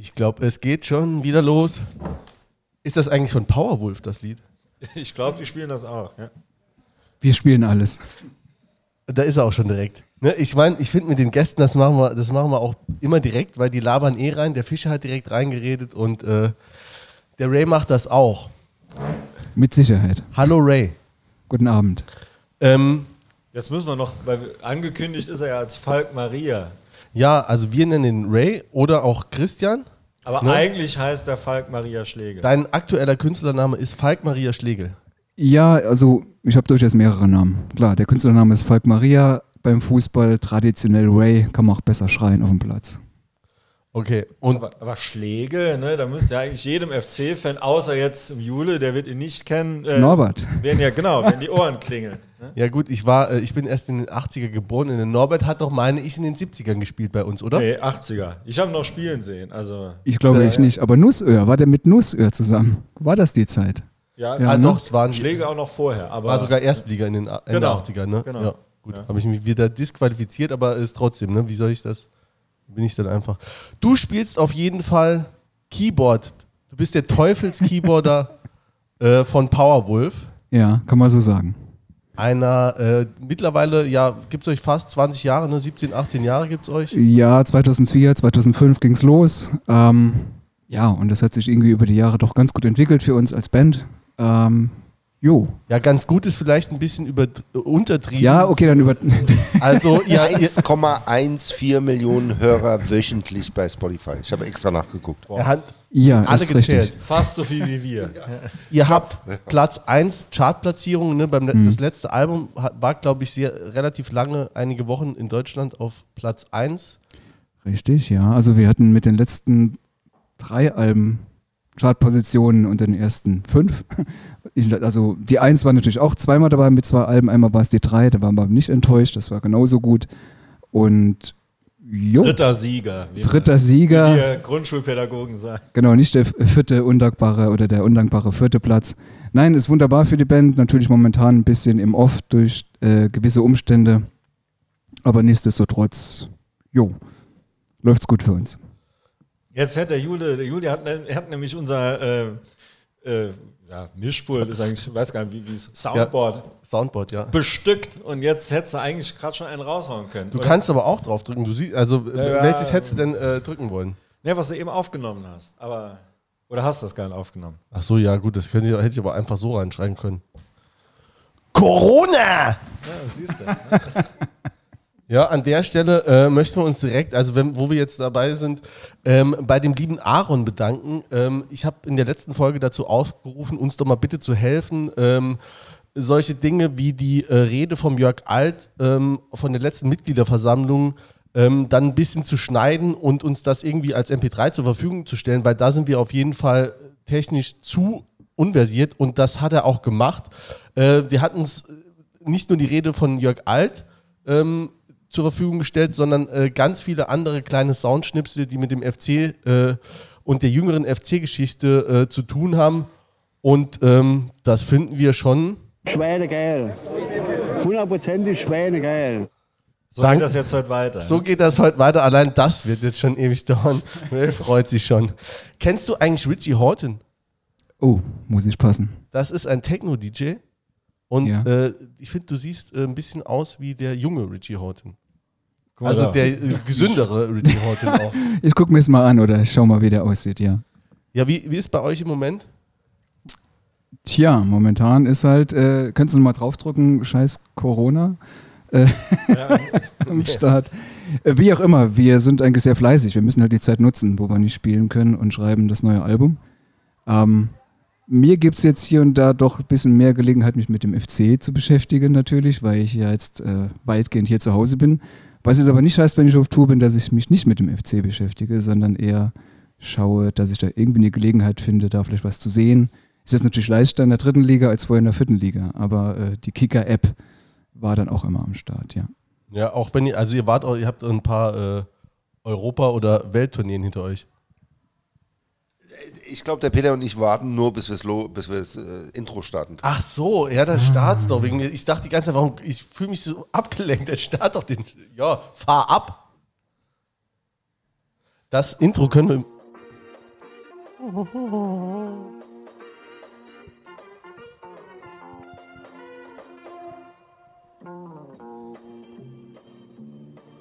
Ich glaube, es geht schon wieder los. Ist das eigentlich von Powerwolf, das Lied? Ich glaube, die spielen das auch. Ja. Wir spielen alles. Da ist er auch schon direkt. Ne, ich meine, ich finde mit den Gästen, das machen, wir, das machen wir auch immer direkt, weil die labern eh rein. Der Fischer hat direkt reingeredet und äh, der Ray macht das auch. Mit Sicherheit. Hallo Ray. Guten Abend. Ähm, Jetzt müssen wir noch, weil angekündigt ist er ja als Falk Maria. Ja, also wir nennen ihn Ray oder auch Christian. Aber ne? eigentlich heißt er Falk Maria Schlegel. Dein aktueller Künstlername ist Falk Maria Schlegel. Ja, also ich habe durchaus mehrere Namen. Klar, der Künstlername ist Falk Maria. Beim Fußball traditionell Ray, kann man auch besser schreien auf dem Platz. Okay. Und aber, aber Schläge, ne, da müsste ja eigentlich jedem FC-Fan, außer jetzt im Jule, der wird ihn nicht kennen. Äh, Norbert. Werden ja, genau, wenn die Ohren klingeln. Ne? Ja gut, ich war, äh, ich bin erst in den 80er geboren. In den Norbert hat doch meine ich in den 70ern gespielt bei uns, oder? Nee, 80er. Ich habe noch spielen sehen. Also ich glaube ich nicht, aber Nussöhr, war der mit Nussöhr zusammen? War das die Zeit? Ja, ja ah, ne? doch, es waren Schläge auch noch vorher. Aber war sogar Erstliga in den Ende genau, 80ern, ne? Genau. Ja, gut. Ja. Habe ich mich wieder disqualifiziert, aber ist trotzdem, ne? Wie soll ich das? bin ich dann einfach. Du spielst auf jeden Fall Keyboard. Du bist der Teufels-Keyboarder äh, von Powerwolf. Ja, kann man so sagen. Einer, äh, mittlerweile, ja, gibt es euch fast 20 Jahre, ne? 17, 18 Jahre gibt es euch? Ja, 2004, 2005 ging es los. Ähm, ja, und das hat sich irgendwie über die Jahre doch ganz gut entwickelt für uns als Band. Ähm, Jo. Ja, ganz gut ist vielleicht ein bisschen über, untertrieben. Ja, okay, dann über. Also, ja. 1,14 Millionen Hörer wöchentlich bei Spotify. Ich habe extra nachgeguckt. Er hat ja, alle gezählt. Richtig. Fast so viel wie wir. Ja. Ihr habt Platz 1 Chartplatzierung. Ne? Beim, mhm. Das letzte Album war, glaube ich, sehr, relativ lange, einige Wochen in Deutschland auf Platz 1. Richtig, ja. Also, wir hatten mit den letzten drei Alben Chartpositionen unter den ersten fünf. Ich, also die Eins war natürlich auch zweimal dabei mit zwei Alben. Einmal war es die drei, da waren wir nicht enttäuscht, das war genauso gut. Und jo, dritter Sieger. Dritter wir, Sieger. Wie wir Grundschulpädagogen sagen. Genau, nicht der vierte undankbare oder der undankbare vierte Platz. Nein, ist wunderbar für die Band. Natürlich momentan ein bisschen im Off durch äh, gewisse Umstände. Aber nichtsdestotrotz, jo, läuft's gut für uns. Jetzt hat der Jule, der Jule hat, hat nämlich unser äh, äh, ja, Mischpult, ist eigentlich, ich weiß gar nicht, wie es Soundboard. Ja, Soundboard, ja. Bestückt und jetzt hättest du eigentlich gerade schon einen raushauen können. Du oder? kannst aber auch drauf drücken. Du siehst, also ja, welches hättest du denn äh, drücken wollen? Ne, was du eben aufgenommen hast. Aber oder hast du das gar nicht aufgenommen? Ach so, ja gut, das könnte, hätte ich aber einfach so reinschreiben können. Corona! Ja, siehst du. Ja, an der Stelle äh, möchten wir uns direkt, also wenn, wo wir jetzt dabei sind, ähm, bei dem lieben Aaron bedanken. Ähm, ich habe in der letzten Folge dazu aufgerufen, uns doch mal bitte zu helfen, ähm, solche Dinge wie die äh, Rede vom Jörg Alt ähm, von der letzten Mitgliederversammlung ähm, dann ein bisschen zu schneiden und uns das irgendwie als MP3 zur Verfügung zu stellen, weil da sind wir auf jeden Fall technisch zu unversiert und das hat er auch gemacht. Äh, wir hatten uns nicht nur die Rede von Jörg Alt ähm, zur Verfügung gestellt, sondern äh, ganz viele andere kleine Soundschnipsel, die mit dem FC äh, und der jüngeren FC-Geschichte äh, zu tun haben. Und ähm, das finden wir schon. Schweinegeil. Hundertprozentig Schweinegeil. So Dank, geht das jetzt heute weiter. So geht das heute weiter. Allein das wird jetzt schon ewig dauern. Wer freut sich schon. Kennst du eigentlich Richie Horton? Oh, muss nicht passen. Das ist ein Techno-DJ. Und ja. äh, ich finde, du siehst äh, ein bisschen aus wie der junge Richie Horton. Also da. der äh, gesündere Richie Horton auch. Ich gucke mir es mal an oder schau mal, wie der aussieht, ja. Ja, wie, wie ist bei euch im Moment? Tja, momentan ist halt, äh, könntest du mal draufdrücken, scheiß Corona äh, ja. am Start. Äh, wie auch immer, wir sind eigentlich sehr fleißig. Wir müssen halt die Zeit nutzen, wo wir nicht spielen können und schreiben das neue Album. Ähm, mir gibt es jetzt hier und da doch ein bisschen mehr Gelegenheit, mich mit dem FC zu beschäftigen, natürlich, weil ich ja jetzt äh, weitgehend hier zu Hause bin. Was jetzt aber nicht heißt, wenn ich auf Tour bin, dass ich mich nicht mit dem FC beschäftige, sondern eher schaue, dass ich da irgendwie eine Gelegenheit finde, da vielleicht was zu sehen. Ist jetzt natürlich leichter in der dritten Liga als vorher in der vierten Liga, aber äh, die Kicker-App war dann auch immer am Start, ja. Ja, auch wenn ihr, also ihr wart, ihr habt ein paar äh, Europa- oder Welttourneen hinter euch ich glaube, der Peter und ich warten nur, bis wir das äh, Intro starten. Ach so, ja, dann start's doch. Wegen, ich dachte die ganze Zeit, warum, ich fühle mich so abgelenkt. Dann start doch den, ja, fahr ab. Das Intro können wir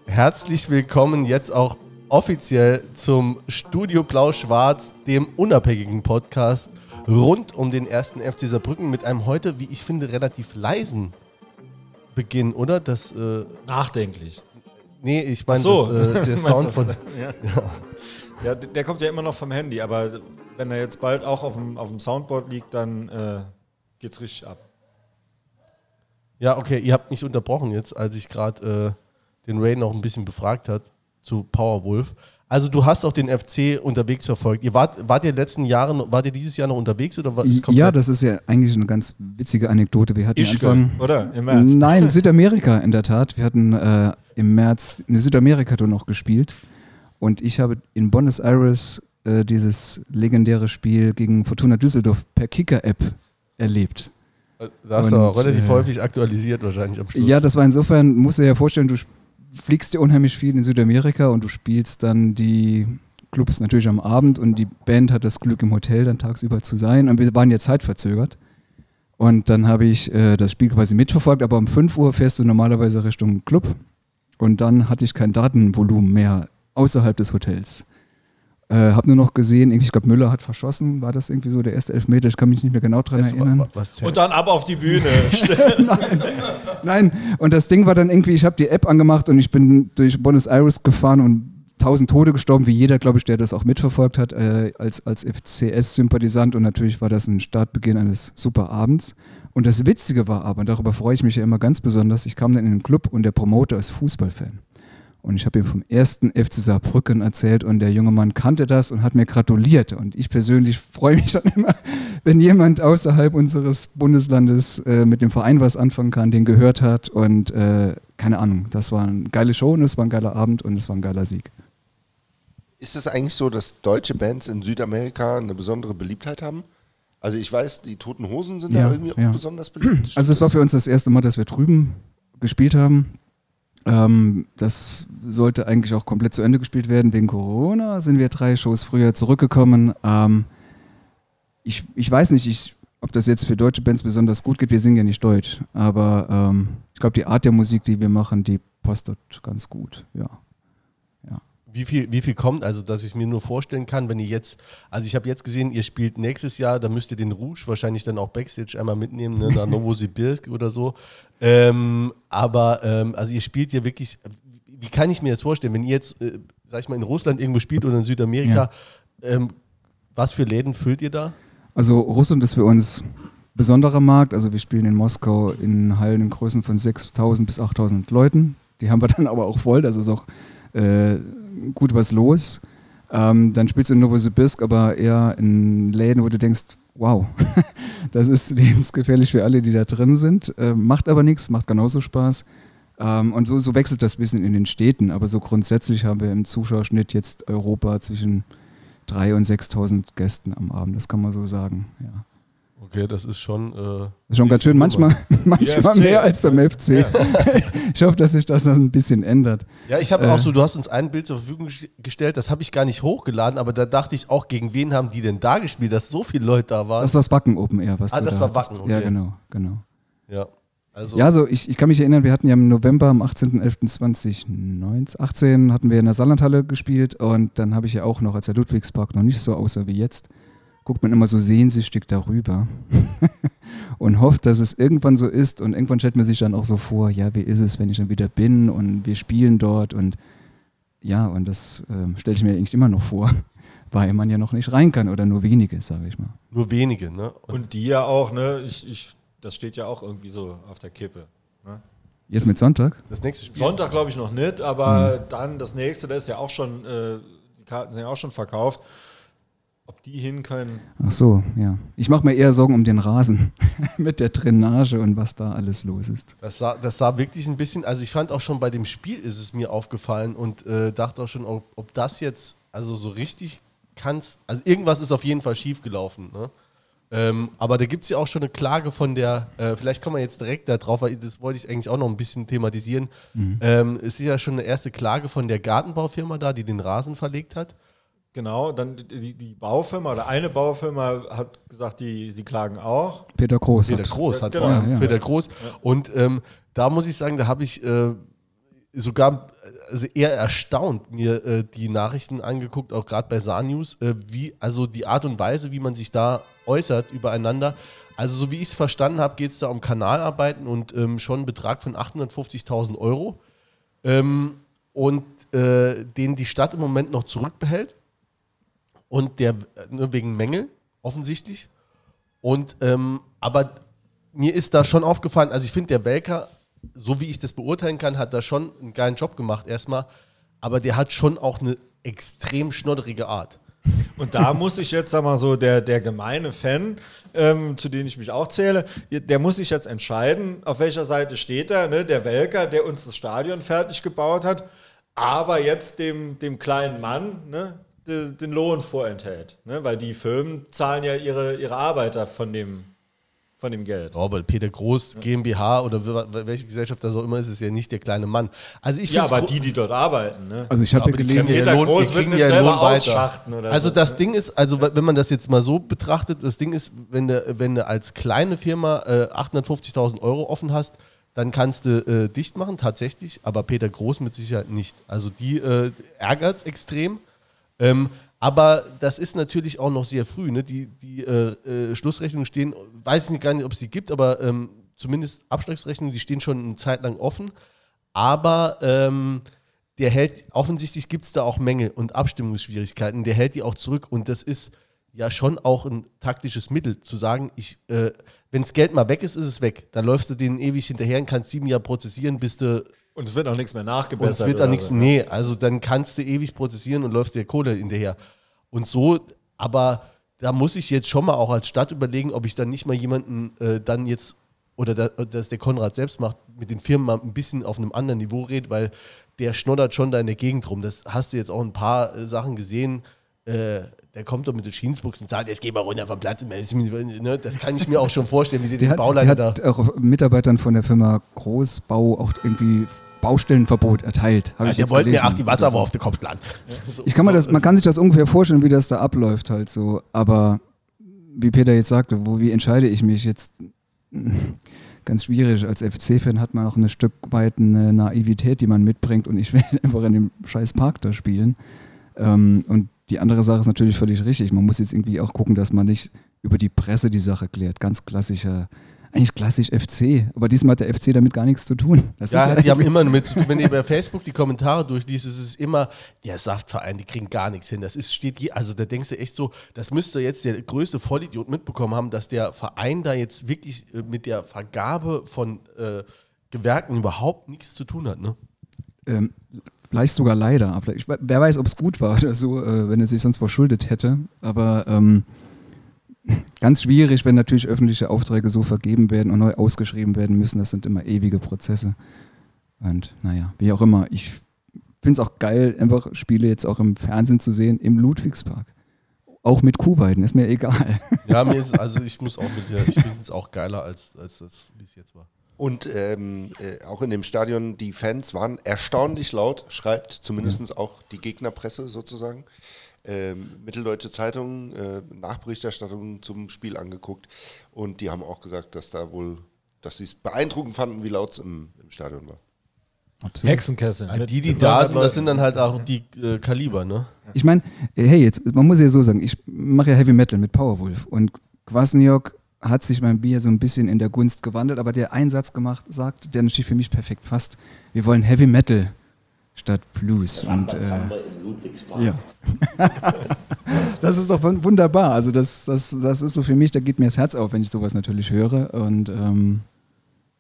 Herzlich willkommen jetzt auch offiziell zum Studio Blau-Schwarz, dem unabhängigen Podcast rund um den ersten FC Saarbrücken mit einem heute, wie ich finde, relativ leisen Beginn, oder? Das, äh, Nachdenklich. nee, ich meine, so. äh, der Sound von. Ja. Ja, d- der kommt ja immer noch vom Handy, aber wenn er jetzt bald auch auf dem, auf dem Soundboard liegt, dann äh, geht's richtig ab. Ja, okay, ihr habt mich unterbrochen jetzt, als ich gerade äh, den Ray noch ein bisschen befragt hat zu Powerwolf. Also du hast auch den FC unterwegs verfolgt. Ihr wart, wart ihr in den letzten Jahren, wart ihr dieses Jahr noch unterwegs oder war ist Ja, das ist ja eigentlich eine ganz witzige Anekdote. Wir hatten Ischgl, Anfang. oder? Im März. Nein, Südamerika in der Tat. Wir hatten äh, im März eine Südamerika-Tour noch gespielt. Und ich habe in Buenos Aires äh, dieses legendäre Spiel gegen Fortuna Düsseldorf per Kicker-App erlebt. Da hast du auch relativ äh, häufig aktualisiert wahrscheinlich am Schluss. Ja, das war insofern, musst du dir ja vorstellen, du sp- fliegst dir unheimlich viel in Südamerika und du spielst dann die Clubs natürlich am Abend und die Band hat das Glück im Hotel dann tagsüber zu sein und wir waren ja zeitverzögert. Und dann habe ich äh, das Spiel quasi mitverfolgt, aber um 5 Uhr fährst du normalerweise Richtung Club und dann hatte ich kein Datenvolumen mehr außerhalb des Hotels. Äh, hab nur noch gesehen, irgendwie, ich glaube Müller hat verschossen, war das irgendwie so der erste Elfmeter, ich kann mich nicht mehr genau dran Das war- erinnern. was Und dann ab auf die Bühne. Nein, und das Ding war dann irgendwie, ich habe die App angemacht und ich bin durch Buenos Aires gefahren und tausend Tode gestorben, wie jeder, glaube ich, der das auch mitverfolgt hat, äh, als, als FCS-Sympathisant. Und natürlich war das ein Startbeginn eines super Abends. Und das Witzige war aber, und darüber freue ich mich ja immer ganz besonders, ich kam dann in den Club und der Promoter ist Fußballfan. Und ich habe ihm vom ersten FC Saarbrücken erzählt und der junge Mann kannte das und hat mir gratuliert. Und ich persönlich freue mich dann immer, wenn jemand außerhalb unseres Bundeslandes äh, mit dem Verein was anfangen kann, den gehört hat. Und äh, keine Ahnung, das war eine geile Show und es war ein geiler Abend und es war ein geiler Sieg. Ist es eigentlich so, dass deutsche Bands in Südamerika eine besondere Beliebtheit haben? Also ich weiß, die Toten Hosen sind Ja, da irgendwie auch ja. besonders beliebt. Also es war für uns das erste Mal, dass wir drüben gespielt haben. Ähm, das sollte eigentlich auch komplett zu Ende gespielt werden. Wegen Corona sind wir drei Shows früher zurückgekommen. Ähm, ich, ich weiß nicht, ich, ob das jetzt für deutsche Bands besonders gut geht. Wir singen ja nicht Deutsch. Aber ähm, ich glaube, die Art der Musik, die wir machen, die passt dort ganz gut. Ja. Wie viel, wie viel kommt, also dass ich mir nur vorstellen kann, wenn ihr jetzt, also ich habe jetzt gesehen, ihr spielt nächstes Jahr, da müsst ihr den Rouge wahrscheinlich dann auch Backstage einmal mitnehmen, ne, nach Novosibirsk oder so. Ähm, aber, ähm, also ihr spielt ja wirklich, wie kann ich mir das vorstellen, wenn ihr jetzt, äh, sag ich mal, in Russland irgendwo spielt oder in Südamerika, ähm, was für Läden füllt ihr da? Also Russland ist für uns besonderer Markt. Also wir spielen in Moskau in Hallen in Größen von 6.000 bis 8.000 Leuten. Die haben wir dann aber auch voll. Das ist auch äh, gut was los. Ähm, dann spielst du in Novosibirsk, aber eher in Läden, wo du denkst, wow, das ist lebensgefährlich für alle, die da drin sind. Äh, macht aber nichts, macht genauso Spaß. Ähm, und so, so wechselt das bisschen in den Städten. Aber so grundsätzlich haben wir im Zuschauerschnitt jetzt Europa zwischen 3.000 und 6.000 Gästen am Abend. Das kann man so sagen. Ja. Okay, das ist schon. Äh, ist schon ganz schön, manchmal, manchmal FC. mehr als beim FC. ich hoffe, dass sich das noch ein bisschen ändert. Ja, ich habe Äh. auch so, du hast uns ein Bild zur Verfügung gest- gestellt, das habe ich gar nicht hochgeladen, aber da dachte ich auch, gegen wen haben die denn da gespielt, dass so viele Leute da waren? Das war das Wacken Open Air. Was Ah, das da war. Wacken, okay. Ja, genau, genau. ja, also Ja, also ich, ich kann mich erinnern, wir hatten ja im November, am 18.11.2018 hatten wir in der Saarlandhalle gespielt und dann habe ich ja auch noch, als der Ludwigspark noch nicht so aussah wie jetzt, guckt man immer so sehnsüchtig darüber und hofft, dass es irgendwann so ist und irgendwann stellt man sich dann auch so vor, ja, wie ist es, wenn ich dann wieder bin und wir spielen dort und ja, und das ähm, stelle ich mir eigentlich immer noch vor, weil man ja noch nicht rein kann oder nur wenige, sage ich mal. nur wenige, ne? Und Und die ja auch, ne? Ich, ich, das steht ja auch irgendwie so auf der Kippe. Ne? Jetzt mit Sonntag? das nächste Spiel. Sonntag glaube ich noch nicht, aber dann das nächste, da ist ja auch schon, äh, die Karten sind ja auch schon verkauft. Ob die hin können, Ach so, ja. Ich mache mir eher Sorgen um den Rasen mit der Drainage und was da alles los ist. Das sah, das sah wirklich ein bisschen, also ich fand auch schon bei dem Spiel ist es mir aufgefallen und äh, dachte auch schon, ob, ob das jetzt, also so richtig kann's, also irgendwas ist auf jeden Fall schief gelaufen, ne? Ähm, aber da gibt es ja auch schon eine Klage von der, äh, vielleicht kommen wir jetzt direkt da drauf, weil das wollte ich eigentlich auch noch ein bisschen thematisieren. Ähm, es ist ja schon eine erste Klage von der Gartenbaufirma da, die den Rasen verlegt hat. Genau, dann die, die Baufirma oder eine Baufirma hat gesagt, die, die klagen auch. Peter Groß. Peter hat- Groß hat genau. vor allem Ja, ja. Peter Groß. Und ähm, da muss ich sagen, da habe ich äh, sogar also eher erstaunt mir äh, die Nachrichten angeguckt, auch gerade bei Saar News, äh, wie, also die Art und Weise, wie man sich da äußert übereinander. Also so wie ich es verstanden habe, geht es da um Kanalarbeiten und ähm, schon einen Betrag von 850.000 Euro. Ähm, und äh, den die Stadt im Moment noch zurückbehält. Und der, äh, ne, wegen Mängel, offensichtlich. Und, ähm, aber mir ist da schon aufgefallen, also ich finde, der Welker, so wie ich das beurteilen kann, hat da schon einen geilen Job gemacht erstmal, aber der hat schon auch eine extrem schnodderige Art. Und da muss ich jetzt, sag mal so, der, der gemeine Fan, ähm, zu dem ich mich auch zähle, der muss sich jetzt entscheiden, auf welcher Seite steht er, ne? der Welker, der uns das Stadion fertig gebaut hat, aber jetzt dem, dem kleinen Mann ne? De, den Lohn vorenthält. Ne? Weil die Firmen zahlen ja ihre, ihre Arbeiter von dem, von dem Geld. Aber Peter Groß, GmbH oder wel- welche Gesellschaft das auch immer ist, ist ja nicht der kleine Mann. Also ich Ja, aber die, die dort arbeiten. Ne? Also ich habe ja gelesen, Peter Lohn- Groß wird nicht ja selber ausschachten oder Also so. das Ding ist, also wenn man das jetzt mal so betrachtet, das Ding ist, wenn du, wenn du als kleine Firma äh, 850.000 Euro offen hast, dann kannst du äh, dicht machen, tatsächlich, aber Peter Groß mit Sicherheit nicht. Also die äh, ärgert es extrem. Ähm, aber das ist natürlich auch noch sehr früh. Ne? Die, die äh, äh, Schlussrechnungen stehen, weiß ich gar nicht, ob es die gibt, aber ähm, zumindest Abschlagsrechnungen, die stehen schon eine Zeit lang offen. Aber ähm, der hält, offensichtlich gibt es da auch Mängel und Abstimmungsschwierigkeiten, der hält die auch zurück und das ist ja schon auch ein taktisches Mittel, zu sagen, äh, wenn das Geld mal weg ist, ist es weg. Dann läufst du denen ewig hinterher und kannst sieben Jahre prozessieren, bis du Und es wird auch nichts mehr und nachgebessert. es wird oder nichts, so. nee, also dann kannst du ewig prozessieren und läuft der Kohle hinterher. Und so, aber da muss ich jetzt schon mal auch als Stadt überlegen, ob ich dann nicht mal jemanden äh, dann jetzt, oder da, dass der Konrad selbst macht, mit den Firmen mal ein bisschen auf einem anderen Niveau redet, weil der schnoddert schon da in der Gegend rum. Das hast du jetzt auch ein paar äh, Sachen gesehen. Äh, der kommt doch mit den Jeansbuchsen und sagt, jetzt geh mal runter vom Platz. Ne? Das kann ich mir auch schon vorstellen, wie die den Bauleiter da. hat auch Mitarbeitern von der Firma Großbau auch irgendwie Baustellenverbot erteilt. Ja, der wollte mir auch die Wasser so. auf den Kopf planen. So- Ich kann mir so- das, man kann sich das ungefähr vorstellen, wie das da abläuft halt so. Aber wie Peter jetzt sagte, wo, wie entscheide ich mich jetzt? Ganz schwierig. Als FC-Fan hat man auch ein Stück weit eine Naivität, die man mitbringt und ich will einfach in dem scheiß Park da spielen. Ähm, und die andere Sache ist natürlich völlig richtig. Man muss jetzt irgendwie auch gucken, dass man nicht über die Presse die Sache klärt. Ganz klassischer, eigentlich klassisch FC. Aber diesmal hat der FC damit gar nichts zu tun. Das Ja, ist die haben immer mit, wenn ihr bei Facebook die Kommentare durchliest, ist es immer, der Saftverein, die kriegen gar nichts hin. Das ist, steht je, also da denkst du echt so, das müsste jetzt der größte Vollidiot mitbekommen haben, dass der Verein da jetzt wirklich äh, mit der Vergabe von äh, Gewerken überhaupt nichts zu tun hat, ne? Ähm, vielleicht sogar leider. Aber Ich, wer weiß, ob es gut war oder so, äh, wenn er sich sonst verschuldet hätte. Aber ähm, ganz schwierig, wenn natürlich öffentliche Aufträge so vergeben werden und neu ausgeschrieben werden müssen. Das sind immer ewige Prozesse. Und naja, wie auch immer. Ich finde es auch geil, einfach Spiele jetzt auch im Fernsehen zu sehen, im Ludwigspark. Auch mit Kuhweiden, ist mir egal. Ja, mir ist, also ich muss auch mit dir, ich finde es auch geiler als, als das, wie es jetzt war. Und ähm, äh, auch in dem Stadion, die Fans waren erstaunlich laut, schreibt zumindest auch die Gegnerpresse sozusagen. Ähm, Mitteldeutsche Zeitung, äh, Nachberichterstattung zum Spiel angeguckt und die haben auch gesagt, dass da wohl, dass sie es beeindruckend fanden, wie laut es im, im Stadion war. Absolut. Hexenkessel. Ja, mit- die, die da 900 sind, das sind dann halt auch die äh, Kaliber, ne? Ich meine, hey, jetzt, man muss ja so sagen, ich mache ja Heavy Metal mit Powerwolf und Kwasniok hat sich mein Bier so ein bisschen in der Gunst gewandelt, aber der Einsatz gemacht sagt, der natürlich für mich perfekt passt. Wir wollen Heavy Metal statt Blues. Und, äh, ja. das ist doch wun- wunderbar. Also das, das, das ist so für mich, da geht mir das Herz auf, wenn ich sowas natürlich höre. Und ähm,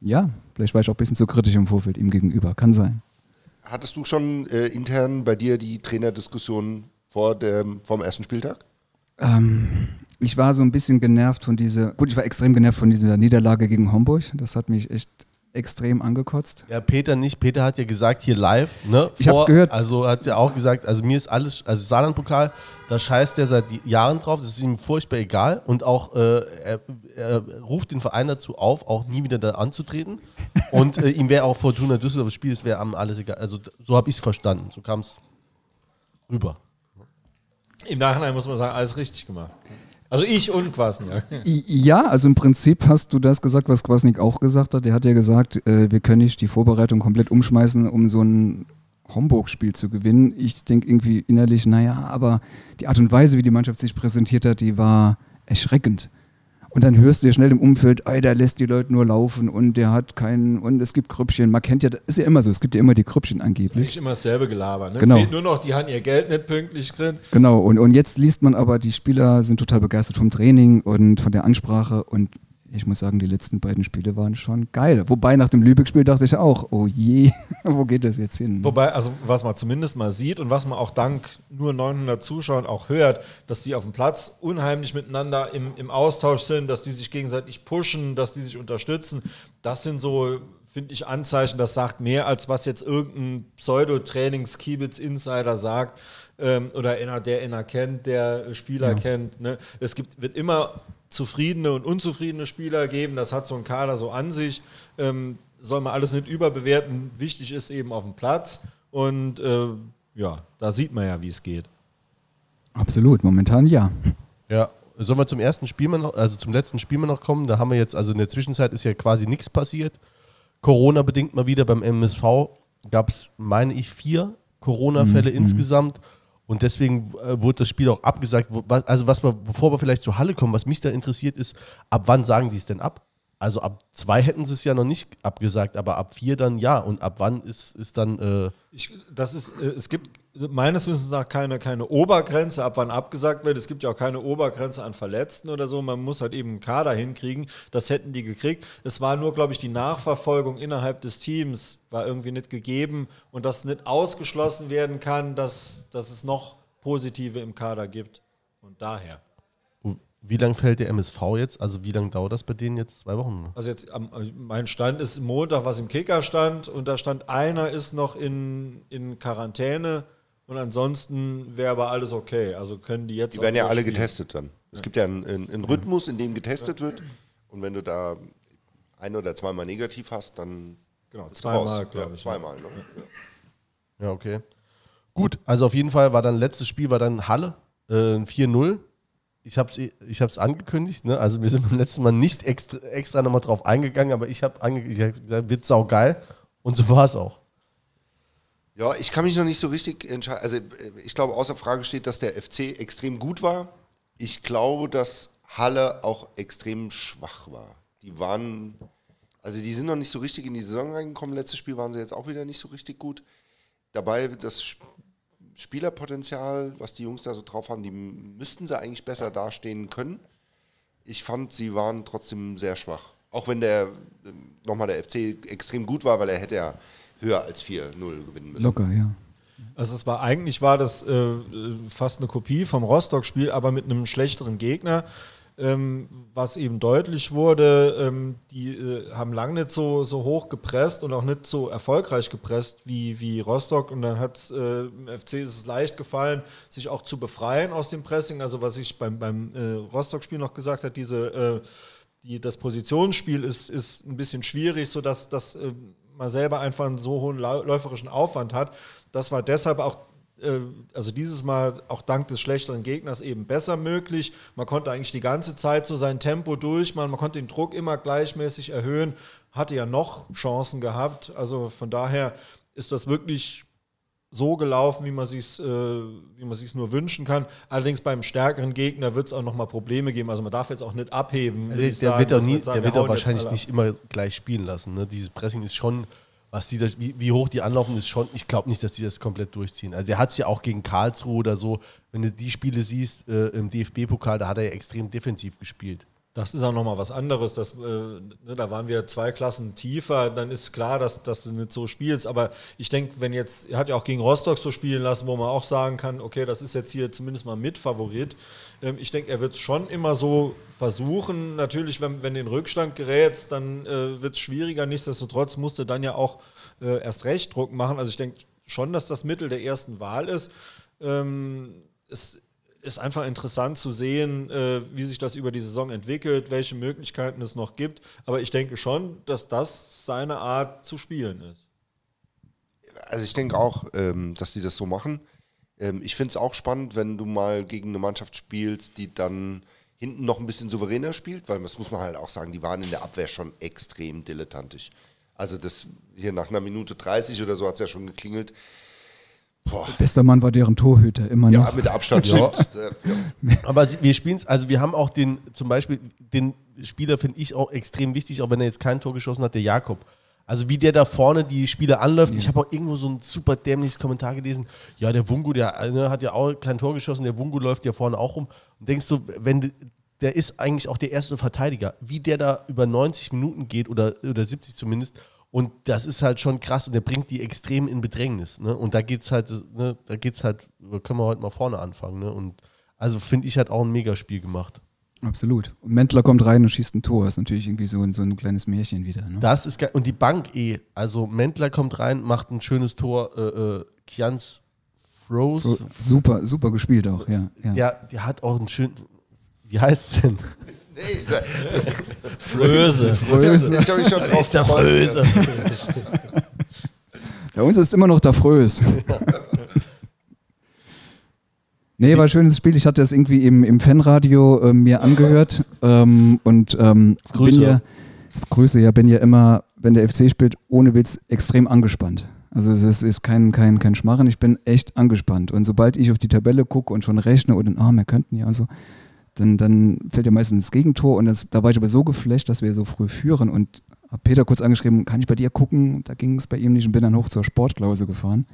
ja, vielleicht war ich auch ein bisschen zu kritisch im Vorfeld ihm gegenüber. Kann sein. Hattest du schon äh, intern bei dir die Trainerdiskussion vor dem, vom ersten Spieltag? Ähm, ich war so ein bisschen genervt von dieser, gut, ich war extrem genervt von dieser Niederlage gegen Homburg. Das hat mich echt extrem angekotzt. Ja, Peter nicht. Peter hat ja gesagt, hier live, ne? Ich hab's gehört. Also hat ja auch gesagt, also mir ist alles, also Saarland-Pokal, da scheißt er seit Jahren drauf, das ist ihm furchtbar egal. Und auch, äh, er, er ruft den Verein dazu auf, auch nie wieder da anzutreten. Und äh, ihm wäre auch Fortuna Düsseldorf das Spiel, es wäre alles egal. Also so habe ich es verstanden. So kam es rüber. Im Nachhinein muss man sagen, alles richtig gemacht. Also ich und Kwasniak. Ja, also im Prinzip hast du das gesagt, was Kwasniak auch gesagt hat. Er hat ja gesagt, äh, wir können nicht die Vorbereitung komplett umschmeißen, um so ein Homburg-Spiel zu gewinnen. Ich denke irgendwie innerlich, naja, aber die Art und Weise, wie die Mannschaft sich präsentiert hat, die war erschreckend. Und dann hörst du ja schnell im Umfeld, ey, der lässt die Leute nur laufen und der hat keinen, und es gibt Krüppchen. Man kennt ja, das ist ja immer so, es gibt ja immer die Krüppchen angeblich. Nicht immer dasselbe Gelaber. Ne? Genau. Fehlt nur noch, die haben ihr Geld nicht pünktlich drin. Genau, und, und jetzt liest man aber, die Spieler sind total begeistert vom Training und von der Ansprache und ich muss sagen, die letzten beiden Spiele waren schon geil. Wobei nach dem Lübeck-Spiel dachte ich auch, oh je, wo geht das jetzt hin? Wobei, also was man zumindest mal sieht und was man auch dank nur 900 Zuschauern auch hört, dass die auf dem Platz unheimlich miteinander im, im Austausch sind, dass die sich gegenseitig pushen, dass die sich unterstützen. Das sind so, finde ich, Anzeichen, das sagt mehr, als was jetzt irgendein Pseudo-Trainings-Kiebitz-Insider sagt ähm, oder einer, der einer kennt, der Spieler kennt. Ne? Es gibt, wird immer zufriedene und unzufriedene Spieler geben. Das hat so ein Kader so an sich. Ähm, soll man alles nicht überbewerten. Wichtig ist eben auf dem Platz. Und äh, ja, da sieht man ja, wie es geht. Absolut, momentan ja. Ja, sollen wir zum ersten Spiel mal noch, also zum letzten Spiel mal noch kommen? Da haben wir jetzt, also in der Zwischenzeit ist ja quasi nichts passiert. Corona-bedingt mal wieder beim MSV gab es, meine ich, vier Corona-Fälle insgesamt. Und deswegen äh, wurde das Spiel auch abgesagt. Wo- was- Also, was wir, bevor wir vielleicht zur Halle kommen, was mich da interessiert ist, ab wann sagen die es denn ab? Also ab zwei hätten sie es ja noch nicht abgesagt, aber ab vier dann ja. Und ab wann ist, ist dann äh, Ich, das ist, äh, es gibt meines Wissens nach keine, keine Obergrenze, ab wann abgesagt wird. Es gibt ja auch keine Obergrenze an Verletzten oder so. Man muss halt eben einen Kader hinkriegen. Das hätten die gekriegt. Es war nur, glaube ich, die Nachverfolgung innerhalb des Teams war irgendwie nicht gegeben und dass nicht ausgeschlossen werden kann, dass, dass es noch Positive im Kader gibt. Und daher. wie lang fällt der MSV jetzt? Also wie lange dauert das bei denen jetzt? Zwei Wochen? Also jetzt am, also mein Stand ist Montag, was im Kicker stand und da stand einer ist noch in, in Quarantäne und ansonsten wäre aber alles okay. Also können die jetzt Die auch werden ja alle durchspielen. getestet dann. Es gibt ja einen, einen, einen Rhythmus, in dem getestet wird. Und wenn du da ein oder zweimal negativ hast, dann Genau, zweimal, glaube ja, ich. Zweimal, ne? Ja. Ja, okay. Gut, also auf jeden Fall war dann letztes Spiel war dann Halle äh, ein 4-0. Ich habe es ich hab's angekündigt, ne? also wir sind beim letzten Mal nicht extra, extra nochmal drauf eingegangen, aber ich habe angekündigt, ich hab gesagt, wird saugeil und so war es auch. Ja, ich kann mich noch nicht so richtig entscheiden. Also äh, ich glaube, außer Frage steht, dass der FC extrem gut war. Ich glaube, dass Halle auch extrem schwach war. Die waren, also die sind noch nicht so richtig in die Saison reingekommen. Letztes Spiel waren sie jetzt auch wieder nicht so richtig gut. Dabei das Sp- Spielerpotenzial, was die Jungs da so drauf haben, die müssten sie eigentlich besser dastehen können. Ich fand, sie waren trotzdem sehr schwach. Auch wenn der ähm, nochmal der FC extrem gut war, weil er hätte ja höher als 4-0 gewinnen müssen. Locker, ja. Also es war eigentlich war das äh, fast eine Kopie vom Rostock-Spiel, aber mit einem schlechteren Gegner. Ähm, was eben deutlich wurde, ähm, die äh, haben lange nicht so, so hoch gepresst und auch nicht so erfolgreich gepresst wie, wie Rostock. Und dann hat äh, im FC ist es leicht gefallen, sich auch zu befreien aus dem Pressing. Also was ich beim, beim äh, Rostock-Spiel noch gesagt habe, diese äh, die, das Positionsspiel ist, ist ein bisschen schwierig, sodass dass, man selber einfach einen so hohen läuferischen Aufwand hat. Das war deshalb auch, äh, also dieses Mal auch dank des schlechteren Gegners eben besser möglich. Man konnte eigentlich die ganze Zeit so sein Tempo durchmachen, man konnte den Druck immer gleichmäßig erhöhen, hatte ja noch Chancen gehabt. Also von daher ist das wirklich so gelaufen, wie man sich äh, wie man sich's nur wünschen kann. Allerdings beim stärkeren Gegner wird es auch nochmal Probleme geben. Also man darf jetzt auch nicht abheben. würde Der, sagen, wird auch, nie, sagt, der wir wird auch wahrscheinlich nicht immer gleich spielen lassen. Ne? Dieses Pressing ist schon, was die das, wie, wie hoch die anlaufen, ist schon, ich glaube nicht, dass die das komplett durchziehen. Also der hat es ja auch gegen Karlsruhe oder so, wenn du die Spiele siehst äh, im DFB-Pokal, da hat er ja extrem defensiv gespielt. Das ist auch nochmal was anderes. Das, äh, ne, da waren wir zwei Klassen tiefer. Dann ist klar, dass, dass du nicht so spielst. Aber ich denke, wenn jetzt, er hat ja auch gegen Rostock so spielen lassen, wo man auch sagen kann, okay, das ist jetzt hier zumindest mal Mitfavorit. Ähm, ich denke, er wird es schon immer so versuchen. Natürlich, wenn, wenn du in Rückstand gerätst, dann äh, wird es schwieriger. Nichtsdestotrotz musste dann ja auch äh, erst recht Druck machen. Also ich denke schon, dass das Mittel der ersten Wahl ist. Ähm, es ist einfach interessant zu sehen, äh, wie sich das über die Saison entwickelt, welche Möglichkeiten es noch gibt. Aber ich denke schon, dass das seine Art zu spielen ist. Also ich denke auch, ähm, dass die das so machen. Ähm, ich finde es auch spannend, wenn du mal gegen eine Mannschaft spielst, die dann hinten noch ein bisschen souveräner spielt, weil das muss man halt auch sagen, die waren in der Abwehr schon extrem dilettantisch. Also das hier nach einer Minute 30 oder so hat es ja schon geklingelt. Boah. Bester Mann war deren Torhüter, immer noch. Ja, mit Abstand ja. Aber wir spielen es, also wir haben auch den, zum Beispiel, den Spieler finde ich auch extrem wichtig, auch wenn er jetzt kein Tor geschossen hat, der Jakob. Also wie der da vorne die Spiele anläuft. Ja. Ich habe auch irgendwo so ein super dämliches Kommentar gelesen. Ja, der Wungu, der ne, hat ja auch kein Tor geschossen, der Wungu läuft ja vorne auch rum. Und denkst du, wenn der ist eigentlich auch der erste Verteidiger, wie der da über 90 Minuten geht oder, oder 70 zumindest. Und das ist halt schon krass und der bringt die extrem in Bedrängnis. Ne? Und da geht's halt, ne, da geht's halt, können wir heute mal vorne anfangen. Ne? Und also finde ich halt auch ein Megaspiel gemacht. Absolut. Und Mentler kommt rein und schießt ein Tor. Das ist natürlich irgendwie so ein, so ein kleines Märchen wieder. Ne? Das ist geil. Und die Bank eh. Also Mentler kommt rein, macht ein schönes Tor. Äh, äh, Kians Froze. Super, super gespielt auch, ja. Ja, ja die hat auch einen schönen. Wie heißt es denn? Fröse. Fröse. Ich habe mich schon ist der Fröse. Bei uns ist immer noch der Frös. Nee, war ein schönes Spiel. Ich hatte das irgendwie im, im Fanradio äh, mir angehört ähm, und ähm, Grüße. bin ja, Grüße, ja, bin ja immer, wenn der FC spielt, ohne Witz extrem angespannt. Also es ist kein, kein, kein Schmarren, ich bin echt angespannt. Und sobald ich auf die Tabelle gucke und schon rechne und dann, ah, wir könnten ja und so, dann, dann fällt ja meistens das Gegentor und das, da war ich aber so geflasht, dass wir so früh führen und habe Peter kurz angeschrieben, kann ich bei dir gucken? Da ging es bei ihm nicht und bin dann hoch zur Sportklause gefahren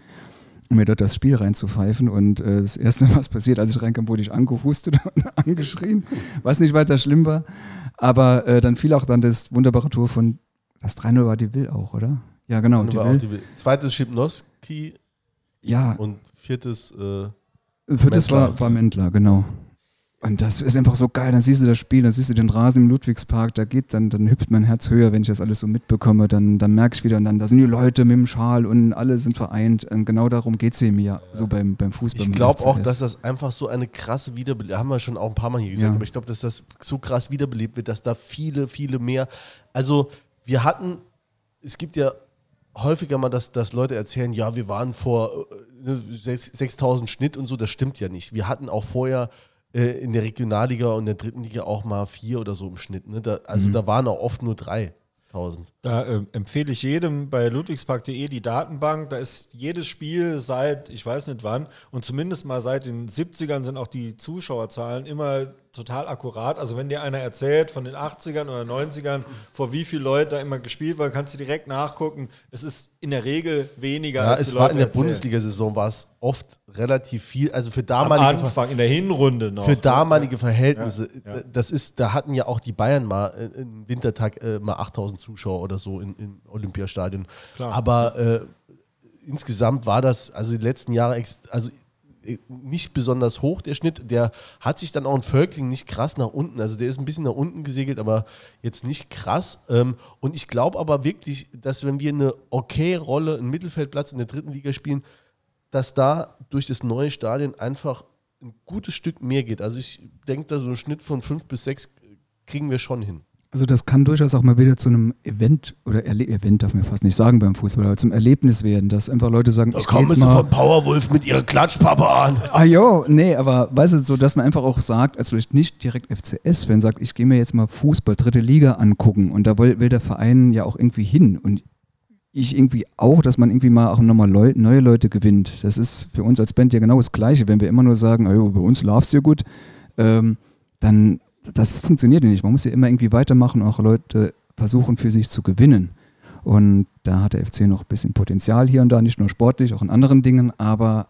um mir dort das Spiel reinzupfeifen. Und äh, das Erste, was passiert, als ich reinkam, wurde ich angehustet und angeschrien, was nicht weiter schlimm war. Aber äh, dann fiel auch dann das wunderbare Tor von, das 3-0 war die Will auch, oder? Ja, genau. Die Will. Die Will. Zweites Schipnowski. Ja. Und viertes. Äh, viertes war, war Mendler, genau. Und das ist einfach so geil. Dann siehst du das Spiel, dann siehst du den Rasen im Ludwigspark, da geht, dann, dann hüpft mein Herz höher, wenn ich das alles so mitbekomme. Dann, dann merke ich wieder, und dann, da sind die Leute mit dem Schal und alle sind vereint. Und genau darum geht es eben ja so beim, beim Fußball. Ich glaube auch, dass das einfach so eine krasse Wiederbelebung, haben wir schon auch ein paar Mal hier gesagt, ja. aber ich glaube, dass das so krass wiederbelebt wird, dass da viele, viele mehr. Also, wir hatten, es gibt ja häufiger mal, dass, dass Leute erzählen, ja, wir waren vor äh, 6000 Schnitt und so, das stimmt ja nicht. Wir hatten auch vorher äh, in der Regionalliga und der dritten Liga auch mal vier oder so im Schnitt. Ne? Da, also mhm. da waren auch oft nur drei. 1000. Da äh, empfehle ich jedem bei ludwigspark.de die Datenbank. Da ist jedes Spiel seit, ich weiß nicht wann, und zumindest mal seit den 70ern sind auch die Zuschauerzahlen immer total akkurat. Also wenn dir einer erzählt von den 80ern oder 90ern, vor wie viele Leute da immer gespielt wurde, kannst du direkt nachgucken. Es ist in der Regel weniger. Ja, als es war in der Bundesliga-Saison war es oft relativ viel. Also für damalige Am Anfang in der Hinrunde noch. Für ne? damalige Verhältnisse. Ja, ja. Das ist, da hatten ja auch die Bayern mal äh, im Wintertag äh, mal 8000 Zuschauer oder so in, in Olympiastadion. Klar. Aber äh, insgesamt war das also die letzten Jahre, also nicht besonders hoch, der Schnitt. Der hat sich dann auch in Völkling nicht krass nach unten. Also der ist ein bisschen nach unten gesegelt, aber jetzt nicht krass. Ähm, und ich glaube aber wirklich, dass wenn wir eine okay Rolle, einen Mittelfeldplatz in der dritten Liga spielen, dass da durch das neue Stadion einfach ein gutes Stück mehr geht. Also ich denke, da so einen Schnitt von fünf bis sechs kriegen wir schon hin. Also das kann durchaus auch mal wieder zu einem Event oder Erle Event darf man fast nicht sagen beim Fußball, aber zum Erlebnis werden, dass einfach Leute sagen, da ich kommen sie von Powerwolf mit ihrer Klatschpapa an. Ah jo, nee, aber weißt du, so dass man einfach auch sagt, als vielleicht nicht direkt FCS-Fan sagt, ich gehe mir jetzt mal Fußball, dritte Liga angucken und da will, will der Verein ja auch irgendwie hin und ich irgendwie auch, dass man irgendwie mal auch nochmal Leu neue Leute gewinnt. Das ist für uns als Band ja genau das Gleiche. Wenn wir immer nur sagen, oh, bei uns läuft es ja gut, ähm, dann das funktioniert nicht. Man muss ja immer irgendwie weitermachen und auch Leute versuchen für sich zu gewinnen. Und da hat der FC noch ein bisschen Potenzial hier und da, nicht nur sportlich, auch in anderen Dingen, aber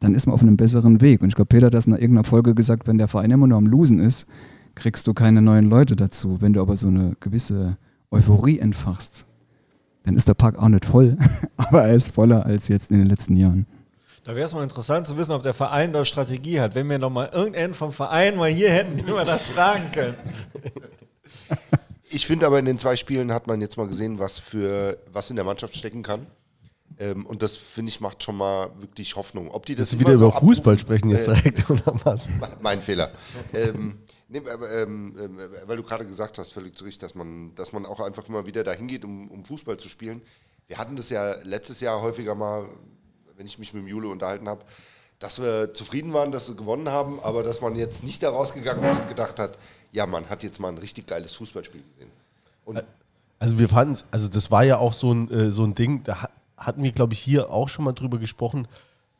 dann ist man auf einem besseren Weg. Und ich glaube, Peter hat das in irgendeiner Folge gesagt, wenn der Verein immer nur am Losen ist, kriegst du keine neuen Leute dazu. Wenn du aber so eine gewisse Euphorie entfachst, dann ist der Park auch nicht voll, aber er ist voller als jetzt in den letzten Jahren. Da wäre es mal interessant zu wissen, ob der Verein da Strategie hat. Wenn wir nochmal irgendeinen vom Verein mal hier hätten, den wir das fragen können. Ich finde aber in den zwei Spielen hat man jetzt mal gesehen, was für was in der Mannschaft stecken kann. Ähm, und das finde ich macht schon mal wirklich Hoffnung. Ob die das wieder so über Fußball sprechen jetzt äh, direkt oder was? Mein Fehler. ähm, nee, ähm, äh, weil du gerade gesagt hast, völlig zu Recht, dass man, dass man auch einfach immer wieder dahin geht, um, um Fußball zu spielen. Wir hatten das ja letztes Jahr häufiger mal, wenn ich mich mit dem Jule unterhalten habe, dass wir zufrieden waren, dass wir gewonnen haben, aber dass man jetzt nicht da rausgegangen ist und gedacht hat, ja, man hat jetzt mal ein richtig geiles Fußballspiel gesehen. Und Also wir fanden, also das war ja auch so ein, äh, so ein Ding, da ha- hatten wir, glaube ich, hier auch schon mal drüber gesprochen,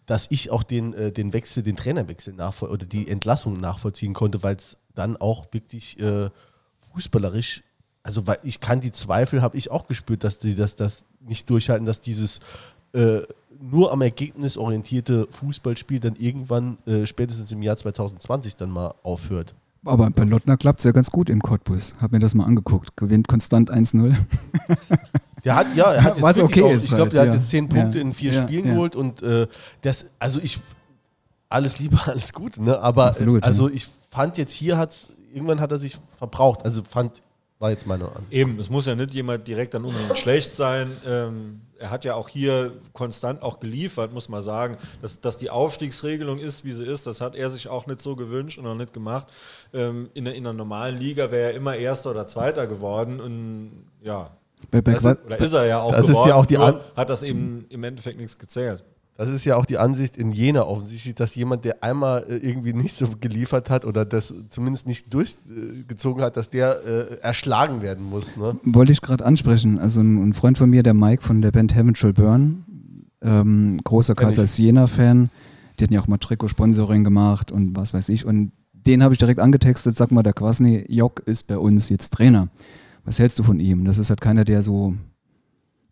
dass ich auch den, äh, den Wechsel, den Trainerwechsel nachvoll oder die Entlassung nachvollziehen konnte, weil es dann auch wirklich äh, fußballerisch, also weil ich kann die Zweifel, habe ich auch gespürt, dass die das, das nicht durchhalten, dass dieses äh, nur am Ergebnis orientierte Fußballspiel dann irgendwann äh, spätestens im Jahr 2020 dann mal aufhört. Aber bei Lottner klappt es ja ganz gut in Cottbus. Hab mir das mal angeguckt. Gewinnt konstant 1-0. Der hat, ja, er hat jetzt Was okay auch, ist ich glaube, halt, der ja. hat jetzt zehn Punkte Ja. in vier Spielen geholt und äh, das, also ich, alles Liebe, alles gut, ne? aber Absolut, also ich fand jetzt hier hat's, irgendwann hat er sich verbraucht, also fand, war jetzt meine Ansicht. Eben, es muss ja nicht jemand direkt dann unbedingt schlecht sein. Ähm, er hat ja auch hier konstant auch geliefert, muss man sagen. Dass, dass die Aufstiegsregelung ist, wie sie ist, das hat er sich auch nicht so gewünscht und auch nicht gemacht. Ähm, in, der, in der normalen Liga wäre er immer Erster oder Zweiter geworden und ja, Bei, bei Das Qua- oder ist er ja auch Das ist geworden. ja auch die An- hat das eben im Endeffekt nichts gezählt. Das ist ja auch die Ansicht in Jena offensichtlich, dass jemand, der einmal äh, irgendwie nicht so geliefert hat oder das zumindest nicht durchgezogen hat, dass der äh, erschlagen werden muss. Ne? Wollte ich gerade ansprechen. Also ein, Freund von mir, der Mike von der Band Heaven Shall Burn, ähm, großer Karl. Jena-Fan, die hatten ja auch mal Trikot-Sponsoring gemacht und was weiß ich. Und den habe ich direkt angetextet, sag mal, der Kwasny Jock ist bei uns jetzt Trainer. Was hältst du von ihm? Das ist halt keiner, der so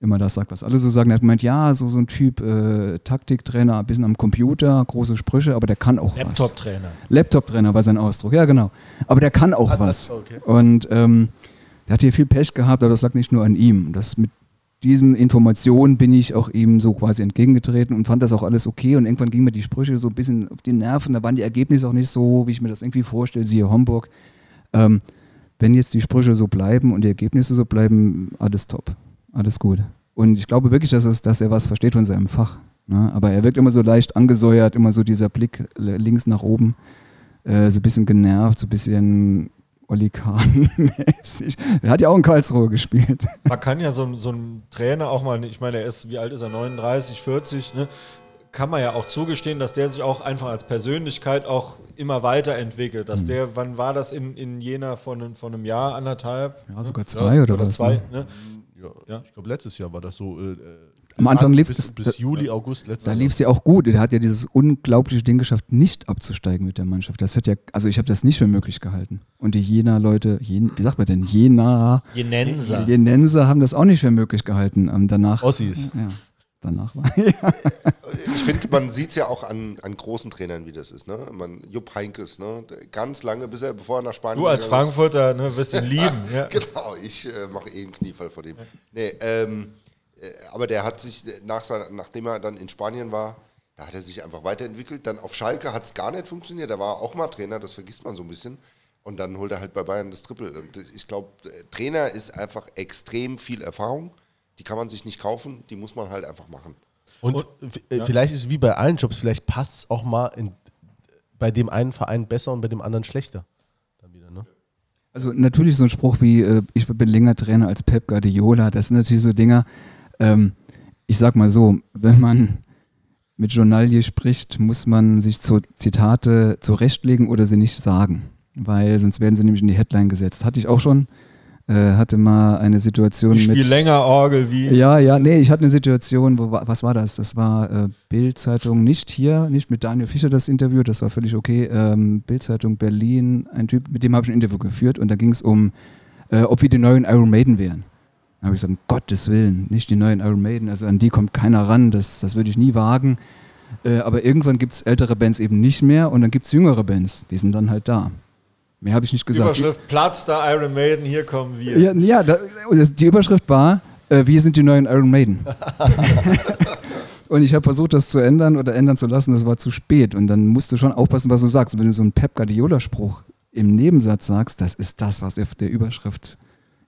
immer das sagt, was alle so sagen. Er hat gemeint, ja, so, so ein Typ äh, Taktiktrainer, ein bisschen am Computer, große Sprüche, aber der kann auch was. Laptop-Trainer. Laptop-Trainer war sein Ausdruck, ja genau. Aber der kann auch Hat was. okay. Und ähm, der hat hier viel Pech gehabt, aber das lag nicht nur an ihm. Das mit diesen Informationen bin ich auch ihm so quasi entgegengetreten und fand das auch alles okay. Und irgendwann gingen mir die Sprüche so ein bisschen auf die Nerven. Da waren die Ergebnisse auch nicht so, wie ich mir das irgendwie vorstelle, siehe Homburg. Ähm, wenn jetzt die Sprüche so bleiben und die Ergebnisse so bleiben, alles top. Alles gut. Und ich glaube wirklich, dass, es, dass er was versteht von seinem Fach. Ne? Aber er wirkt immer so leicht angesäuert, immer so dieser Blick äh, links nach oben, äh, so ein bisschen genervt, so ein bisschen Olli Kahn-mäßig. Er hat ja auch in Karlsruhe gespielt. Man kann ja so, ein- so ein Trainer auch mal, ich meine, er ist, wie alt ist er, 39, 40, ne? kann man ja auch zugestehen, dass der sich auch einfach als Persönlichkeit auch immer weiterentwickelt. Dass der, wann war das in, in Jena von, einem- von einem Jahr, anderthalb? Ja, sogar zwei oder, Oder was. zwei, Ne? Ja, Ja. Ich glaube, letztes Jahr war das so. Äh, äh, Am Anfang an- lief bis, es- bis Juli, August letztes Da Jahr. lief es ja auch gut. Er hat ja dieses unglaubliche Ding geschafft, nicht abzusteigen mit der Mannschaft. Das hat ja, also ich habe das nicht für möglich gehalten. Und die Jena-Leute, Jen, wie sagt man denn, Jena, Jenenser. Jenenser haben das auch nicht für möglich gehalten. Ähm, danach, Ossis. ja, danach war ich finde, man sieht es ja auch an, an großen Trainern, wie das ist. Ne? Man, Jupp Heinkes, ne? Ganz lange, bis er, bevor er nach Spanien Du als. Frankfurter ne, wirst ihn lieben. Ja. Genau, ich äh, mache eh einen Kniefall vor dem. Nee, ähm, äh, aber der hat sich, äh, nach seiner, nachdem er dann in Spanien war, da hat er sich einfach weiterentwickelt. Dann auf Schalke hat es gar nicht funktioniert. Da war er auch mal Trainer, das vergisst man so ein bisschen. Und dann holt er halt bei Bayern das Triple. Und ich glaube, Trainer ist einfach extrem viel Erfahrung. Die kann man sich nicht kaufen, die muss man halt einfach machen. Und, f- äh, vielleicht ist es wie bei allen Jobs, vielleicht passt es auch mal in, bei dem einen Verein besser und bei dem anderen schlechter. Dann wieder, ne? Also natürlich so ein Spruch wie, äh, ich bin länger Trainer als Pep Guardiola, das sind natürlich so Dinger, ähm, ich sag mal so, wenn man mit Journalie spricht, muss man sich so Zitate zurechtlegen oder sie nicht sagen, weil sonst werden sie nämlich in die Headline gesetzt. Hatte ich auch schon, äh, hatte mal eine Situation Ich mit... länger Orgel wie. Ja, ja, nee, ich hatte eine Situation, wo, wa- was war das? Das war äh, Bild-Zeitung, nicht hier, nicht mit Daniel Fischer das Interview, das war völlig okay. Ähm, Bild-Zeitung Berlin, ein Typ, mit dem habe ich ein Interview geführt und da ging es um, äh, ob wir die neuen Iron Maiden wären. Da habe ich gesagt, um Gottes Willen, nicht die neuen Iron Maiden, also an die kommt keiner ran, das, das würde ich nie wagen. Äh, aber irgendwann gibt es ältere Bands eben nicht mehr und dann gibt es jüngere Bands, die sind dann halt da. Mehr habe ich nicht gesagt. Überschrift Platz der Iron Maiden, hier kommen wir. Ja, ja da, die Überschrift war, äh, wir sind die neuen Iron Maiden. und ich habe versucht, das zu ändern oder ändern zu lassen, das war zu spät. Und dann musst du schon aufpassen, was du sagst. Wenn du so einen Pep Guardiola-Spruch im Nebensatz sagst, das ist das, was auf der Überschrift,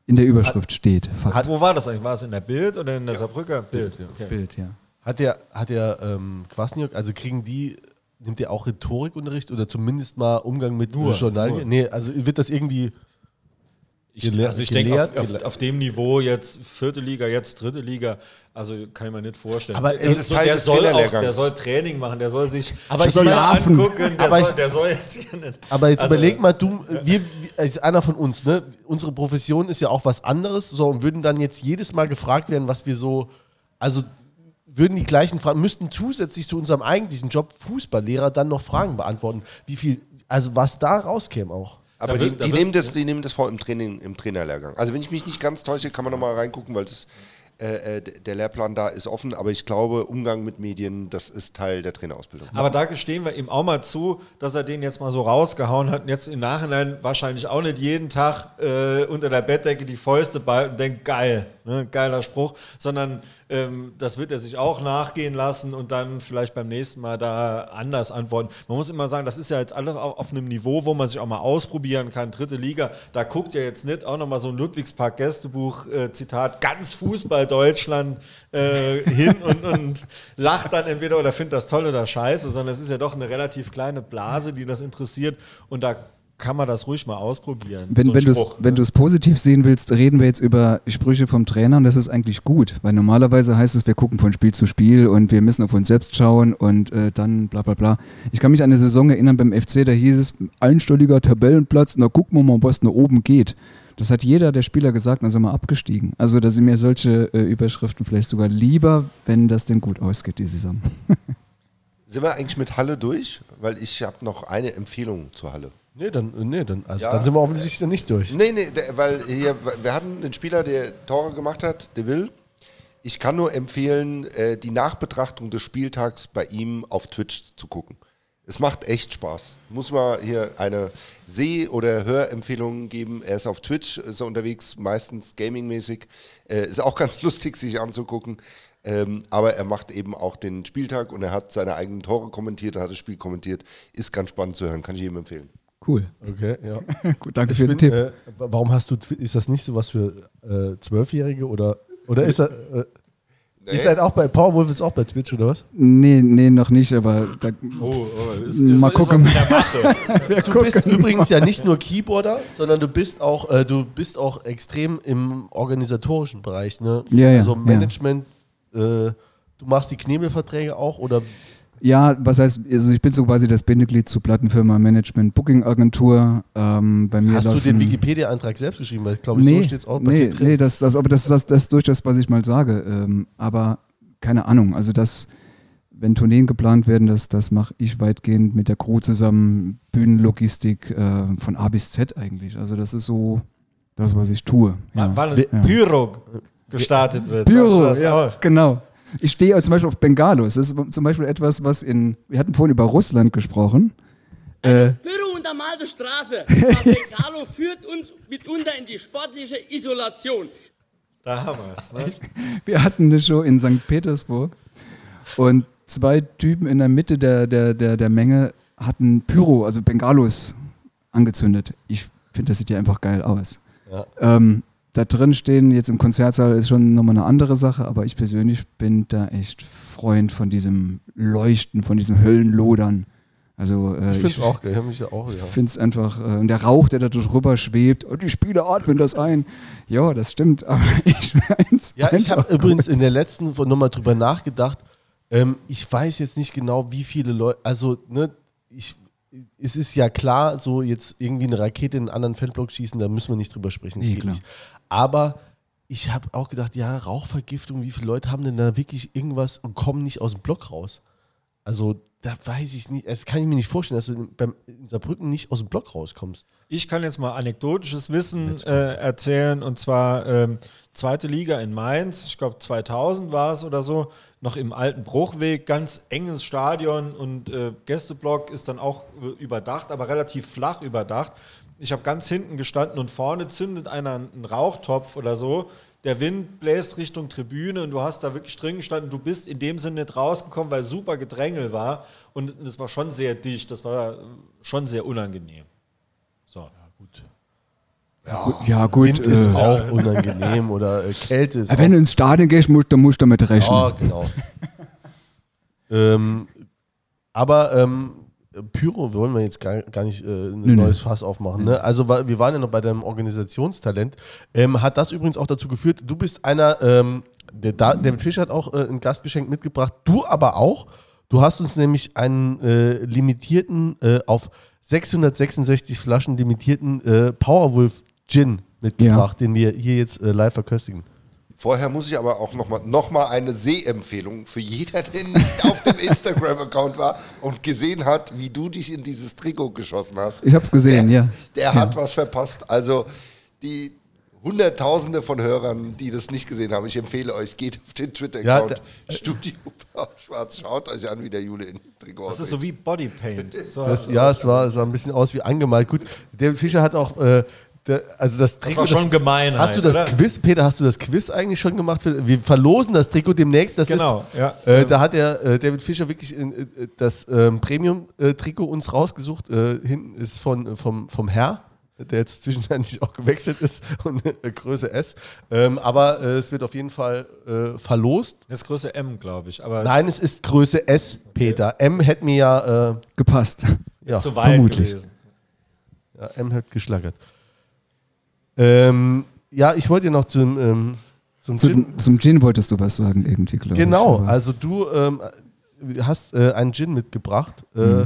in der Überschrift steht. Fakt. Wo war das eigentlich? War es in der Bild oder in der Saarbrücker? Bild. Okay. Bild, ja. Hat der, hat der ähm, Kwasniok, also kriegen die, nimmt der auch Rhetorikunterricht oder zumindest mal Umgang mit Nur, Journalie? nur. Nee, also wird das irgendwie. Ich, also ich denke, auf, auf, auf dem Niveau jetzt vierte Liga, jetzt dritte Liga, also kann ich mir nicht vorstellen. Aber es ist Teil der des soll auch, der soll Training machen, der soll sich Aber ich meine- angucken, der, Aber soll, ich- der soll jetzt hier nicht. Aber jetzt Also, überleg mal, du, wir, wir- als einer von uns, ne? Unsere Profession ist ja auch was anderes, so und würden dann jetzt jedes Mal gefragt werden, was wir so, also würden die gleichen Fragen, müssten zusätzlich zu unserem eigentlichen Job Fußballlehrer dann noch Fragen beantworten. Wie viel, also was da rauskäme auch. Aber Da die, wird- da die, nehmen das, die nehmen das vor im Training, im Trainerlehrgang. Also wenn ich mich nicht ganz täusche, kann man nochmal reingucken, weil das, äh, äh, der Lehrplan da ist offen. Aber ich glaube, Umgang mit Medien, das ist Teil der Trainerausbildung. Aber da gestehen wir ihm auch mal zu, dass er den jetzt mal so rausgehauen hat und jetzt im Nachhinein wahrscheinlich auch nicht jeden Tag äh, unter der Bettdecke die Fäuste ballt und denkt, geil, ne, geiler Spruch, sondern ähm, das wird er sich auch nachgehen lassen und dann vielleicht beim nächsten Mal da anders antworten. Man muss immer sagen, das ist ja jetzt alles auf einem Niveau, wo man sich auch mal ausprobieren kann. Dritte Liga, da guckt ja jetzt nicht auch nochmal so ein Ludwigspark-Gästebuch-Zitat, ganz Fußball Deutschland äh, hin und, und lacht dann entweder oder findet das toll oder scheiße, sondern es ist ja doch eine relativ kleine Blase, die das interessiert und da kann man das ruhig mal ausprobieren. Wenn, so wenn du es ne? positiv sehen willst, reden wir jetzt über Sprüche vom Trainer und das ist eigentlich gut, weil normalerweise heißt es, wir gucken von Spiel zu Spiel und wir müssen auf uns selbst schauen und äh, dann bla bla bla. Ich kann mich an eine Saison erinnern beim FC, da hieß es einstelliger Tabellenplatz, na gucken wir mal, was nach oben geht. Das hat jeder der Spieler gesagt, dann sind wir abgestiegen. Also da sind mir solche äh, Überschriften vielleicht sogar lieber, wenn das denn gut ausgeht, die Saison. Sind wir eigentlich mit Halle durch? Weil ich habe noch eine Empfehlung zur Halle. Nee, dann, nee, dann, also Ja. dann sind wir offensichtlich noch nicht durch. Nee, nee, der, weil hier, wir hatten einen Spieler, der Tore gemacht hat, der will. Ich kann nur empfehlen, äh, die Nachbetrachtung des Spieltags bei ihm auf Twitch zu gucken. Es macht echt Spaß. Muss man hier eine Seh- oder Hörempfehlung geben. Er ist auf Twitch, ist er unterwegs, meistens gamingmäßig. Äh, ist auch ganz lustig, sich anzugucken. Ähm, aber er macht eben auch den Spieltag und er hat seine eigenen Tore kommentiert, er hat das Spiel kommentiert. Ist ganz spannend zu hören, kann ich jedem empfehlen. Cool. Okay, ja. Gut, danke Ich für bin, den Tipp. äh, warum hast du, ist das nicht so was für äh, Zwölfjährige oder, oder ist er, äh, ist er halt auch bei, Powerwolf ist auch bei Twitch oder was? Nee, nee, noch nicht, aber da, Oh, oh, ist, Mal ist, gucken. Ist was in der Mache. Du bist übrigens ja nicht nur Keyboarder, sondern du bist auch, äh, du bist auch extrem im organisatorischen Bereich, ne? Ja, ja, Also ja. Management, äh, du machst die Knebelverträge auch oder Ja, was heißt, also ich bin so quasi das Bindeglied zur Plattenfirma Management Booking Agentur. Ähm, bei mir hast du den Wikipedia-Eintrag selbst geschrieben? Weil ich glaube, so Nee, steht es auch bei nee, dir drin. nee das, das, aber das ist das, das durch das, was ich mal sage. Ähm, aber keine Ahnung, also das, wenn Tourneen geplant werden, das, das mache ich weitgehend mit der Crew zusammen, Bühnenlogistik äh, von A bis Z eigentlich. Also das ist so das, was ich tue. Ja. Wann, Ja. Pyro gestartet wird. Pyro, ja, auch? genau. Ich stehe zum Beispiel auf Bengalos. Das ist zum Beispiel etwas, was in, wir hatten vorhin über Russland gesprochen. Äh, Büro untermalte Straße. nach Bengalo führt uns mitunter in die sportliche Isolation. Da haben wir es. Ne? wir hatten eine Show in St. Petersburg und zwei Typen in der Mitte der, der, der, der Menge hatten Pyro, also Bengalos, angezündet. Ich finde, das sieht ja einfach geil aus. Ja. Ähm, da drin stehen, jetzt im Konzertsaal ist schon nochmal eine andere Sache, aber ich persönlich bin da echt Freund von diesem Leuchten, von diesem Höllenlodern. Also äh, ich finde es auch geil. Ich mich ja auch, ja. Ich finde es einfach, äh, und der Rauch, der da drüber schwebt, und die Spieler atmen das ein. Ja, das stimmt, aber ich find's Ja, ich habe übrigens in der letzten nochmal drüber nachgedacht. Ähm, ich weiß jetzt nicht genau, wie viele Leute, also, ne, ich, es ist ja klar, so jetzt irgendwie eine Rakete in einen anderen Fanblock schießen, da müssen wir nicht drüber sprechen. Das Nee, geht klar. nicht. Aber ich habe auch gedacht, ja, Rauchvergiftung, wie viele Leute haben denn da wirklich irgendwas und kommen nicht aus dem Block raus? Also, da weiß ich nicht, das kann ich mir nicht vorstellen, dass du beim, in Saarbrücken nicht aus dem Block rauskommst. Ich kann jetzt mal anekdotisches Wissen äh, erzählen und zwar ähm, zweite Liga in Mainz, ich glaube 2000 war es oder so, noch im alten Bruchweg, ganz enges Stadion und äh, Gästeblock ist dann auch äh, überdacht, aber relativ flach überdacht. Ich habe ganz hinten gestanden und vorne zündet einer einen Rauchtopf oder so. Der Wind bläst Richtung Tribüne und du hast da wirklich drin gestanden. Du bist in dem Sinne nicht rausgekommen, weil super Gedrängel war und es war schon sehr dicht. Das war schon sehr unangenehm. So. gut. Ja, gut. Wind ist äh, auch unangenehm oder äh, Kälte ist wenn auch du ins Stadion gehst, musst, dann musst du damit rechnen. Ja, genau. ähm, aber ähm, Pyro wollen wir jetzt gar, gar nicht äh, ein nö. neues Fass aufmachen. Ne? Also wir waren ja noch bei deinem Organisationstalent. Ähm, hat das übrigens auch dazu geführt, du bist einer, ähm, der da David Fischer hat auch äh, ein Gastgeschenk mitgebracht, du aber auch. Du hast uns nämlich einen äh, limitierten, äh, auf 666 Flaschen limitierten äh, Powerwolf Gin mitgebracht, den wir hier jetzt äh, live verköstigen. Vorher muss ich aber auch nochmal noch mal eine Sehempfehlung für jeder, der nicht auf dem Instagram-Account war und gesehen hat, wie du dich in dieses Trikot geschossen hast. Ich hab's gesehen, der, ja. Der hat was verpasst. Also die Hunderttausende von Hörern, die das nicht gesehen haben, ich empfehle euch, geht auf den Twitter-Account Ja, Studio Blau Schwarz, schaut euch an, wie der Jule in Trikot Das ist so wie Bodypaint. So ja, es war, es sah ein bisschen aus wie angemalt. Gut, David Fischer hat auch, äh, der, also das Trikot. war schon Gemeinheit, Hast du das oder? Quiz, Peter, hast du das Quiz eigentlich schon gemacht? Für, wir verlosen das Trikot demnächst. Das Genau, ist, ja. Äh, da hat der äh, David Fischer wirklich äh, äh, das ähm, Premium-Trikot uns rausgesucht. Äh, hinten ist von, vom, vom Herr. Der jetzt zwischenzeitlich auch gewechselt ist und äh, Größe S. Ähm, aber äh, es wird auf jeden Fall äh, verlost. Das ist Größe M, glaube ich. Aber Nein, es ist Größe S, Peter. M hätte mir ja, äh, Gepasst. ja zu weit vermutlich. gewesen. Ja, M hat geschlagert. Ähm, ja, ich wollte dir noch zum, ähm, zum Zu, Gin. zum Gin wolltest du was sagen, irgendwie, glaube ich. Genau, aber- also du ähm, hast äh, einen Gin mitgebracht äh, Mhm.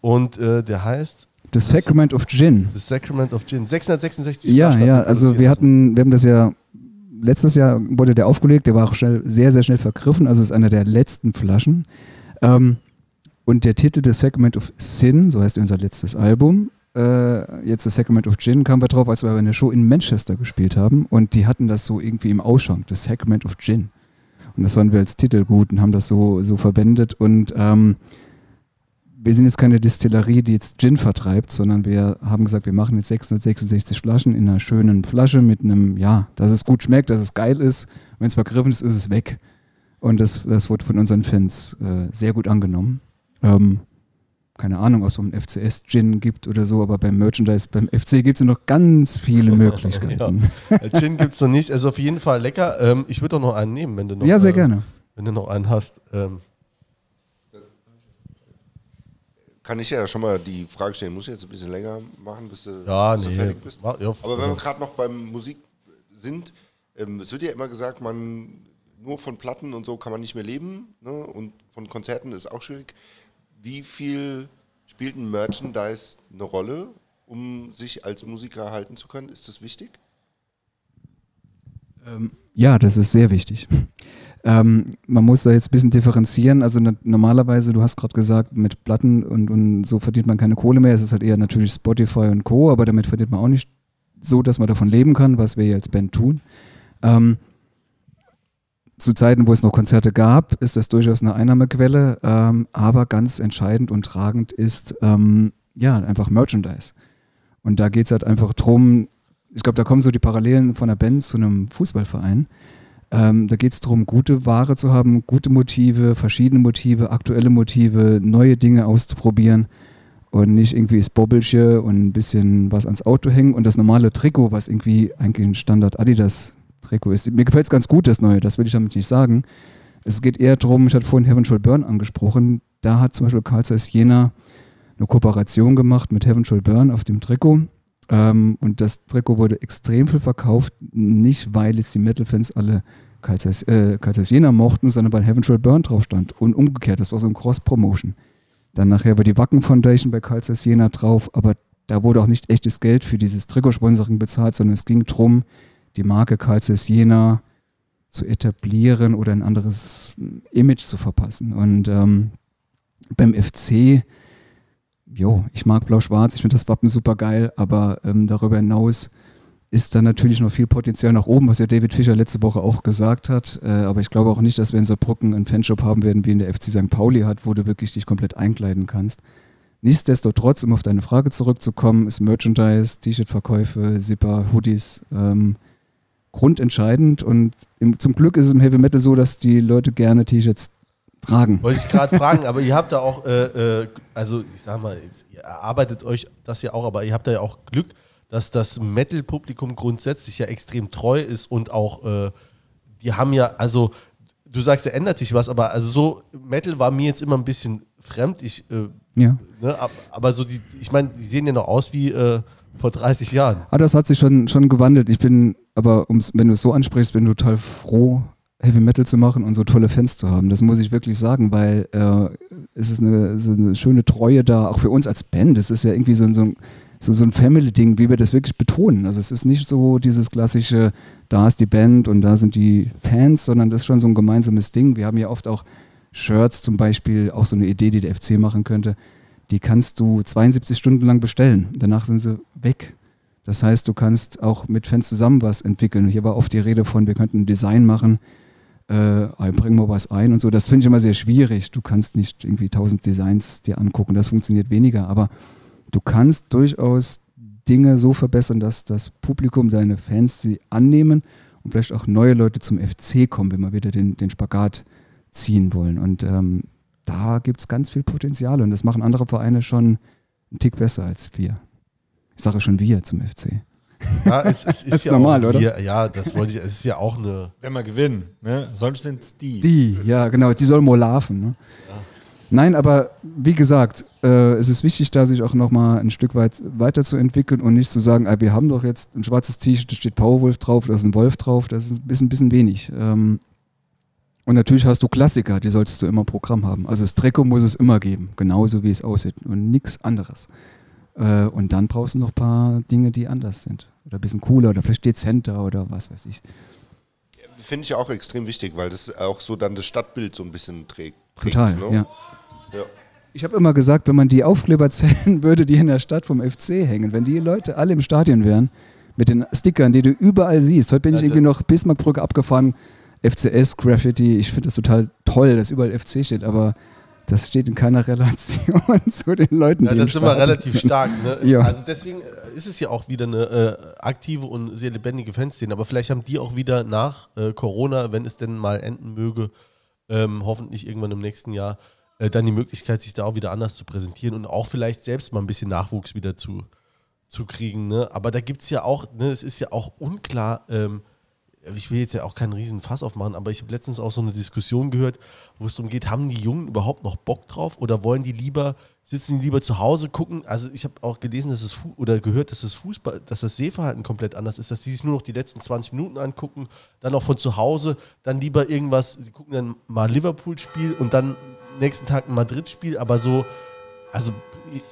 und äh, der heißt The Sacrament of Gin. The Sacrament of Gin. 666 Ja, Flaschen ja, er also wir hatten, wir haben das ja, letztes Jahr wurde der aufgelegt, der war auch schnell, sehr, sehr schnell vergriffen, also ist einer der letzten Flaschen. Ähm, und der Titel The Sacrament of Sin, so heißt unser letztes Album, äh, jetzt The Sacrament of Gin, kam wir drauf, als wir bei einer Show in Manchester gespielt haben und die hatten das so irgendwie im Ausschank, The Sacrament of Gin. Und das fanden wir als Titel gut und haben das so, so verwendet und ähm, wir sind jetzt keine Distillerie, die jetzt Gin vertreibt, sondern wir haben gesagt, wir machen jetzt 666 Flaschen in einer schönen Flasche mit einem, ja, dass es gut schmeckt, dass es geil ist. Wenn es vergriffen ist, ist es weg. Und das, das wurde von unseren Fans äh, sehr gut angenommen. Ähm, keine Ahnung, ob es einen FCS-Gin gibt oder so, aber beim Merchandise, beim FC gibt es noch ganz viele Möglichkeiten. Äh, Gin gibt es noch nicht, also auf jeden Fall lecker. Ähm, ich würde auch noch einen nehmen, wenn du noch, Ja, sehr äh, gerne. Wenn du noch einen hast. Ähm, Kann ich ja schon mal die Frage stellen, muss ich jetzt ein bisschen länger machen, bis du, ja, bis du nee. fertig bist? Ja, Aber wenn wir gerade noch beim Musik sind, ähm, es wird ja immer gesagt, man nur von Platten und so kann man nicht mehr leben ne? und von Konzerten ist auch schwierig. Wie viel spielt ein Merchandise eine Rolle, um sich als Musiker halten zu können? Ist das wichtig? Ja, das ist sehr wichtig. Ähm, man muss da jetzt ein bisschen differenzieren. Also na, normalerweise, du hast gerade gesagt, mit Platten und, und so verdient man keine Kohle mehr. Es ist halt eher natürlich Spotify und Co., aber damit verdient man auch nicht so, dass man davon leben kann, was wir ja als Band tun. Ähm, zu Zeiten, wo es noch Konzerte gab, ist das durchaus eine Einnahmequelle, ähm, aber ganz entscheidend und tragend ist ähm, ja einfach Merchandise. Und da geht es halt einfach drum, ich glaube, da kommen so die Parallelen von einer Band zu einem Fußballverein. Ähm, da geht es darum, gute Ware zu haben, gute Motive, verschiedene Motive, aktuelle Motive, neue Dinge auszuprobieren und nicht irgendwie das Bobbelche und ein bisschen was ans Auto hängen und das normale Trikot, was irgendwie eigentlich ein Standard Adidas Trikot ist. Mir gefällt es ganz gut, das neue, das will ich damit nicht sagen. Es geht eher darum, ich hatte vorhin Heaven Shall Burn angesprochen, da hat zum Beispiel Carl Zeiss Jena eine Kooperation gemacht mit Heaven Shall Burn auf dem Trikot. Ähm, und das Trikot wurde extrem viel verkauft, nicht weil jetzt die Metal-Fans alle Carl Zeiss, äh, Carl Zeiss Jena mochten, sondern weil Heaven Shall Burn drauf stand. Und umgekehrt, das war so ein Cross-Promotion. Dann nachher war die Wacken Foundation bei Carl Zeiss Jena drauf, aber da wurde auch nicht echtes Geld für dieses Trikotsponsoring bezahlt, sondern es ging darum, die Marke Carl Zeiss Jena zu etablieren oder ein anderes Image zu verpassen. Und ähm, beim FC, jo, ich mag Blau-Schwarz, ich finde das Wappen super geil, aber ähm, darüber hinaus ist da natürlich noch viel Potenzial nach oben, was ja David Fischer letzte Woche auch gesagt hat. Äh, aber ich glaube auch nicht, dass wir in Saarbrücken einen Fanshop haben werden, wie in der FC St. Pauli hat, wo du wirklich dich komplett einkleiden kannst. Nichtsdestotrotz, um auf deine Frage zurückzukommen, ist Merchandise, T-Shirt-Verkäufe, Zipper, Hoodies ähm, grundentscheidend. Und im, zum Glück ist es im Heavy Metal so, dass die Leute gerne T-Shirts tragen. Wollte ich gerade fragen, aber ihr habt da auch, äh, äh, also ich sag mal, ihr erarbeitet euch das ja auch, aber ihr habt da ja auch Glück, dass das Metal-Publikum grundsätzlich ja extrem treu ist und auch, äh, die haben ja, also du sagst, da ändert sich was, aber also so, Metal war mir jetzt immer ein bisschen fremd. Ich äh, Ja. Ne? ab- Aber so die, ich meine, die sehen ja noch aus wie äh, vor 30 Jahren. Ah, das hat sich schon, schon gewandelt. Ich bin, aber wenn du es so ansprichst, bin total froh, Heavy Metal zu machen und so tolle Fans zu haben. Das muss ich wirklich sagen, weil äh, es ist eine, es ist eine schöne Treue da, auch für uns als Band. Es ist ja irgendwie so, so ein so, so ein Family-Ding, wie wir das wirklich betonen. Also es ist nicht so dieses klassische, da ist die Band und da sind die Fans, sondern das ist schon so ein gemeinsames Ding. Wir haben ja oft auch Shirts zum Beispiel, auch so eine Idee, die der FC machen könnte. Die kannst du 72 Stunden lang bestellen. Danach sind sie weg. Das heißt, du kannst auch mit Fans zusammen was entwickeln. Hier war oft die Rede von, wir könnten ein Design machen, äh, bringen wir was ein und so. Das finde ich immer sehr schwierig. Du kannst nicht irgendwie tausend Designs dir angucken. Das funktioniert weniger. Aber du kannst durchaus Dinge so verbessern, dass das Publikum, deine Fans sie annehmen und vielleicht auch neue Leute zum FC kommen, wenn wir wieder den, den Spagat ziehen wollen. Und ähm, da gibt es ganz viel Potenzial und das machen andere Vereine schon einen Tick besser als wir. Ich sage schon wir zum FC. Ja, es, es ist, ist ja normal, auch oder? Hier, ja, das wollte ich. Es ist ja auch eine. Wenn wir gewinnen, ne? sonst sind es die. Die, ja, genau, die sollen wohl larven. Ne? Nein, aber wie gesagt, äh, es ist wichtig, da sich auch nochmal ein Stück weit weiterzuentwickeln und nicht zu sagen, ah, wir haben doch jetzt ein schwarzes T-Shirt, da steht Powerwolf drauf, da ist ein Wolf drauf, das ist ein bisschen, bisschen wenig. Ähm, und natürlich hast du Klassiker, die solltest du immer im Programm haben. Also das Trikot muss es immer geben, genauso wie es aussieht und nichts anderes. Äh, und dann brauchst du noch ein paar Dinge, die anders sind. Oder ein bisschen cooler oder vielleicht dezenter oder was weiß ich. Finde ich auch extrem wichtig, weil das auch so dann das Stadtbild so ein bisschen trägt. prägt, Total, ne? ja. Ich habe immer gesagt, wenn man die Aufkleber zählen würde, die in der Stadt vom FC hängen, wenn die Leute alle im Stadion wären, mit den Stickern, die du überall siehst. Heute bin ich irgendwie noch Bismarckbrücke abgefahren, FCS, Graffiti. Ich finde das total toll, dass überall FC steht, aber das steht in keiner Relation zu den Leuten, Ja, die das immer Stadion relativ sind. stark. Ne? Ja. Also deswegen äh, ist es ja auch wieder eine äh, aktive und sehr lebendige Fanszene. Aber vielleicht haben die auch wieder nach äh, Corona, wenn es denn mal enden möge, ähm, hoffentlich irgendwann im nächsten Jahr, äh, dann die Möglichkeit, sich da auch wieder anders zu präsentieren und auch vielleicht selbst mal ein bisschen Nachwuchs wieder zu, zu kriegen. Ne? Aber da gibt es ja auch, ne, es ist ja auch unklar, ähm, ich will jetzt ja auch keinen riesen Fass aufmachen, aber ich habe letztens auch so eine Diskussion gehört, wo es darum geht, haben die Jungen überhaupt noch Bock drauf oder wollen die lieber, sitzen die lieber zu Hause, gucken? Also ich habe auch gelesen, dass es oder gehört, dass das Fußball, dass das Sehverhalten komplett anders ist, dass die sich nur noch die letzten 20 Minuten angucken, dann auch von zu Hause, dann lieber irgendwas, die gucken dann mal Liverpool-Spiel und dann nächsten Tag ein Madrid-Spiel, aber so, also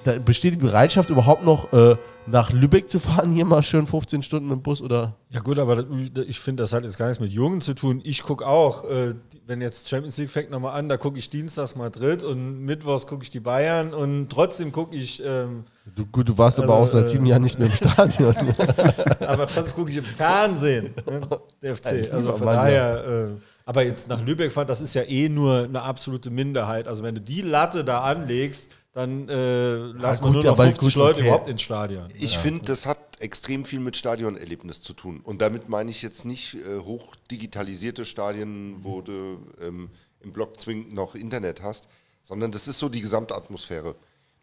da besteht die Bereitschaft überhaupt noch äh, nach Lübeck zu fahren, hier mal schön 15 Stunden mit dem Bus oder? Ja gut, aber ich finde, das hat jetzt gar nichts mit Jungen zu tun. Ich gucke auch, äh, wenn jetzt Champions League fängt nochmal an, da gucke ich Dienstags Madrid und Mittwochs gucke ich die Bayern und trotzdem gucke ich, ähm, Du, gut, du warst aber Also, auch seit äh, sieben Jahren nicht mehr im Stadion. aber trotzdem gucke ich im Fernsehen, ne, der FC. Also von daher, äh, aber jetzt nach Lübeck fahren, das ist ja eh nur eine absolute Minderheit. Also wenn du die Latte da anlegst, dann äh, lassen wir nur noch aber 50 gut, Leute okay. überhaupt ins Stadion. Ich finde, das hat extrem viel mit Stadionerlebnis zu tun. Und damit meine ich jetzt nicht äh, hoch digitalisierte Stadien, wo du ähm, im Block zwingend noch Internet hast, sondern das ist so die Gesamtatmosphäre,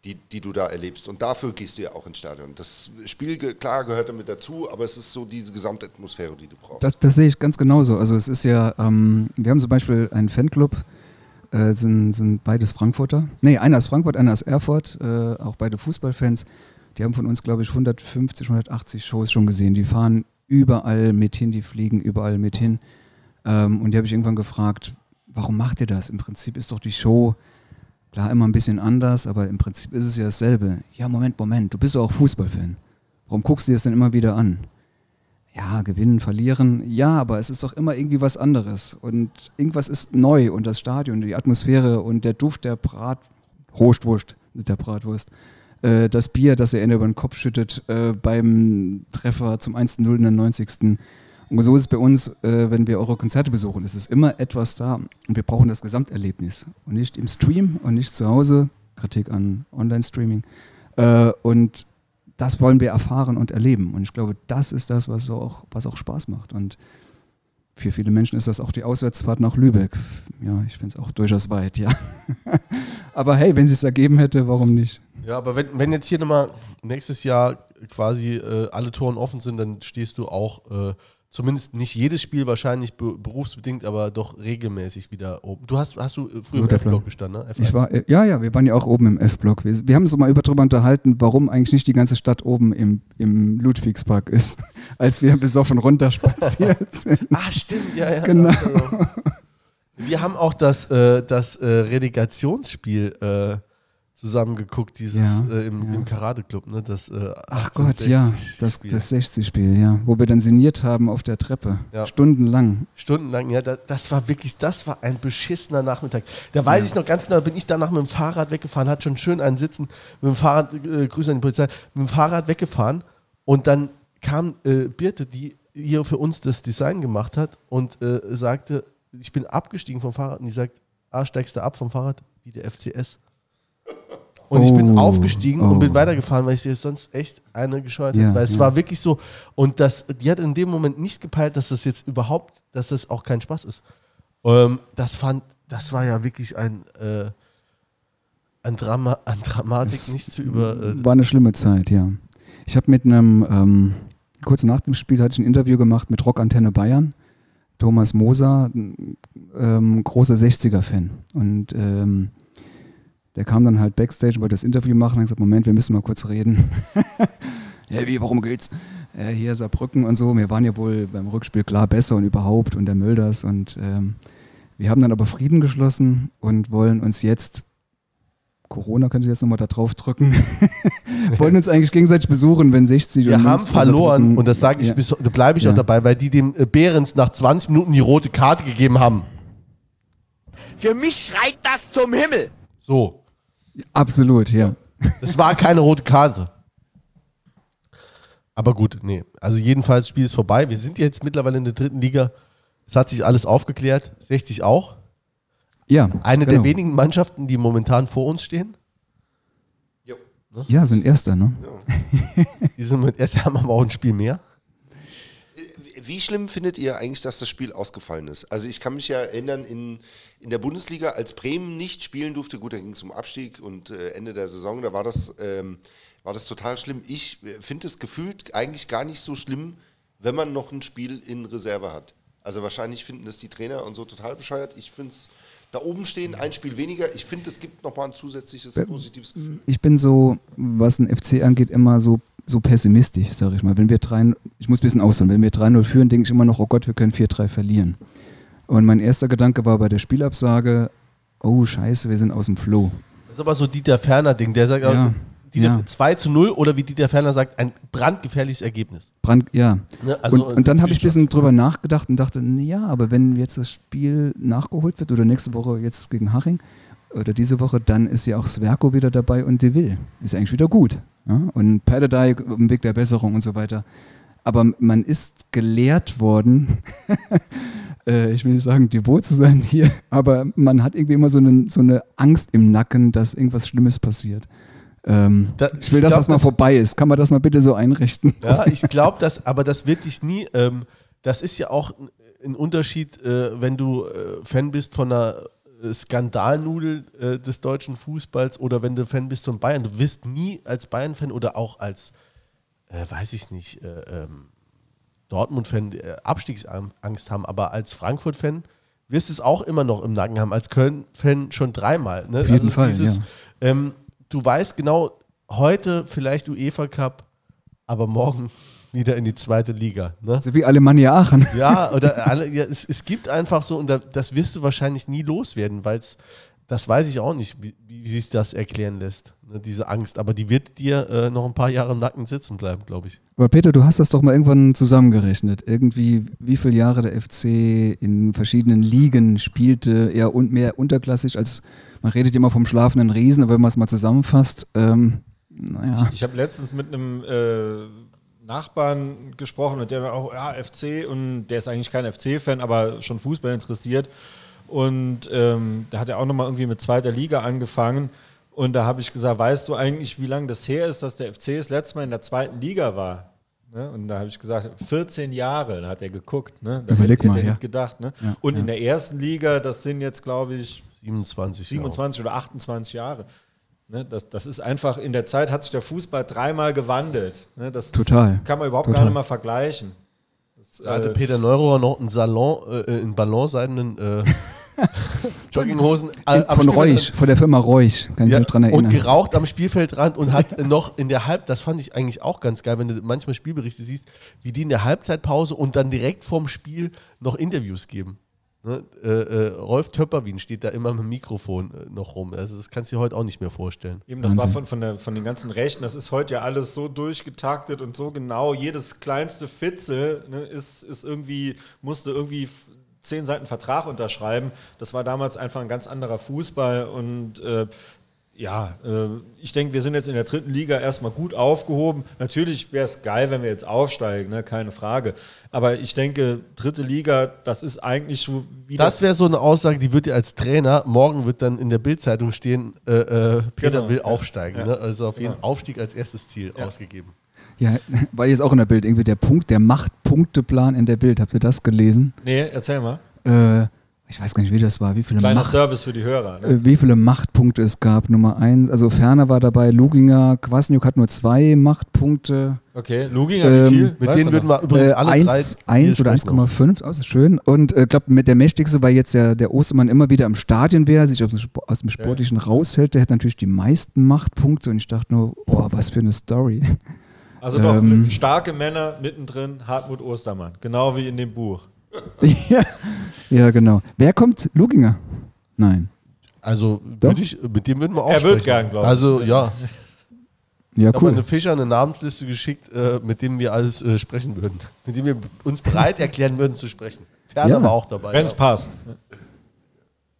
die, die du da erlebst. Und dafür gehst du ja auch ins Stadion. Das Spiel, klar, gehört damit dazu, aber es ist so diese Gesamtatmosphäre, die du brauchst. Das, das sehe ich ganz genauso. Also es ist ja, ähm, wir haben zum Beispiel einen Fanclub, äh, sind, sind beides Frankfurter. Nee, einer ist Frankfurt, einer ist Erfurt, äh, auch beide Fußballfans. Die haben von uns, glaube ich, 150, 180 Shows schon gesehen. Die fahren überall mit hin, die fliegen überall mit hin. Ähm, und die habe ich irgendwann gefragt, warum macht ihr das? Im Prinzip ist doch die Show klar immer ein bisschen anders, aber im Prinzip ist es ja dasselbe. Ja, Moment, Moment, du bist doch auch Fußballfan. Warum guckst du dir das denn immer wieder an? ja, gewinnen, verlieren, ja, aber es ist doch immer irgendwie was anderes. Und irgendwas ist neu und das Stadion, die Atmosphäre und der Duft der Brat, Rohstwurst, der Bratwurst, äh, das Bier, das er über den Kopf schüttet äh, beim Treffer zum 1-0 in der 90. Und so ist es bei uns, äh, wenn wir eure Konzerte besuchen. Es ist immer etwas da und wir brauchen das Gesamterlebnis. Und nicht im Stream und nicht zu Hause. Kritik an Online-Streaming. Äh, und das wollen wir erfahren und erleben. Und ich glaube, das ist das, was auch, was auch Spaß macht. Und für viele Menschen ist das auch die Auswärtsfahrt nach Lübeck. Ja, ich finde es auch durchaus weit, ja. Aber hey, wenn es sich ergeben hätte, warum nicht? Ja, aber wenn, wenn jetzt hier nochmal nächstes Jahr quasi äh, alle Toren offen sind, dann stehst du auch äh, zumindest nicht jedes Spiel wahrscheinlich be berufsbedingt, aber doch regelmäßig wieder oben. Du hast, hast du äh, früher So im. F-Block gestanden, ne? Ich F1. war, äh, ja, ja, wir waren ja auch oben im F-Block. Wir, wir haben uns mal über drüber unterhalten, warum eigentlich nicht die ganze Stadt oben im, im Ludwigspark ist, als wir besoffen runterspaziert sind. Ah, stimmt, ja, ja. Genau. Wir haben auch das, äh, das äh, Relegationsspiel äh, zusammen geguckt, dieses Ja, äh, im, ja. im Karate-Club, ne? Das, äh, Ach Gott, ja, das, 1860-Spiel. das 60-Spiel, ja. Wo wir dann sinniert haben auf der Treppe. Ja. Stundenlang. Stundenlang, ja, da, das war wirklich, das war ein beschissener Nachmittag. Da weiß ich noch ganz genau, da bin ich danach mit dem Fahrrad weggefahren, hat schon schön einen Sitzen, mit dem Fahrrad, äh, Grüße an die Polizei, mit dem Fahrrad weggefahren und dann kam äh, Birte, die hier für uns das Design gemacht hat und äh, sagte, ich bin abgestiegen vom Fahrrad und die sagt, ah, steigst du ab vom Fahrrad? Wie der FCS. Und ich bin Oh, aufgestiegen und oh. bin weitergefahren, weil ich sie sonst echt eine gescheut Ja, habe. Weil es ja. war wirklich so. Und das, die hat in dem Moment nicht gepeilt, dass das jetzt überhaupt, dass das auch kein Spaß ist. Ähm, das fand, das war ja wirklich ein, äh, ein Drama, an Dramatik Es nicht zu über. Äh, War eine schlimme Zeit, ja. Ich habe mit einem, ähm, kurz nach dem Spiel hatte ich ein Interview gemacht mit Rockantenne Bayern. Thomas Moser, ähm, großer 60er-Fan. Und ähm, der kam dann halt backstage und wollte das Interview machen und hat gesagt, Moment, wir müssen mal kurz reden. ja, wie, worum geht's? Äh, hier Saarbrücken und so. Wir waren ja wohl beim Rückspiel klar besser und überhaupt und der Mölders. Und ähm, wir haben dann aber Frieden geschlossen und wollen uns jetzt Corona könnte ich jetzt nochmal da drauf drücken. Wollen uns eigentlich gegenseitig besuchen, wenn 60 wir und haben verloren und das sage ich ja. bis, da bleibe ich Ja. auch dabei, weil die dem äh, Behrens nach 20 Minuten die rote Karte gegeben haben. Für mich schreit das zum Himmel. So. Absolut, ja. Das war keine rote Karte. Aber gut, nee. Also jedenfalls, das Spiel ist vorbei. Wir sind jetzt mittlerweile in der dritten Liga. Es hat sich alles aufgeklärt. 60 auch. Ja, Eine genau. der wenigen Mannschaften, die momentan vor uns stehen. Jo. Ja, sind Erster, ne? Die sind mit erst haben aber auch ein Spiel mehr. Wie schlimm findet ihr eigentlich, dass das Spiel ausgefallen ist? Also ich kann mich ja erinnern, in, in der Bundesliga, als Bremen nicht spielen durfte, gut, da ging es um Abstieg und äh, Ende der Saison, da war das, ähm, war das total schlimm. Ich äh, finde es gefühlt eigentlich gar nicht so schlimm, wenn man noch ein Spiel in Reserve hat. Also wahrscheinlich finden das die Trainer und so total bescheuert. Ich finde es, da oben stehen, ein Spiel weniger. Ich finde, es gibt nochmal ein zusätzliches positives Gefühl. Ich bin so, was ein FC angeht, immer so, so pessimistisch, sage ich mal. Wenn wir 3, ich muss ein bisschen ausholen, wenn wir 3-0 führen, denke ich immer noch, oh Gott, wir können 4-3 verlieren. Und mein erster Gedanke war bei der Spielabsage, oh scheiße, wir sind aus dem Flow. Das ist aber so Dieter Ferner-Ding. Der sagt, Ja, Dieter, ja. 2 zu 0 oder wie Dieter Ferner sagt, ein brandgefährliches Ergebnis. Brand, ja. Ne? Also, und, und dann habe ich ein bisschen drüber nachgedacht und dachte, ja, aber wenn jetzt das Spiel nachgeholt wird oder nächste Woche jetzt gegen Haching oder diese Woche, dann ist ja auch Sverko wieder dabei und De Will. Ist eigentlich wieder gut. Ja? Und Perdedei dem Weg der Besserung und so weiter. Aber man ist gelehrt worden, äh, ich will nicht sagen, devot zu sein hier, aber man hat irgendwie immer so eine, so eine Angst im Nacken, dass irgendwas Schlimmes passiert. Ähm, Da- ich will, ich dass glaub, das mal das- vorbei ist. Kann man das mal bitte so einrichten? Ja, ich glaube, dass, aber das wird sich nie, ähm, das ist ja auch ein- ein Unterschied, äh, wenn du äh, Fan bist von einer äh, Skandalnudel äh, des deutschen Fußballs oder wenn du Fan bist von Bayern. Du wirst nie als Bayern-Fan oder auch als, äh, weiß ich nicht, äh, ähm, Dortmund-Fan äh, Abstiegsangst haben, aber als Frankfurt-Fan wirst du es auch immer noch im Nacken haben, als Köln-Fan schon dreimal. Ne? Auf jeden Fall, ja. ähm, du weißt genau, heute vielleicht UEFA Cup, aber morgen wieder in die zweite Liga. Ne? So wie Alemannia Aachen. Ja, oder alle, ja, es, es gibt einfach so, und da, das wirst du wahrscheinlich nie loswerden, weil es, das weiß ich auch nicht, wie, wie sich das erklären lässt, ne, diese Angst. Aber die wird dir äh, noch ein paar Jahre im Nacken sitzen bleiben, glaube ich. Aber Peter, du hast das doch mal irgendwann zusammengerechnet. Irgendwie, wie viele Jahre der FC in verschiedenen Ligen spielte, eher und mehr unterklassig als, man redet immer vom schlafenden Riesen, aber wenn man es mal zusammenfasst, ähm, naja. Ich habe letztens mit einem äh, Nachbarn gesprochen und der war auch, ja, FC und der ist eigentlich kein FC-Fan, aber schon Fußball interessiert. Und ähm, da hat er auch nochmal irgendwie mit zweiter Liga angefangen. Und da habe ich gesagt, weißt du eigentlich, wie lange das her ist, dass der FC das letzte Mal in der zweiten Liga war? Ne? Und da habe ich gesagt, 14 Jahre, da hat er geguckt. Ne? Da Überleg hätte mal, er ja. nicht gedacht. Ne? Ja, und ja. in der ersten Liga, das sind jetzt, glaube ich, 27. 27 oder 28 Jahre. Ne, das, das ist einfach, in der Zeit hat sich der Fußball dreimal gewandelt. Ne, das Total, Ist, kann man überhaupt total. gar nicht mal vergleichen. Da hatte äh, Peter Neurohr noch einen Salon äh, in ballonseidenen äh, Jogginghosen. äh, Von Reuch, von der Firma Reuch, kann ich Ja, mich dran und erinnern. geraucht am Spielfeldrand und hat noch in der Halb, das fand ich eigentlich auch ganz geil, wenn du manchmal Spielberichte siehst, wie die in der Halbzeitpause und dann direkt vorm Spiel noch Interviews geben. Ne? Äh, äh, Rolf Töpperwien steht da immer mit dem Mikrofon äh, noch rum. Also das kannst du dir heute auch nicht mehr vorstellen. Eben, das war Wahnsinn. von, von, der, von den ganzen Rechten, das ist heute ja alles so durchgetaktet und so genau. Jedes kleinste Fitzel ne, ist, ist irgendwie, musste irgendwie zehn Seiten Vertrag unterschreiben. Das war damals einfach ein ganz anderer Fußball und äh, ja, äh, ich denke, wir sind jetzt in der dritten Liga erstmal gut aufgehoben. Natürlich wäre es geil, wenn wir jetzt aufsteigen, ne? keine Frage. Aber ich denke, dritte Liga, das ist eigentlich so wieder. Das wäre so eine Aussage, die wird dir als Trainer, morgen wird dann in der Bildzeitung stehen, äh, äh, Peter Genau, will ja. aufsteigen. Ja. Ne? Also auf jeden Genau. Aufstieg als erstes Ziel ausgegeben. Ja, war jetzt auch in der Bild, irgendwie der Punkt, der Machtpunkteplan in der Bild. Habt ihr das gelesen? nee, erzähl mal. Äh, ich weiß gar nicht, wie das war, wie viele, Kleiner Macht, Service für die Hörer. Ne? äh, wie viele Machtpunkte es gab. Nummer eins, also Ferner war dabei, Luginger, Kwasniuk hat nur zwei Machtpunkte. Okay, Luginger, wie Ähm, viel? Mit Weißt denen würden wir übrigens Äh, alle 1, drei 1 hier oder sprechen noch. 1,5, das ist schön. Und ich äh, glaube, mit der mächtigste, weil jetzt der, der Ostermann immer wieder im Stadion wäre, sich aus dem, Sportlichen raushält, der hat natürlich die meisten Machtpunkte und ich dachte nur, oh, was für eine Story. Also doch, Ähm, starke Männer mittendrin, Hartmut Ostermann. Genau wie in dem Buch. ja. Ja, genau. Wer kommt? Luginger? Nein. Also Doch. würde ich, mit dem würden wir auch Er wird sprechen. gern, glaub ich. Also ja, Ja, ich habe cool. eine Fischer eine Namensliste geschickt, äh, mit denen wir alles äh, sprechen würden. Mit denen wir uns bereit erklären würden zu sprechen. Ferner Ja. war auch dabei. Wenn es ja, passt.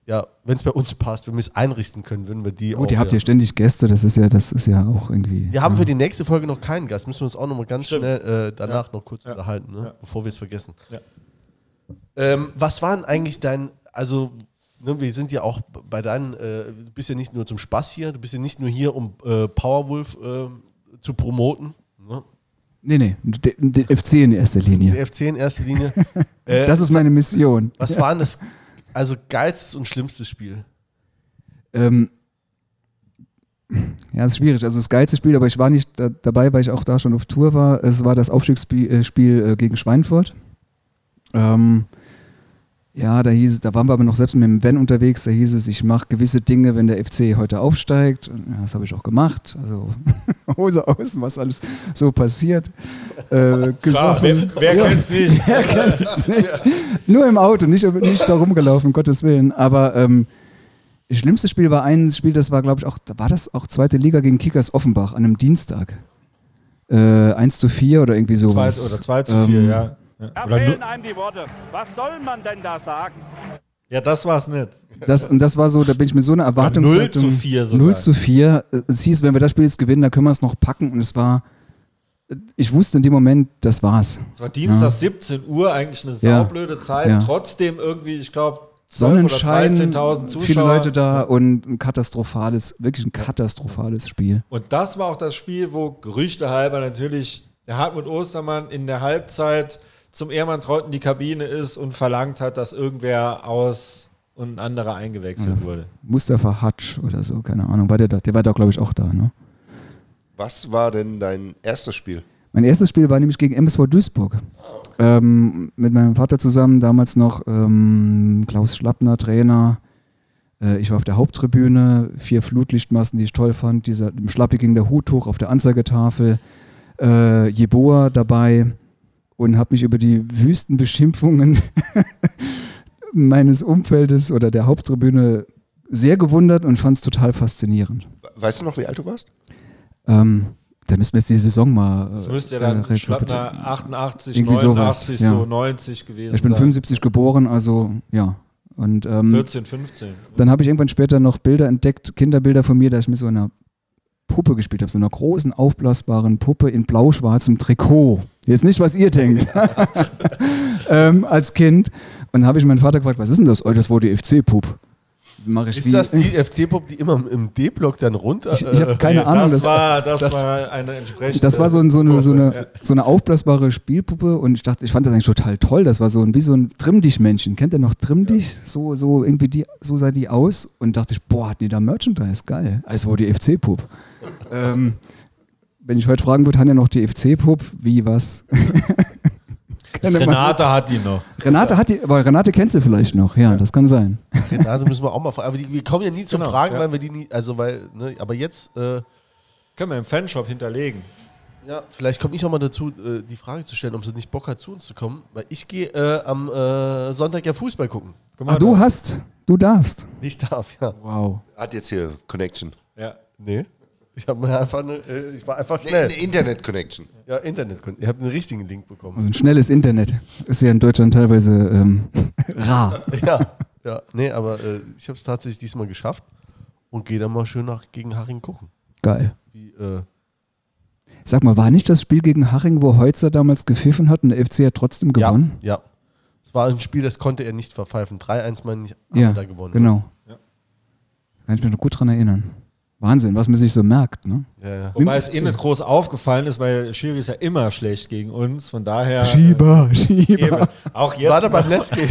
ja wenn es bei uns passt, wenn wir es einrichten können, würden wir die auch. Gut, ihr habt ja. ja ständig Gäste, das ist ja, das ist ja auch irgendwie. Wir haben für die nächste Folge noch keinen Gast. Müssen wir uns auch noch mal ganz Stimmt. schnell äh, danach noch kurz Ja. unterhalten, ne? Ja. bevor wir es vergessen. Ja. Ähm, was waren eigentlich dein, also ne, wir sind ja auch bei deinen, äh, du bist ja nicht nur zum Spaß hier, du bist ja nicht nur hier, um äh, Powerwolf äh, zu promoten. Ne? Nee, nee, der FC in erster Linie. Der FC in erster Linie. äh, Das ist meine Mission. was war denn das also geilstes und schlimmstes Spiel? Ähm, ja, es ist schwierig. Also das geilste Spiel, aber ich war nicht da, dabei, weil ich auch da schon auf Tour war. Es war das Aufstiegsspiel äh, äh, gegen Schweinfurt. Ähm, ja, da hieß da waren wir aber noch selbst mit dem Van unterwegs, da hieß es, ich mache gewisse Dinge, wenn der FC heute aufsteigt. Das habe ich auch gemacht. Also Hose aus, was alles so passiert. Äh, Klar, wer, wer Ja. kennt's nicht? Wer kennt's nicht? Nur im Auto, nicht, nicht da rumgelaufen, um Gottes Willen. Aber ähm, das schlimmste Spiel war ein Spiel, das war, glaube ich, auch, da war das auch zweite Liga gegen Kickers Offenbach an einem Dienstag. Äh, 1 zu 4 oder irgendwie Zwei, sowas. oder 2 zu 4, Ähm, ja. Ja. Da Oder fehlen einem die Worte. Was soll man denn da sagen? ja, das war's nicht. Das, und das war so, da bin ich mit so einer Erwartungshaltung. 0 zu 4 sogar. 0 zu 4. Es hieß, wenn wir das Spiel jetzt gewinnen, dann können wir es noch packen. Und es war, ich wusste in dem Moment, das war's. Es war Dienstag 17 Uhr, eigentlich eine Ja. saublöde Zeit. Ja. Trotzdem irgendwie, ich glaube, Sonnenschein, 13.000 Zuschauer. viele Leute da und ein katastrophales, wirklich ein katastrophales Spiel. Und das war auch das Spiel, wo Gerüchte halber natürlich der Hartmut Ostermann in der Halbzeit zum Ehrmann Trauten die Kabine ist und verlangt hat, dass irgendwer aus und ein anderer eingewechselt wurde. Mustafa Hatsch oder so, keine Ahnung. War der da? Der war da, glaube ich, auch da. Ne? Was war denn dein erstes Spiel? Mein erstes Spiel war nämlich gegen MSV Duisburg. Ähm, mit meinem Vater zusammen, damals noch ähm, Klaus Schlappner, Trainer. Äh, ich war auf der Haupttribüne, vier Flutlichtmassen, die ich toll fand. Dieser, Im Schlappi ging der Hut hoch auf der Anzeigetafel. Äh, Jeboa dabei und habe mich über die wüsten Beschimpfungen meines Umfeldes oder der Haupttribüne sehr gewundert und fand es total faszinierend. Weißt du noch, wie alt du warst? Ähm, da müssen wir jetzt die Saison mal. Das müsste ja äh, dann rekapitulieren. Schlappner 88, Irgendwie 89, sowas, so ja. 90 gewesen Ich bin sein. 75 geboren, also ja. Und ähm, 14, 15. dann habe ich irgendwann später noch Bilder entdeckt, Kinderbilder von mir, dass ich mit so einer Puppe gespielt habe, so einer großen aufblasbaren Puppe in blau-schwarzem Trikot. Jetzt nicht, was ihr denkt. ähm, als Kind. Und habe ich meinen Vater gefragt, was ist denn das? Oh, das war die FC-Pup. Mache ich Ist wie- das die FC-Pop, die immer im D-Block dann runter? Ich, ich habe keine Nee, Ahnung. das, das- war, das, das- war eine entsprechende. Das war so, ein, so, eine, so, eine, so eine aufblasbare Spielpuppe und ich dachte, ich fand das eigentlich total toll. Das war so ein, wie so ein Trimm-Dich-Männchen. Kennt ihr noch Trimm-Dich? So, so irgendwie die, so sah die aus und dachte ich, boah, hatten die da Merchandise, geil. Also die FC-Pup. ähm, wenn ich heute fragen würde, haben ja noch die FC-Pup, wie, was? Kenne man Renate hat die noch. Renate hat die, aber Renate kennst du vielleicht noch, ja, das kann sein. Renate müssen wir auch mal fragen. Aber die, wir kommen ja nie zum Genau, Fragen, ja. weil wir die nie, also weil, ne, aber jetzt, äh, Können wir im Fanshop hinterlegen. ja, vielleicht komme ich auch mal dazu, äh, die Frage zu stellen, ob sie nicht Bock hat, zu uns zu kommen, weil ich gehe äh, am äh, Sonntag ja Fußball gucken. Guck mal Ah, du hast, du darfst. Ich darf, ja. Wow. Hat jetzt hier Connection. Ja. Nee. Ich habe mir einfach eine, äh, ich war einfach schnell. eine Internet-Connection. Ja, Internet. Ihr habt einen richtigen Link bekommen. Also ein schnelles Internet ist ja in Deutschland teilweise ähm, rar. Ja, ja. Nee, aber äh, ich habe es tatsächlich diesmal geschafft und gehe dann mal schön nach gegen Haring gucken. Geil. Wie, äh, Sag mal, war nicht das Spiel gegen Haching, wo Heutzer damals gepfiffen hat und der FC hat trotzdem gewonnen? Ja, ja. Es war ein Spiel, das konnte er nicht verpfeifen. 3-1 meine ich, haben Ja, da gewonnen. genau. Ja. Kann ich mich noch gut dran erinnern. Wahnsinn, was man sich so merkt, ne? Ja, ja. Wobei es eh nicht groß aufgefallen ist, weil Schiri ist ja immer schlecht gegen uns. Von daher. Schieber, Äh, Schieber. eben. Auch jetzt. War da noch. beim Letzke.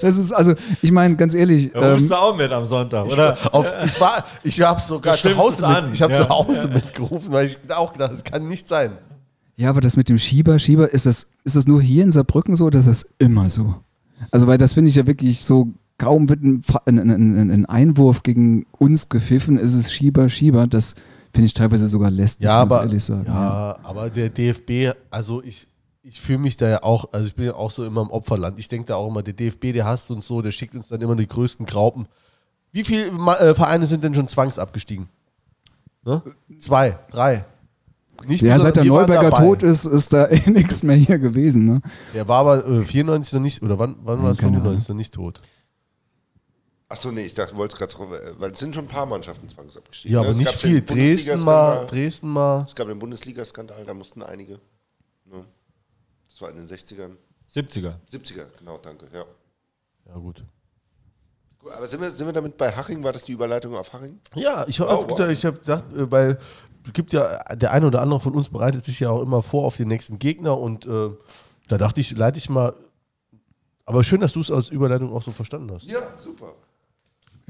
Das ist, also, ich meine, ganz ehrlich, Da rufst ähm, du auch mit am Sonntag, oder? Auf, ich war, ich habe sogar zu Hause, mit, ich habe Ja. zu Hause mitgerufen, weil ich auch gedacht, das kann nicht sein. ja, aber das mit dem Schieber, Schieber, ist das, ist das nur hier in Saarbrücken so oder ist das immer so? Also, weil das finde ich ja wirklich so, kaum wird ein, ein, ein, ein- ein Einwurf gegen uns gepfiffen, ist es Schieber, Schieber. Das finde ich teilweise sogar lästig, Ja, muss ich aber, ehrlich sagen. ja, aber der DFB, also ich, ich fühle mich da ja auch, also ich bin ja auch so immer im Opferland. Ich denke da auch immer, der DFB, der hasst uns so, der schickt uns dann immer die größten Graupen. Wie viele äh, Vereine sind denn schon zwangsabgestiegen? Ne? Zwei, drei. Nicht Ja, seit der Neuberger tot ist, ist da eh nichts mehr hier gewesen, ne? Der war aber äh, 94 noch nicht, oder wann, wann war es keine 95 noch nicht tot? Achso, nee, ich dachte, du wolltest gerade äh, weil es sind schon ein paar Mannschaften zwangsabgestiegen. Ja, ne? aber Es nicht viel. Dresden mal. Dresden mal. Es gab den Bundesliga-Skandal, da mussten einige. Ne? Das war in den 60ern. 70er. 70er, genau, danke. Ja. Ja, gut. Aber sind wir, sind wir damit bei Haching? War das die Überleitung auf Haching? Ja, ich habe Oh, wow. ich habe gedacht, äh, weil es gibt ja, der eine oder andere von uns bereitet sich ja auch immer vor auf den nächsten Gegner und äh, da dachte ich, leite ich mal. Aber schön, dass du es als Überleitung auch so verstanden hast. Ja, super.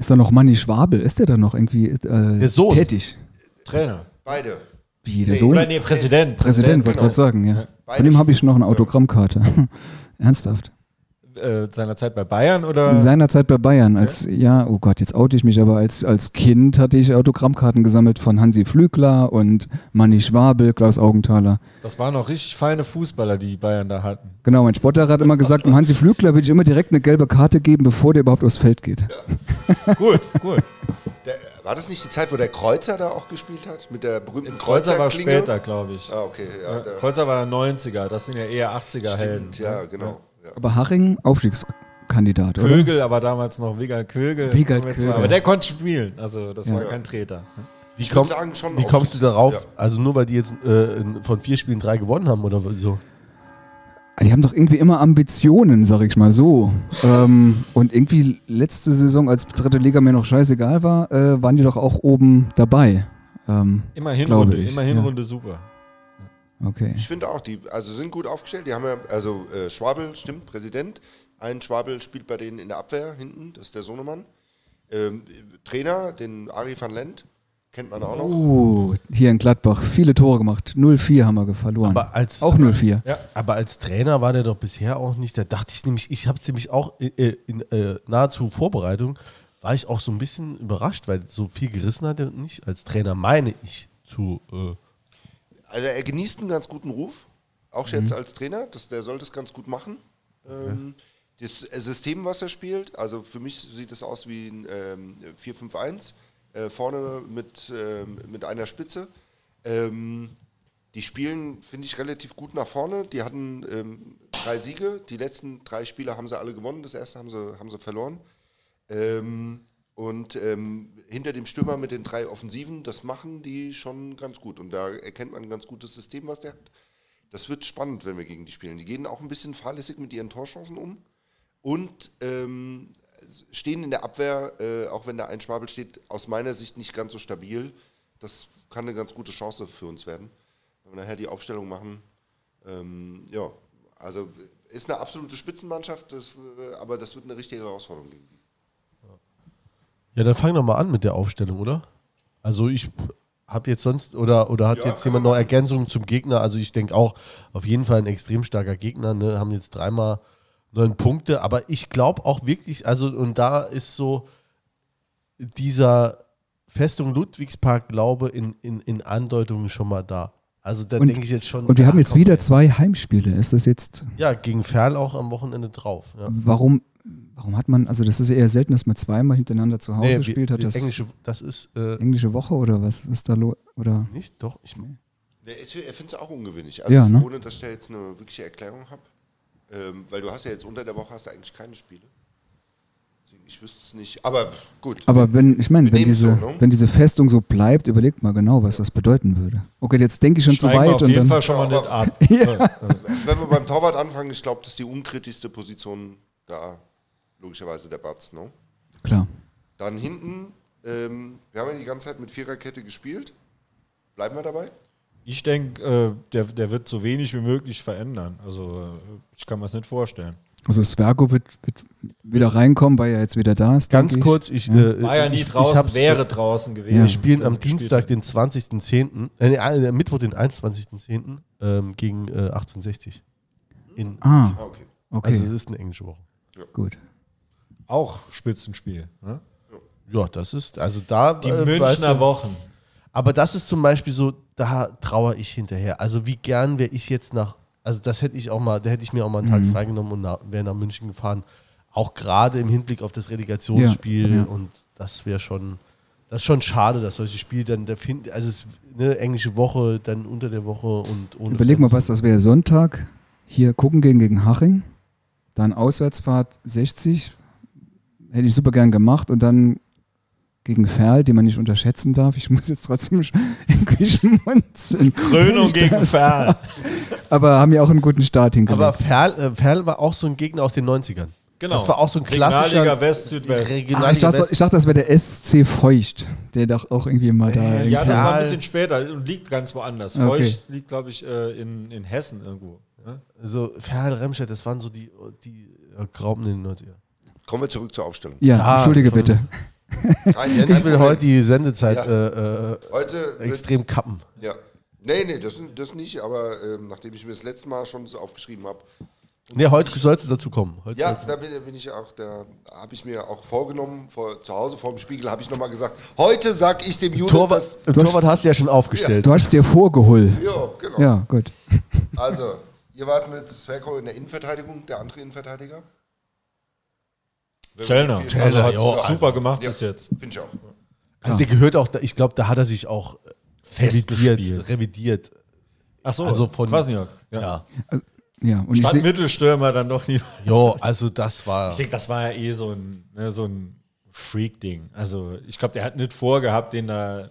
Ist da noch Manni Schwabel? Ist der da noch irgendwie äh, Der Sohn. tätig? Trainer. Beide. Wie, der Nee, Sohn? Oder nee, Präsident. Präsident, wollte genau. gerade sagen, ja. Beide Von dem habe ich noch eine Autogrammkarte. Ernsthaft. Äh, seiner Zeit bei Bayern oder? Seinerzeit bei Bayern, als, ja, oh Gott, jetzt oute ich mich, aber als, als Kind hatte ich Autogrammkarten gesammelt von Hansi Flügler und Manni Schwabel, Klaus Augenthaler. Das waren noch richtig feine Fußballer, die Bayern da hatten. Genau, mein Sportlehrer hat immer gesagt, dem Hansi Flügler will ich immer direkt eine gelbe Karte geben, bevor der überhaupt aufs Feld geht. gut, gut. Der, war das nicht die Zeit, wo der Kreuzer da auch gespielt hat? Mit der berühmten Kreuzer war später, glaube ich. Ah, okay. Ja, der, Kreuzer war der 90er, das sind ja eher 80er-Helden. stimmt, ja, genau. Ja. Aber Haching, Aufstiegskandidat, oder? Kögel, aber damals noch Wiegald Kögel. Wiegald Jetzt Kögel. mal- Aber der konnte spielen, also das Ja. war kein Treter. Wie, komm, sagen, schon wie kommst du darauf? Ja. Also nur weil die jetzt äh, von vier Spielen drei gewonnen haben oder so? Die haben doch irgendwie immer Ambitionen, sag ich mal so. ähm, und irgendwie letzte Saison, als dritte Liga mir noch scheißegal war, äh, waren die doch auch oben dabei. Ähm, Immer Glaube Hinrunde, ich, immer ja. Hinrunde super. Okay. Ich finde auch, die also sind gut aufgestellt. Die haben ja, also äh, Schwabel, stimmt, Präsident. Ein Schwabel spielt bei denen in der Abwehr hinten, das ist der Sohnemann. Ähm, Trainer, den Ari van Lent, kennt man auch noch. Uh, hier in Gladbach, viele Tore gemacht. 0-4 haben wir verloren. Aber als, auch 0-4. aber als Trainer war der doch bisher auch nicht. Da dachte ich nämlich, ich habe es nämlich auch äh, in äh, nahezu Vorbereitung, war ich auch so ein bisschen überrascht, weil so viel gerissen hat er nicht. Als Trainer meine ich zu. Äh, Also er genießt einen ganz guten Ruf, auch jetzt als Trainer. Das, der soll das ganz gut machen. Ähm, Das System, was er spielt, also für mich sieht es aus wie ein ähm, 4-5-1, äh, vorne mit, ähm, mit einer Spitze. Ähm, die spielen, finde ich, relativ gut nach vorne. Die hatten ähm, drei Siege. Die letzten drei Spiele haben sie alle gewonnen. Das erste haben sie, haben sie verloren. Ähm, und ähm, hinter dem Stürmer mit den drei Offensiven, das machen die schon ganz gut. Und da erkennt man ein ganz gutes System, was der hat. Das wird spannend, wenn wir gegen die spielen. Die gehen auch ein bisschen fahrlässig mit ihren Torchancen um und ähm, stehen in der Abwehr, äh, auch wenn da ein Schwabel steht, aus meiner Sicht nicht ganz so stabil. Das kann eine ganz gute Chance für uns werden, wenn wir nachher die Aufstellung machen. Ähm, ja, also ist eine absolute Spitzenmannschaft, das, äh, aber das wird eine richtige Herausforderung gegen die. Ja, dann fang doch mal an mit der Aufstellung, oder? Also ich hab jetzt sonst, oder, oder hat Ja, jetzt jemand man noch Ergänzungen zum Gegner? Also ich denke auch, auf jeden Fall ein extrem starker Gegner, ne? Haben jetzt dreimal neun Punkte, aber ich glaube auch wirklich, also und da ist so dieser Festung Ludwigspark Glaube in, in, in Andeutungen schon mal da. Also da Und- denke ich jetzt schon. Und wir haben jetzt komm, wieder ey. zwei Heimspiele. Ist das jetzt, Ja, gegen Ferl auch am Wochenende drauf. Ja. warum, warum hat man, also das ist eher selten, dass man zweimal hintereinander zu Hause Nee, spielt. Hat das englische, das ist äh, englische Woche oder was ist da los? Oder? nicht, doch. Ich, Nee, ich ich finde es auch ungewöhnlich. Also Ja, ne? ohne, dass ich da jetzt eine wirkliche Erklärung habe. Ähm, weil du hast ja jetzt unter der Woche hast du eigentlich keine Spiele. Ich wüsste es nicht. Aber gut. Aber wenn, ich meine, wenn diese, so, ne? wenn diese Festung so bleibt, überlegt mal genau, was das bedeuten würde. Okay, jetzt denke ich schon zu Steigen wir weit auf und jeden dann. Fall schon mal Ja, nicht ab. Wenn wir beim Torwart anfangen, ich glaube, das ist die unkritischste Position da, logischerweise der Batz. Ne? Klar. Dann hinten, ähm, wir haben ja die ganze Zeit mit Viererkette gespielt. Bleiben wir dabei? Ich denke, äh, der, der wird so wenig wie möglich verändern. Also äh, ich kann mir das nicht vorstellen. Also Svergo wird, wird wieder reinkommen, weil er jetzt wieder da ist. Ganz ich. kurz, ich, Ja. äh, War ja nie ich, draußen, ich wäre draußen gewesen. Ja. Wir spielen am Dienstag, den 20.10., äh, äh, Mittwoch, den 21.10. Ähm, gegen äh, 1860. In, Ah, Ah, okay. okay, Also es ist eine englische Woche. gut. Auch Spitzenspiel. Ne? Ja, das ist, also da. Die äh, weißt Münchner du, Wochen. Aber das ist zum Beispiel so, da trauere ich hinterher. Also wie gern wäre ich jetzt nach, also das hätte ich auch mal, da hätte ich mir auch mal einen Tag Mhm. freigenommen und wäre nach München gefahren. Auch gerade im Hinblick auf das Relegationsspiel Ja, ja. und das wäre schon, das ist schon schade, dass solche Spiele dann, da find, also es eine englische Woche, dann unter der Woche und ohne. Überleg mal, was das wäre. Sonntag hier gucken gegen, gegen Haching, dann Auswärtsfahrt 60, hätte ich super gern gemacht und dann gegen Ferl, den man nicht unterschätzen darf. Ich muss jetzt trotzdem irgendwie schmunzeln. Krönung gegen Ferl. Aber haben ja auch einen guten Start hingelegt. Aber Ferl, äh, Ferl war auch so ein Gegner aus den 90ern. Genau. Das war auch so ein klassischer. Regionalliga West, Südwest. Ah, Regionalliga ich, dachte, West. ich dachte, das wäre der SC Feucht, der doch auch irgendwie mal da. Ja, irgendwie- das war ein bisschen später und liegt ganz woanders. Okay. Feucht liegt, glaube ich, äh, in, in Hessen irgendwo. Ne? Also Ferl, Remscheid, das waren so die, die äh, Graupen in den 90ern. Kommen wir zurück zur Aufstellung. ja, Ja, entschuldige bitte. Jens kein will heute die Sendezeit Ja. äh, äh, Heute extrem kappen. Ja. Nee, nee, das, das nicht, aber ähm, nachdem ich mir das letzte Mal schon so aufgeschrieben habe. Nee, heute sollst du dazu kommen. Heute Ja, da bin, bin ich auch, da habe ich mir auch vorgenommen, vor, zu Hause vor dem Spiegel habe ich nochmal gesagt, heute sag ich dem Juden, Torwart, dass... äh, Torwart hast du ja schon aufgestellt. Du hast es dir vorgeholt. Ja, genau. Ja, gut. Also, ihr wart mit Sverko in der Innenverteidigung, der andere Innenverteidiger? Zellner. Viel- Also hat jo, super gemacht Ja, bis jetzt. Finde ich auch. Also der gehört auch, ich glaube, da hat er sich auch äh, revidiert. Festgespielt. revidiert. Ach so, Also von- Kwasniok. Ja. Ja. Ja, und ich Statt. Mittelstürmer dann doch nie. Jo, also das war. Ich denke, das war ja eh so ein, ne, so ein Freak-Ding. Also ich glaube, der hat nicht vorgehabt, den da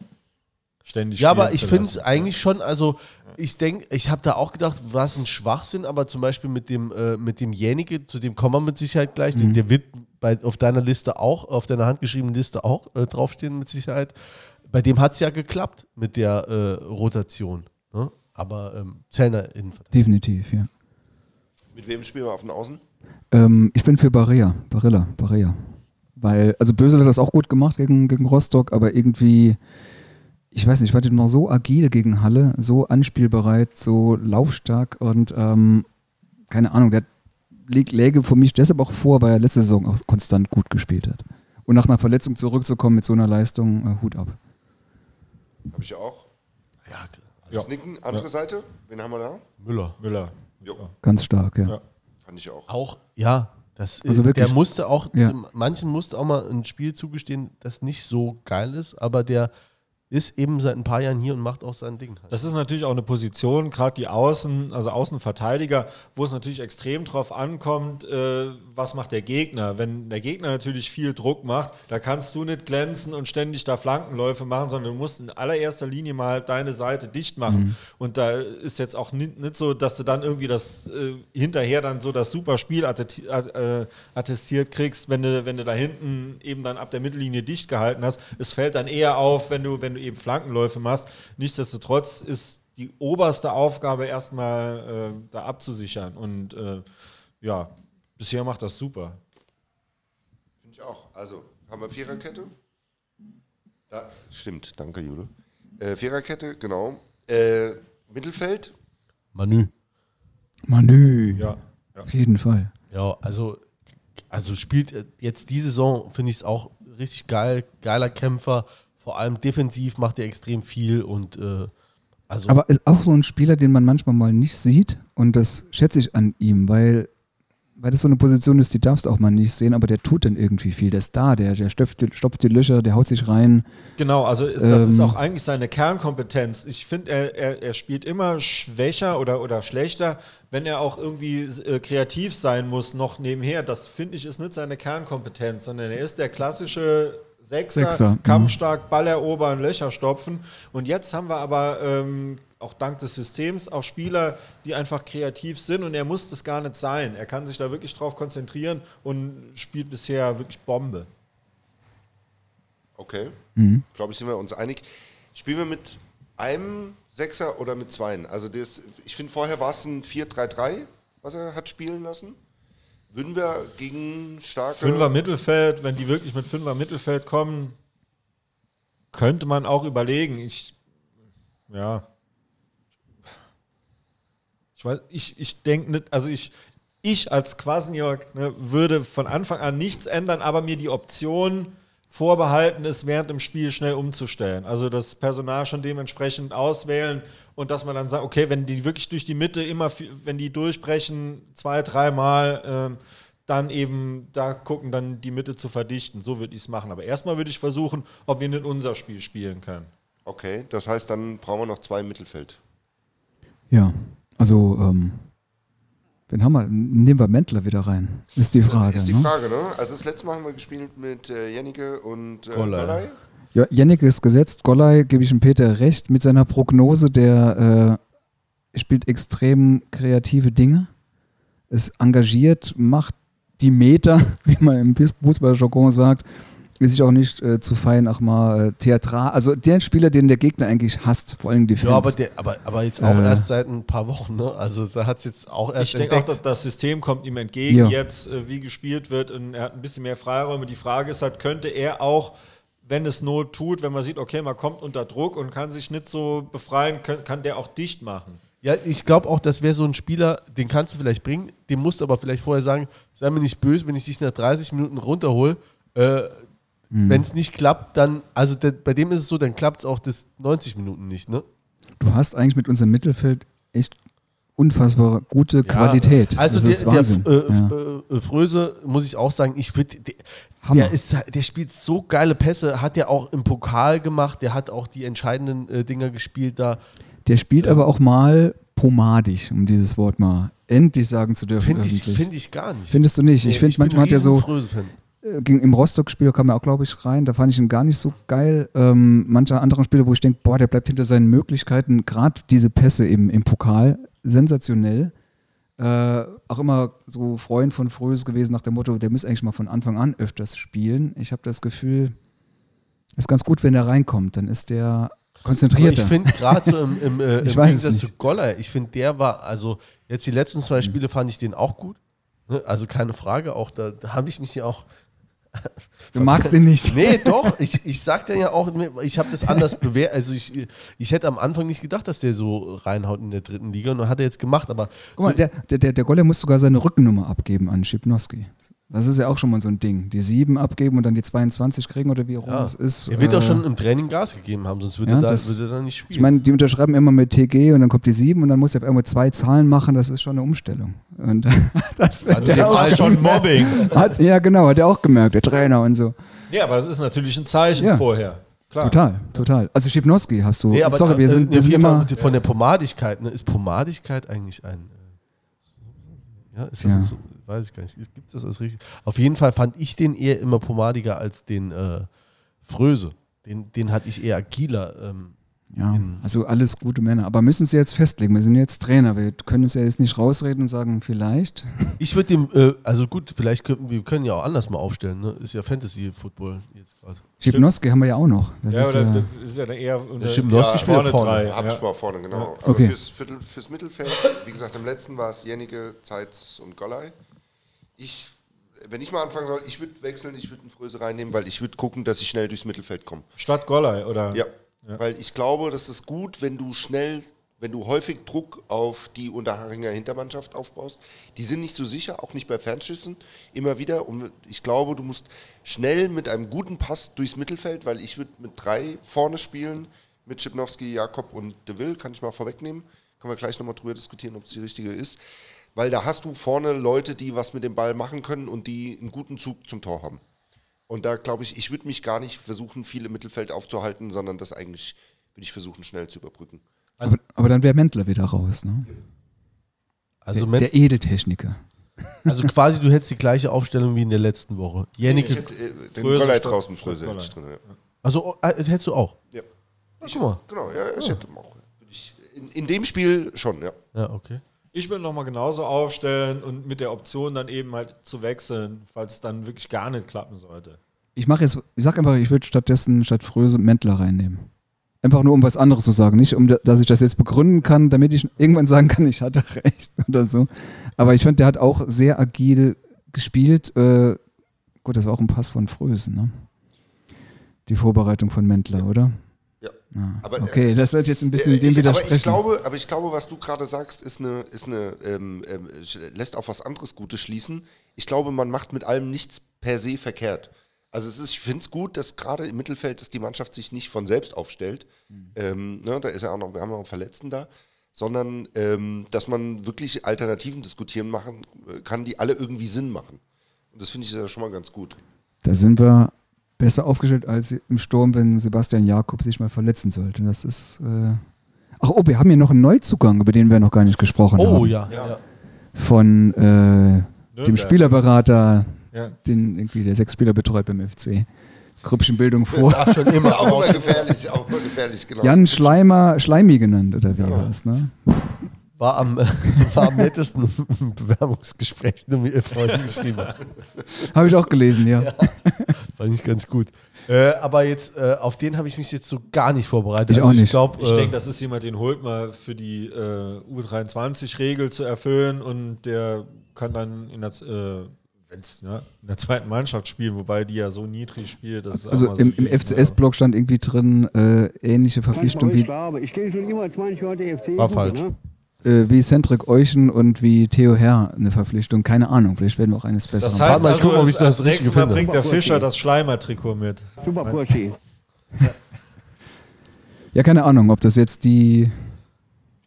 ständig Ja, aber ich finde es eigentlich schon, also ich denke, ich habe da auch gedacht, war es ein Schwachsinn, aber zum Beispiel mit dem, äh, mit dem Jenige, zu dem kommen wir mit Sicherheit gleich, der- der wird bei, auf deiner Liste auch, auf deiner handgeschriebenen Liste auch äh, draufstehen mit Sicherheit. Bei dem hat es ja geklappt mit der äh, Rotation. Ne? Aber ähm, Zellner Innenverteidiger. Definitiv, ja. Mit wem spielen wir auf den Außen? Ähm, ich bin für Barrea, Barilla, Barrea. Weil, also Bösel hat das auch gut gemacht gegen, gegen Rostock, aber irgendwie, ich weiß nicht, ich fand ihn mal so agil gegen Halle, so anspielbereit, so laufstark und ähm, keine Ahnung, der leg- läge für mich deshalb auch vor, weil er letzte Saison auch konstant gut gespielt hat. Und nach einer Verletzung zurückzukommen mit so einer Leistung, äh, Hut ab. Habe ich ja auch. Ja, Das Nicken, andere Seite. Wen haben wir da? Müller. Müller. Jo, Ganz stark, ja. Ja. fand ich auch. Auch, ja. Das, äh, Also wirklich. Der musste auch, Ja. manchen musste auch mal ein Spiel zugestehen, das nicht so geil ist, aber der ist eben seit ein paar Jahren hier und macht auch sein Ding. Halt. Das ist natürlich auch eine Position, gerade die Außen, also Außenverteidiger, wo es natürlich extrem drauf ankommt, äh, was macht der Gegner. Wenn der Gegner natürlich viel Druck macht, da kannst du nicht glänzen und ständig da Flankenläufe machen, sondern du musst in allererster Linie mal deine Seite dicht machen. Und da ist jetzt auch nicht, nicht so, dass du dann irgendwie das äh, hinterher dann so das super Spiel äh, attestiert kriegst, wenn du, wenn du da hinten eben dann ab der Mittellinie dicht gehalten hast. Es fällt dann eher auf, wenn du, wenn du eben Flankenläufe machst. Nichtsdestotrotz ist die oberste Aufgabe erstmal äh, da abzusichern. Und äh, ja, bisher macht das super. Finde ich auch. Also, haben wir Viererkette? Da, stimmt, danke, Jule. Äh, Viererkette, genau. Äh, Mittelfeld, Manu. Manü. Ja. Auf jeden Fall. Ja, also, also spielt jetzt die Saison, finde ich es auch richtig geil. Geiler Kämpfer. Vor allem defensiv macht er extrem viel und äh, also Aber ist auch so ein Spieler, den man manchmal mal nicht sieht und das schätze ich an ihm, weil, weil das so eine Position ist, die darfst du auch mal nicht sehen, aber der tut dann irgendwie viel. Der ist da, der, der stopft, die, stopft die Löcher, der haut sich rein. Genau, also ist, das ist Ähm. auch eigentlich seine Kernkompetenz. Ich finde, er, er, er spielt immer schwächer oder, oder schlechter, wenn er auch irgendwie äh, kreativ sein muss, noch nebenher. Das finde ich ist nicht seine Kernkompetenz, sondern er ist der klassische Sechser, Sechser, mhm. kampfstark, Ball erobern, Löcher stopfen. Und jetzt haben wir aber ähm, auch dank des Systems auch Spieler, die einfach kreativ sind und er muss das gar nicht sein. Er kann sich da wirklich drauf konzentrieren und spielt bisher wirklich Bombe. okay. Mhm. Glaube ich, sind wir uns einig. Spielen wir mit einem Sechser oder mit zweien? Also das, ich finde, vorher war es ein 4-3-3, was er hat spielen lassen. Würden wir gegen starke... Fünfer Mittelfeld, wenn die wirklich mit Fünfer Mittelfeld kommen, könnte man auch überlegen. Ich, ja. Ich weiß, ich, ich denke nicht, also ich, ich als Quasniok ne, würde von Anfang an nichts ändern, aber mir die Option vorbehalten ist, während dem Spiel schnell umzustellen. Also das Personal schon dementsprechend auswählen und dass man dann sagt, okay, wenn die wirklich durch die Mitte immer, wenn die durchbrechen, zwei, dreimal, ähm, dann eben da gucken, dann die Mitte zu verdichten. So würde ich es machen. Aber erstmal würde ich versuchen, ob wir nicht unser Spiel spielen können. Okay, das heißt, dann brauchen wir noch zwei im Mittelfeld. Ja, also, ähm, wen haben wir? Nehmen wir Mentler wieder rein, ist die Frage. ist die ne? Frage, ne? Also das letzte Mal haben wir gespielt mit äh, Jennike und äh, Golley. Ja, Yannick ist gesetzt. Golley, gebe ich dem Peter recht, mit seiner Prognose, der äh, spielt extrem kreative Dinge, ist engagiert, macht die Meter, wie man im Fußballjargon sagt, ist sich auch nicht äh, zu fein, auch mal äh, theatral. Also der Spieler, den der Gegner eigentlich hasst, vor allem die Fans. ja, aber, der, aber, aber jetzt auch Äh. erst seit ein paar Wochen, ne? Also er hat es jetzt auch erst Ich denke auch, das System kommt ihm entgegen, Ja. jetzt äh, wie gespielt wird und er hat ein bisschen mehr Freiräume. Die Frage ist halt, könnte er auch, wenn es Not tut, wenn man sieht, okay, man kommt unter Druck und kann sich nicht so befreien, kann, kann der auch dicht machen. Ja, ich glaube auch, das wäre so ein Spieler, den kannst du vielleicht bringen, dem musst du aber vielleicht vorher sagen, sei mir nicht böse, wenn ich dich nach 30 Minuten runterhole. Äh, Hm. Wenn es nicht klappt, dann, also der, bei dem ist es so, dann klappt es auch das 90 Minuten nicht, ne? du hast eigentlich mit unserem Mittelfeld echt unfassbar gute Qualität. Also das der, ist Wahnsinn. der äh, ja. Äh, Fröse, muss ich auch sagen, ich würde, der, der, ist, der spielt so geile Pässe, hat ja auch im Pokal gemacht, der hat auch die entscheidenden äh, Dinger gespielt da. Der spielt aber auch mal pomadig, um dieses Wort mal endlich sagen zu dürfen. Finde ich, find ich gar nicht. Findest du nicht? Nee, ich finde, manchmal hat er so, äh, ging im Rostock-Spiel kam er auch, glaube ich, rein. Da fand ich ihn gar nicht so geil. Ähm, manche andere Spiele, wo ich denke, boah, der bleibt hinter seinen Möglichkeiten. Gerade diese Pässe im, im Pokal, sensationell. Äh, auch immer so Freund von Fröse gewesen nach dem Motto, der muss eigentlich mal von Anfang an öfters spielen. Ich habe das Gefühl, ist ganz gut, wenn er reinkommt. Dann ist der Aber konzentrierter. ich finde gerade so im, im, äh, im Ich weiß es Gegensatz zu. Goller, ich finde der war, also jetzt die letzten zwei Spiele fand ich den auch gut. Ne? Also keine Frage, auch da, da habe ich mich ja auch. Du magst ihn nicht. Nee, doch, ich, ich sagte ja auch, ich habe das anders bewertet. Also ich, ich hätte am Anfang nicht gedacht, dass der so reinhaut in der dritten Liga und hat er jetzt gemacht, aber Guck mal, so, der, der, der, der Goller muss sogar seine Rückennummer abgeben an Schipnowski. Das ist ja auch schon mal so ein Ding. Die 7 abgeben und dann die 22 kriegen oder wie auch immer ja, es ist. er wird äh, auch schon im Training Gas gegeben haben, sonst würde ja, er, da, das- würde er da nicht spielen. Ich meine, die unterschreiben immer mit TG und dann kommt die 7 und dann muss er auf einmal zwei Zahlen machen. Das ist schon eine Umstellung. Und das wird der auch schon Mobbing. Hat, ja, genau, hat er auch gemerkt, der Trainer und so. Ja, aber das ist natürlich ein Zeichen Ja. vorher. Klar. Total, total. Also Schipnowski hast du. Nee, aber sorry, wir äh, sind, wir sind immer. von der Pomadigkeit, ne? Ist Pomadigkeit eigentlich ein. äh, Ja, ist das Ja. so? Weiß ich gar nicht. Gibt es das als richtig? Auf jeden Fall fand ich den eher immer pomadiger als den äh, Fröse. Den, den hatte ich eher agiler. Ähm, Ja, also alles gute Männer. Aber müssen sie jetzt festlegen. Wir sind jetzt Trainer. Wir können uns ja jetzt nicht rausreden und sagen, vielleicht. ich würde dem, äh, also gut, vielleicht könnten wir können ja auch anders mal aufstellen. Ne? Ist ja Fantasy-Football jetzt gerade. Schipnowski haben wir ja auch noch. Das Ja, ist oder ja, das ist ja dann eher unter, Schipnowski spielt vorne vorne. drei. Hab Ja. ich mal vorne, genau. Aber Okay. fürs, Viertel, fürs Mittelfeld, wie gesagt, im letzten war es Jennike, Zeitz und Golley. Ich, wenn ich mal anfangen soll, ich würde wechseln, ich würde einen Fröse reinnehmen, weil ich würde gucken, dass ich schnell durchs Mittelfeld komme. Statt Golley, oder? Ja. Weil ich glaube, das ist gut, wenn du schnell, wenn du häufig Druck auf die Unterharinger Hintermannschaft aufbaust. Die sind nicht so sicher, auch nicht bei Fernschüssen, immer wieder. Und ich glaube, du musst schnell mit einem guten Pass durchs Mittelfeld, weil ich würde mit drei vorne spielen, mit Schipnowski, Jakob und De Will, kann ich mal vorwegnehmen. Können wir gleich nochmal drüber diskutieren, ob es die richtige ist. Weil da hast du vorne Leute, die was mit dem Ball machen können und die einen guten Zug zum Tor haben. Und da glaube ich, ich würde mich gar nicht versuchen, viel im Mittelfeld aufzuhalten, sondern das eigentlich würde ich versuchen, schnell zu überbrücken. aber, aber dann wäre Mentler wieder raus, ne? Also, der, der Edeltechniker. also quasi, du hättest die gleiche Aufstellung wie in der letzten Woche. Ich Jennecke, hätte äh, den draußen, Fröse hätte ich drin. Ja. also äh, hättest du auch. Ja. Ach, guck mal. Genau, ja, ich hätte auch. Ich, in, in dem Spiel schon, ja. Ja, okay. Ich will nochmal genauso aufstellen und mit der Option dann eben halt zu wechseln, falls es dann wirklich gar nicht klappen sollte. Ich mache jetzt, ich sag einfach, ich würde stattdessen statt Fröse Mentler reinnehmen. Einfach nur um was anderes zu sagen, nicht um, da- dass ich das jetzt begründen kann, damit ich irgendwann sagen kann, ich hatte recht oder so. Aber ich fand, der hat auch sehr agil gespielt. Äh, gut, das war auch ein Pass von Frösen, ne? Die Vorbereitung von Mentler, oder? Ah, Aber, äh, okay, das wird jetzt ein bisschen Äh, dem ich, aber widersprechen. ich glaube, aber ich glaube, was du gerade sagst, ist eine, ist eine ähm, sch- lässt auf was anderes Gutes schließen. Ich glaube, man macht mit allem nichts per se verkehrt. Also ist, ich finde es gut, dass gerade im Mittelfeld, dass die Mannschaft sich nicht von selbst aufstellt. Ähm, ne, da ist ja auch noch, wir haben noch einen Verletzten da, sondern ähm, dass man wirklich Alternativen diskutieren machen äh, kann, die alle irgendwie Sinn machen. Und das finde ich ja schon mal ganz gut. Da sind wir besser aufgestellt als im Sturm, wenn Sebastian Jakob sich mal verletzen sollte. Das ist. Äh Ach, oh, wir haben hier noch einen Neuzugang, über den wir noch gar nicht gesprochen haben. Oh ja. ja. Von äh, dem. Spielerberater, Ja. den irgendwie der sechs Spieler betreut beim FC. Grüppchenbildung vor. Ach, schon Ist immer. auch immer gefährlich, auch immer gefährlich, genau. Jan Schleimer, Schleimi genannt, oder wie war es, ne? War am, war am nettesten im Bewerbungsgespräch, nur mir ihr Freundin geschrieben hat. Habe ich auch gelesen, ja. Fand ich ganz gut. Äh, aber jetzt, äh, auf den habe ich mich jetzt so gar nicht vorbereitet. Ich auch nicht. Ich glaube, Ich äh, denke, das ist jemand, den holt man für die äh, U23-Regel zu erfüllen und der kann dann in der, äh, wenn's, ne, in der zweiten Mannschaft spielen, wobei die ja so niedrig spielt. Das ist Also auch mal so im, im FCS-Blog stand irgendwie drin, äh, ähnliche Verpflichtung ich wie, glaube, ich gehe schon immer 20 Jahre FC. War falsch. Ne? Äh, wie Cedric Euchen und wie Theo Herr eine Verpflichtung. Keine Ahnung, vielleicht werden wir auch eines Besseren. Das heißt also, guck mal, ob ich das, nächste Mal finde. bringt der Super, Fischer das Schleimer-Trikot mit. Super Burschi. ja, keine Ahnung, ob das jetzt die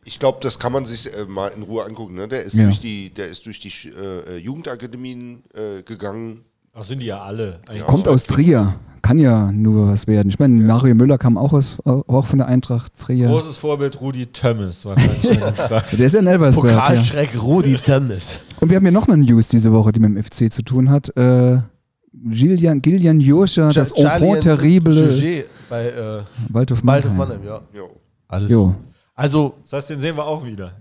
Ich glaube, das kann man sich äh, mal in Ruhe angucken. Ne? Der, ist Ja. durch die, der ist durch die äh, Jugendakademien äh, gegangen. Ach, sind die ja alle. eigentlich. kommt aus Trier. Kann ja nur was werden. Ich meine, Mario Müller kam auch, aus, auch von der Eintracht Trier. Großes Vorbild Rudi Tömmes, wahrscheinlich. Der ist ja in Elversberg. Ja. Pokalschreck Rudi Dönnes. Und wir haben ja noch eine News diese Woche, die mit dem FC zu tun hat. Äh, Gillian, Gillian Joscha, das Enfant terrible Juget bei äh, Waldhof Waldhof Mannheim. Mannheim, ja. Jo. Alles. Jo. Also, Das heißt, den sehen wir auch wieder.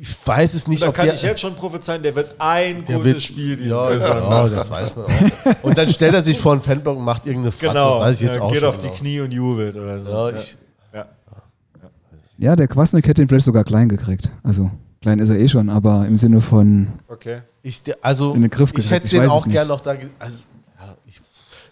Ich weiß es nicht, Da kann der, ich jetzt schon prophezeien, der wird ein der gutes wird- Spiel diese ja, Saison ja, machen. das weiß man auch. Und dann stellt er sich vor einen Fanblock und macht irgendeine Fratze. Genau, das weiß ich jetzt ja, auch geht schon, auf die ja. Knie und jubelt oder so. Ja, Ja. ich, Ja. Ja, der Kwasnick hätte ihn vielleicht sogar klein gekriegt. Also, klein ist er eh schon, aber im Sinne von, Okay. ich, der- also, In den Griff ich gekriegt, hätte ich den auch es nicht. gern noch da. Also, ja, ich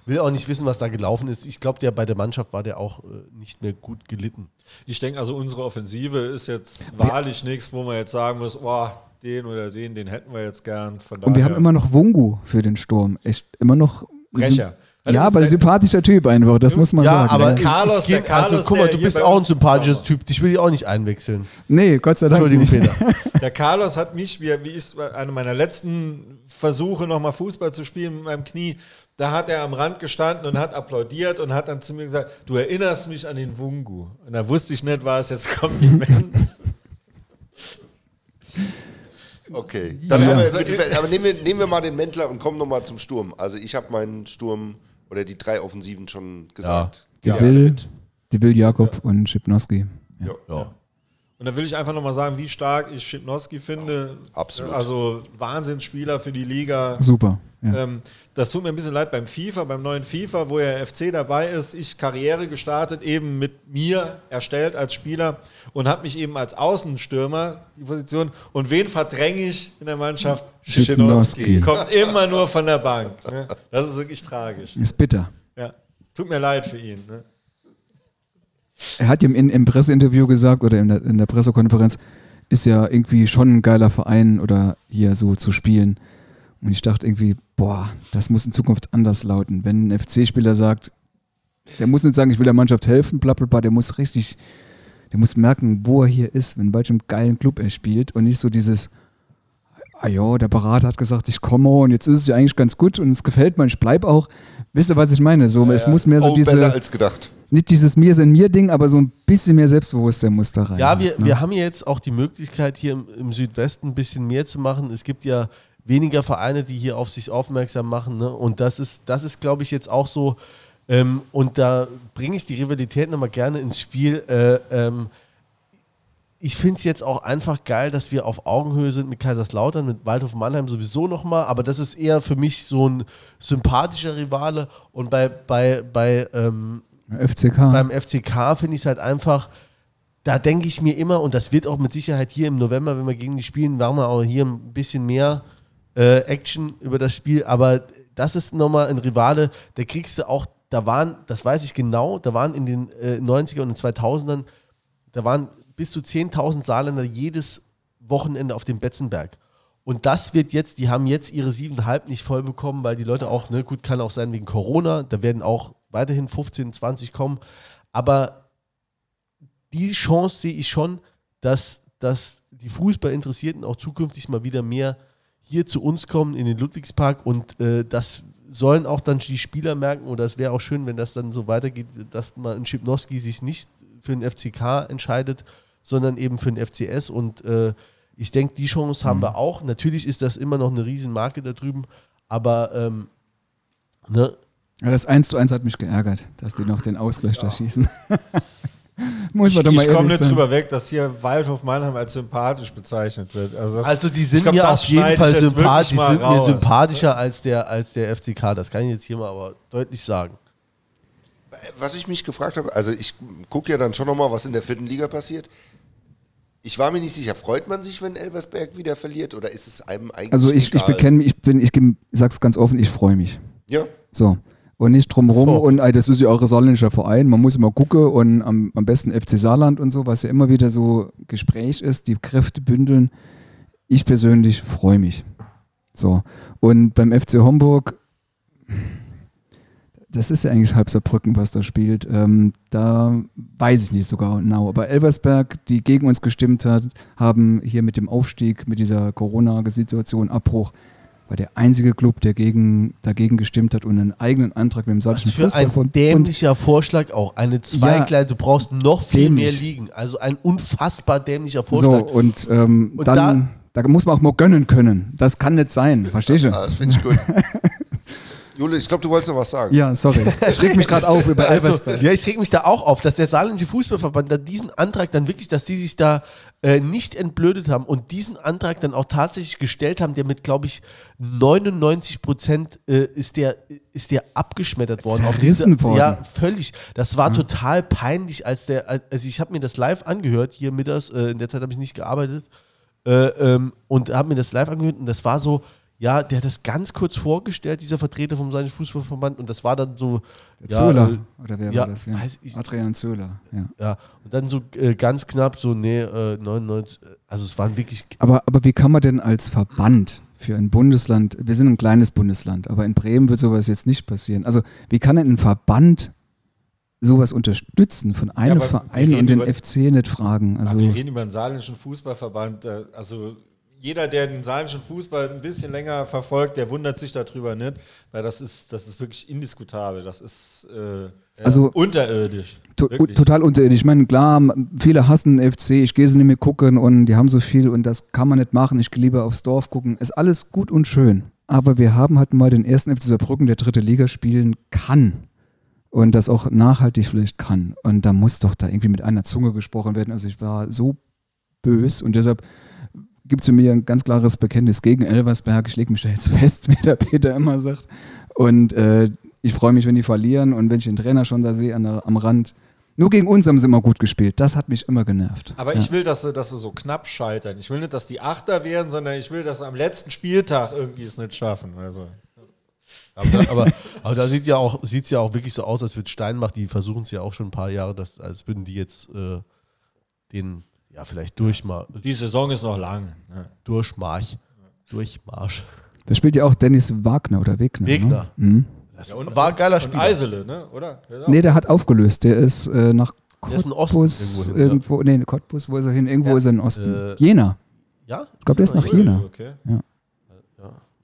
will auch nicht wissen, was da gelaufen ist. Ich glaube, der bei der Mannschaft war der auch äh, nicht mehr gut gelitten. Ich denke also, unsere Offensive ist jetzt wahrlich nichts, wo man jetzt sagen muss, oh, den oder den, den hätten wir jetzt gern. Von und wir haben immer noch Wungu für den Sturm. Echt, immer noch. Brecher. Ja, Das aber sympathischer Typ einfach, das muss man ja, sagen. aber ne? Carlos, ich, ich, der Carlos, also, guck mal, du bist auch ein sympathischer. Typ. Dich will ich auch nicht einwechseln. Nee, Gott sei Dank Entschuldigung, nicht. Peter. Der Carlos hat mich, wie, wie ist einer meiner letzten Versuche, nochmal Fußball zu spielen mit meinem Knie, da hat er am Rand gestanden und hat applaudiert und hat dann zu mir gesagt, du erinnerst mich an den Wungu. Und da wusste ich nicht, was jetzt Kompliment. Okay. Dann Ja. haben wir mit die, aber nehmen wir, nehmen wir mal den Mäntler und kommen nochmal zum Sturm. Also ich habe meinen Sturm oder die drei Offensiven schon gesagt. Die Ja. Will, die Will Jakob und Schipnowski. Ja. Und da will ich einfach nochmal sagen, wie stark ich Schipnowski finde. Absolut. Also Wahnsinnsspieler für die Liga. Super. Ja. Ähm, das tut mir ein bisschen leid beim FIFA, beim neuen FIFA, wo ja FC dabei ist. Ich Karriere gestartet, eben mit mir erstellt als Spieler und habe mich eben als Außenstürmer die Position. Und wen verdränge ich in der Mannschaft? Schipnowski. Schipnowski. Kommt immer nur von der Bank. Ne? Das ist wirklich tragisch. Ist bitter. Ja. Tut mir leid für ihn. Ne? Er hat in, im Presseinterview gesagt oder in der, in der Pressekonferenz, ist ja irgendwie schon ein geiler Verein oder hier so zu spielen. Und ich dachte irgendwie, boah, das muss in Zukunft anders lauten. Wenn ein FC-Spieler sagt, der muss nicht sagen, ich will der Mannschaft helfen, bla bla bla, der muss richtig, der muss merken, wo er hier ist, in welchem geilen Club er spielt und nicht so dieses, ah ja, der Berater hat gesagt, ich komme und jetzt ist es ja eigentlich ganz gut und es gefällt mir, ich bleibe auch. Wisst ihr, was ich meine? So, es muss mehr so oh, diese, besser als gedacht. Nicht dieses Mir sind mir Ding, aber so ein bisschen mehr Selbstbewusstsein muss da rein. Ja, wir, ne? wir haben ja jetzt auch die Möglichkeit, hier im, im Südwesten ein bisschen mehr zu machen. Es gibt ja weniger Vereine, die hier auf sich aufmerksam machen. Ne? Und das ist, das ist, glaube ich, jetzt auch so. Ähm, und da bringe ich die Rivalität nochmal gerne ins Spiel. Äh, ähm, ich finde es jetzt auch einfach geil, dass wir auf Augenhöhe sind mit Kaiserslautern, mit Waldhof Mannheim sowieso nochmal, aber das ist eher für mich so ein sympathischer Rivale und bei, bei, bei ähm, FCK. beim FCK finde ich es halt einfach, da denke ich mir immer, und das wird auch mit Sicherheit hier im November, wenn wir gegen die spielen, werden wir auch hier ein bisschen mehr äh, Action über das Spiel, aber das ist nochmal ein Rivale, da kriegst du auch, da waren, das weiß ich genau, da waren in den äh, 90er und den 2000ern, da waren bis zu 10.000 Saarländer jedes Wochenende auf dem Betzenberg. Und das wird jetzt, die haben jetzt ihre 7,5 nicht voll bekommen, weil die Leute auch, ne, gut, kann auch sein wegen Corona, da werden auch weiterhin 15, 20 kommen. Aber die Chance sehe ich schon, dass, dass die Fußballinteressierten auch zukünftig mal wieder mehr hier zu uns kommen in den Ludwigspark. Und äh, das sollen auch dann die Spieler merken. Oder es wäre auch schön, wenn das dann so weitergeht, dass mal ein Schipnowski sich nicht für den FCK entscheidet, sondern eben für den FCS und äh, ich denke, die Chance haben wir auch. Natürlich ist das immer noch eine Riesenmarke da drüben, aber ähm, ne, Ja, das 1 zu 1 hat mich geärgert, dass die noch den Ausgleich da schießen. Muss Ich, man doch mal ich komme nicht sein. drüber weg, dass hier Waldhof Mannheim als sympathisch bezeichnet wird. Also, das, Also die ich sind glaub, mir das auf jeden Fall ich sympathisch, die sind mir raus. sympathischer als der, als der FCK. Das kann ich jetzt hier mal aber deutlich sagen. Was ich mich gefragt habe, also ich gucke ja dann schon nochmal, was in der vierten Liga passiert. Ich war mir nicht sicher, freut man sich, wenn Elversberg wieder verliert oder ist es einem eigentlich Also ich, ich egal? bekenne mich, ich bin, ich geb- sag's ganz offen, ich freue mich. Ja, So. Und nicht drumherum So. und ey, das ist ja eure saarländischer Verein, man muss immer gucken und am, am besten FC Saarland und so, was ja immer wieder so Gespräch ist, die Kräfte bündeln. Ich persönlich freue mich. So. Und beim FC Homburg, das ist ja eigentlich halb Saarbrücken, was da spielt. Ähm, da weiß ich nicht sogar genau. Aber Elversberg, die gegen uns gestimmt hat, haben hier mit dem Aufstieg, mit dieser Corona-Situation, Abbruch, war der einzige Club, der gegen, dagegen gestimmt hat und einen eigenen Antrag mit dem Was Saarländischen für ein Fußballbund- dämlicher Vorschlag auch. Eine Zweigleite, du brauchst noch viel Dämlich. mehr liegen. Also ein unfassbar dämlicher So, Vorschlag. und, ähm, Und dann, da, muss man auch mal gönnen können. Das kann nicht sein, verstehst du? ah, das finde ich gut. Jule, ich glaube, du wolltest noch was sagen. Ja, sorry. Ich reg mich gerade auf über Also, Elversberg. ja, ich reg mich da auch auf, dass der saarländische Fußballverband da diesen Antrag dann wirklich, dass die sich da äh, nicht entblödet haben und diesen Antrag dann auch tatsächlich gestellt haben, der mit, glaube ich, 99 Prozent äh, ist, der, ist der abgeschmettert worden. Auf Zerrissen worden. Ja, völlig. Das war total peinlich, als der, also ich habe mir das live angehört, hier mittags, äh, in der Zeit habe ich nicht gearbeitet, äh, ähm, und habe mir das live angehört und das war so, ja, der hat das ganz kurz vorgestellt, dieser Vertreter vom Saarländischen Fußballverband, und das war dann so. Der ja, Zöhler, äh, oder wer ja, war das? Ja. weiß ich. Adrian Zöhler, ja. Ja, und dann so äh, ganz knapp, so, nee, äh, 99, äh, also es waren wirklich. Aber, aber wie kann man denn als Verband für ein Bundesland, wir sind ein kleines Bundesland, aber in Bremen wird sowas jetzt nicht passieren. Also wie kann denn ein Verband sowas unterstützen von einem wir Verein und den über- FC nicht fragen? Ach, Also wir reden über den saarländischen Fußballverband. äh, Also jeder, der den saarländischen Fußball ein bisschen länger verfolgt, der wundert sich darüber nicht, weil das ist, das ist wirklich indiskutabel. Das ist äh, Also- unterirdisch. to Wirklich. total unterirdisch. Ich meine, klar, viele hassen FC, ich gehe sie nicht mehr gucken und die haben so viel und das kann man nicht machen. Ich gehe lieber aufs Dorf gucken. Ist alles gut und schön. Aber wir haben halt mal den ersten FC Saarbrücken, der dritte Liga spielen kann. Und das auch nachhaltig vielleicht kann. Und da muss doch da irgendwie mit einer Zunge gesprochen werden. Also ich war so bös und deshalb gibt es für mich ein ganz klares Bekenntnis gegen Elversberg. Ich lege mich da jetzt fest, wie der Peter immer sagt. Und äh, ich freue mich, wenn die verlieren und wenn ich den Trainer schon da sehe an der, am Rand. Nur gegen uns haben sie immer gut gespielt. Das hat mich immer genervt. Aber ja. ich will, dass sie, dass sie so knapp scheitern. Ich will nicht, dass die Achter werden, sondern ich will, dass sie am letzten Spieltag irgendwie es nicht schaffen. Also. Aber da, aber, aber da sieht ja auch, ja auch wirklich so aus, als würde Steinbach, die versuchen es ja auch schon ein paar Jahre, dass, als würden die jetzt äh, den, ja, vielleicht durchma Die Saison ist noch lang. Ne? Durchmarsch. Durchmarsch. Da spielt ja auch Dennis Wagner oder Wegner. Wegner. Ne? Mhm. Das war ein geiler Und Spieler. Eisele, ne? oder? Der Nee, der hat aufgelöst. Der ist äh, nach Der ist in Osten Cottbus irgendwo hin, ja. irgendwo, nee, Cottbus, wo ist er hin? Irgendwo Ja, ist er in Osten. äh, Jena. Ja? Ich glaube, der ist nach Jena. Okay.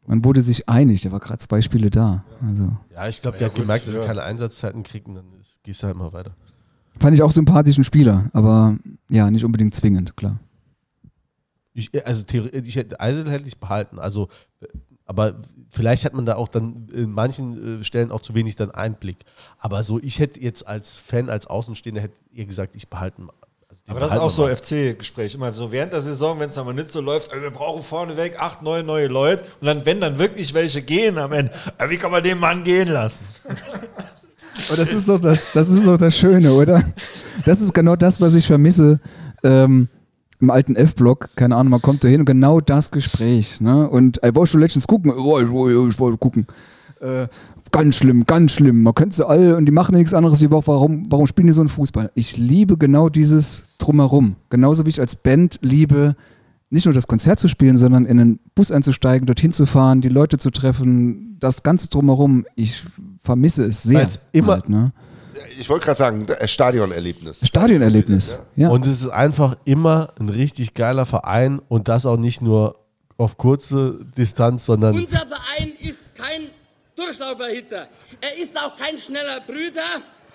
Man wurde sich einig, der war gerade zwei Spiele da. Also Ja, ich glaube, der hat gemerkt, dass er ja. keine Einsatzzeiten kriegt und dann gehst du halt mal weiter. Fand ich auch sympathischen Spieler, aber ja, nicht unbedingt zwingend, klar. Ich, also theoretisch, ich hätte, Eisel hätte ich behalten. Also, äh, aber vielleicht hat man da auch dann in manchen äh, Stellen auch zu wenig dann Einblick. Aber so, ich hätte jetzt als Fan, als Außenstehender, hätte ihr gesagt, ich behalte. Also Aber das ist auch so. FC-Gespräch. Immer so während der Saison, wenn es dann mal nicht so läuft, wir brauchen vorneweg acht, neun neue Leute. Und dann, wenn dann wirklich welche gehen am Ende, wie kann man den Mann gehen lassen? Aber das ist so das, das ist so das Schöne, oder? Das ist genau das, was ich vermisse ähm, im alten F-Block. Keine Ahnung, man kommt da hin und genau das Gespräch. Ne? Und ey, wolltest du letztens gucken? Oh, ich, wollte- ich wollte gucken. Äh, ganz schlimm, ganz schlimm. Man könnte sie alle und die machen nichts anderes Woche. Warum, warum spielen die so einen Fußball? Ich liebe genau dieses Drumherum. Genauso wie ich als Band liebe, nicht nur das Konzert zu spielen, sondern in einen Bus einzusteigen, dorthin zu fahren, die Leute zu treffen, das Ganze drumherum. Ich vermisse es sehr. Weil's immer- halt, ne? Ich wollte gerade sagen, das Stadionerlebnis. Stadionerlebnis. Ja. Und es ist einfach immer ein richtig geiler Verein und das auch nicht nur auf kurze Distanz, sondern Unser Verein ist kein Durchlauferhitzer. Er ist auch kein schneller Brüder,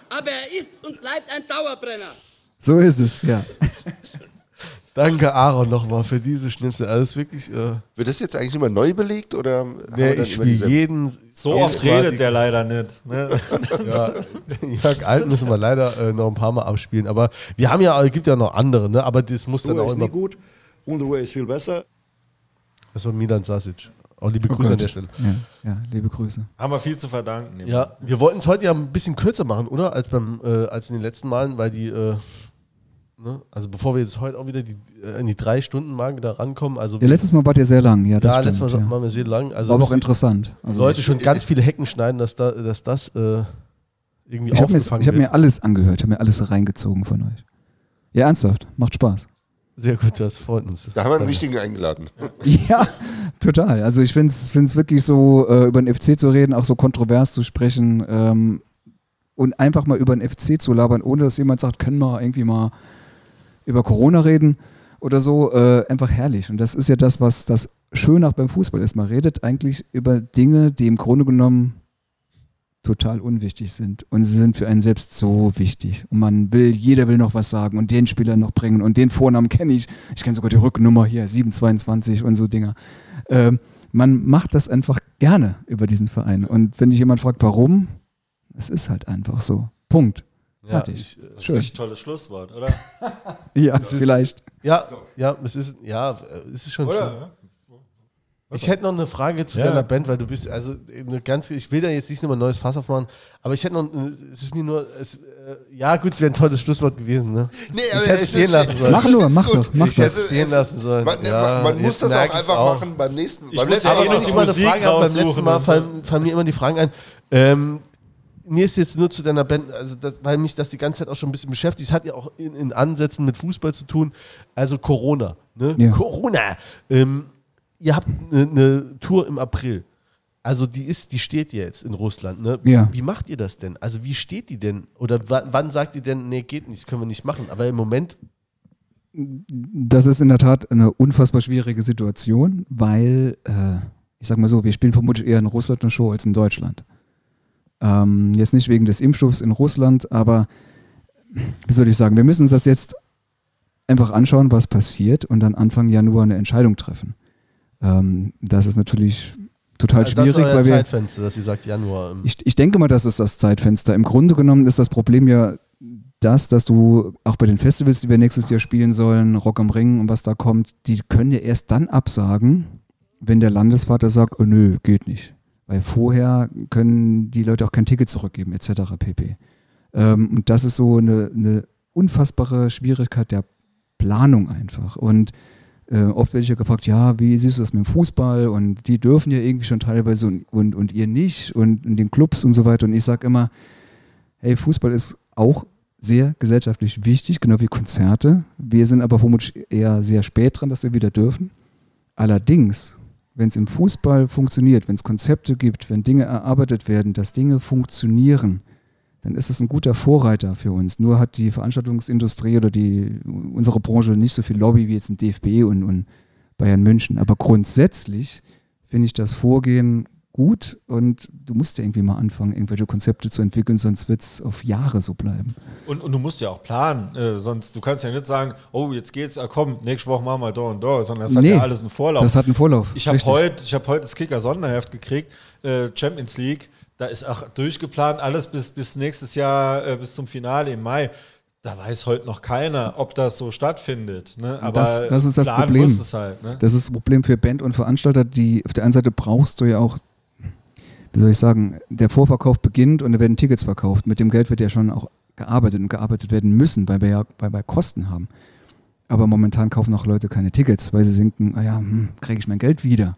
aber er ist und bleibt ein Dauerbrenner. So ist es, ja. Danke Aaron nochmal für diese Schnipsel. Also es ist wirklich, äh, Wird das jetzt eigentlich immer neu belegt oder dann ich spiele jeden. So jeden oft redet der leider nicht. Ne? Ja, Jörg Alt müssen wir leider äh, noch ein paar Mal abspielen. Aber wir haben ja, es gibt ja noch andere, ne? Aber das muss dann Ruhe auch ist immer. nicht gut, Unruhe ist viel besser. Das war Milan Sasic. Auch liebe Oh Grüße an Gott. der Stelle. Ja, ja, liebe Grüße. Haben wir viel zu verdanken. Ja, wir wollten es heute ja ein bisschen kürzer machen, oder? Als beim, äh, als in den letzten Malen, weil die, äh, ne? also bevor wir jetzt heute auch wieder die, äh, in die drei Stunden Marke da rankommen, also Ja, letztes Mal wart ihr sehr lang, ja, das ja, stimmt. letztes Mal ja. waren wir sehr lang. Also War aber auch interessant. Also Leute schon ganz viele Hecken schneiden, dass, da, dass das äh, irgendwie ich habe mir, aufgefangen ich hab wird. mir alles angehört, ich habe mir alles reingezogen von euch. Ja, ernsthaft, macht Spaß. Sehr gut, das freut uns. Da haben wir einen richtigen eingeladen. Ja, total. Also ich finde es wirklich so, äh, über den FC zu reden, auch so kontrovers zu sprechen ähm, und einfach mal über den FC zu labern, ohne dass jemand sagt, können wir irgendwie mal über Corona reden oder so, äh, einfach herrlich. Und das ist ja das, was das schön auch beim Fußball ist. Man redet eigentlich über Dinge, die im Grunde genommen total unwichtig sind. Und sie sind für einen selbst so wichtig. Und man will, jeder will noch was sagen und den Spieler noch bringen und den Vornamen kenne ich. Ich kenne sogar die Rückennummer hier, 722 und so Dinger. Ähm, man macht das einfach gerne über diesen Verein. Und wenn dich jemand fragt, warum, es ist halt einfach so. Punkt. Ja, Fertig. ich, äh, Schön. Richtig tolles Schlusswort, oder? Ja, ist- vielleicht. ja, ja, es ist, ja, äh, es ist schon schön. Oder? Ich hätte noch eine Frage zu Ja. deiner Band, weil du bist, also eine ganz, ich will da jetzt nicht nochmal ein neues Fass aufmachen, aber ich hätte noch, äh, es ist mir nur, es, äh, ja gut, es wäre ein tolles Schlusswort gewesen, ne? Nee, ich aber hätte es stehen lassen sollen. Mach nur, mach doch, mach Ich doch. hätte es stehen lassen sollen. Man, ja, man, man muss das auch einfach auch. machen beim nächsten Ich beim muss letzten ja Aber eh Mal noch ich die mal Musik Frage beim letzten Mal fallen, fallen mir immer die Fragen ein. Ähm, mir ist jetzt nur zu deiner Band, also das, weil mich das die ganze Zeit auch schon ein bisschen beschäftigt. Es hat ja auch in, in Ansätzen mit Fußball zu tun. Also Corona. Ne? Ja. Corona. Ähm, ihr habt eine ne Tour im April. Also die ist, die steht jetzt in Russland. Ne? Ja. Wie macht ihr das denn? Also wie steht die denn? Oder wann, sagt ihr denn, nee, geht nicht, das können wir nicht machen? Aber im Moment, Das ist in der Tat eine unfassbar schwierige Situation, weil, äh, ich sag mal so, wir spielen vermutlich eher in Russland eine Show als in Deutschland. Ähm, jetzt nicht wegen des Impfstoffs in Russland, aber wie soll ich sagen, wir müssen uns das jetzt einfach anschauen, was passiert und dann Anfang Januar eine Entscheidung treffen. Ähm, das ist natürlich total also das ist schwierig, weil wir, Zeitfenster, dass ihr sagt Januar. ähm, ich, ich denke mal, das ist das Zeitfenster. Im Grunde genommen ist das Problem ja das, dass du auch bei den Festivals, die wir nächstes Jahr spielen sollen, Rock am Ring und was da kommt, die können ja erst dann absagen, wenn der Landesvater sagt, oh nö, geht nicht. Weil vorher können die Leute auch kein Ticket zurückgeben, etc. pp. Ähm, und das ist so eine, eine unfassbare Schwierigkeit der Planung einfach. Und Äh, oft werde ich ja gefragt, ja, wie siehst du das mit dem Fußball? Und die dürfen ja irgendwie schon teilweise und, und, und ihr nicht und in den Clubs und so weiter. Und ich sage immer, hey, Fußball ist auch sehr gesellschaftlich wichtig, genau wie Konzerte. Wir sind aber vermutlich eher sehr spät dran, dass wir wieder dürfen. Allerdings, wenn es im Fußball funktioniert, wenn es Konzepte gibt, wenn Dinge erarbeitet werden, dass Dinge funktionieren, dann ist es ein guter Vorreiter für uns. Nur hat die Veranstaltungsindustrie oder die, unsere Branche nicht so viel Lobby wie jetzt ein DFB und, und Bayern München. Aber grundsätzlich finde ich das Vorgehen gut und du musst ja irgendwie mal anfangen, irgendwelche Konzepte zu entwickeln, sonst wird es auf Jahre so bleiben. Und, und du musst ja auch planen, äh, sonst du kannst ja nicht sagen, oh, jetzt geht's, ah, komm, nächste Woche machen wir da und da, sondern das hat Nee, ja alles einen Vorlauf. das hat einen Vorlauf, Ich habe heute hab heut das Kicker-Sonderheft gekriegt, äh, Champions League, da ist auch durchgeplant, alles bis, bis nächstes Jahr, äh, bis zum Finale im Mai. Da weiß heute noch keiner, ob das so stattfindet. Ne? Aber das, das ist das planen Problem. halt, ne? Das ist das Problem für Band und Veranstalter, die auf der einen Seite brauchst du ja auch, wie soll ich sagen, der Vorverkauf beginnt und da werden Tickets verkauft. Mit dem Geld wird ja schon auch gearbeitet und gearbeitet werden müssen, weil wir ja weil wir Kosten haben. Aber momentan kaufen auch Leute keine Tickets, weil sie denken, ah ja, hm, kriege ich mein Geld wieder.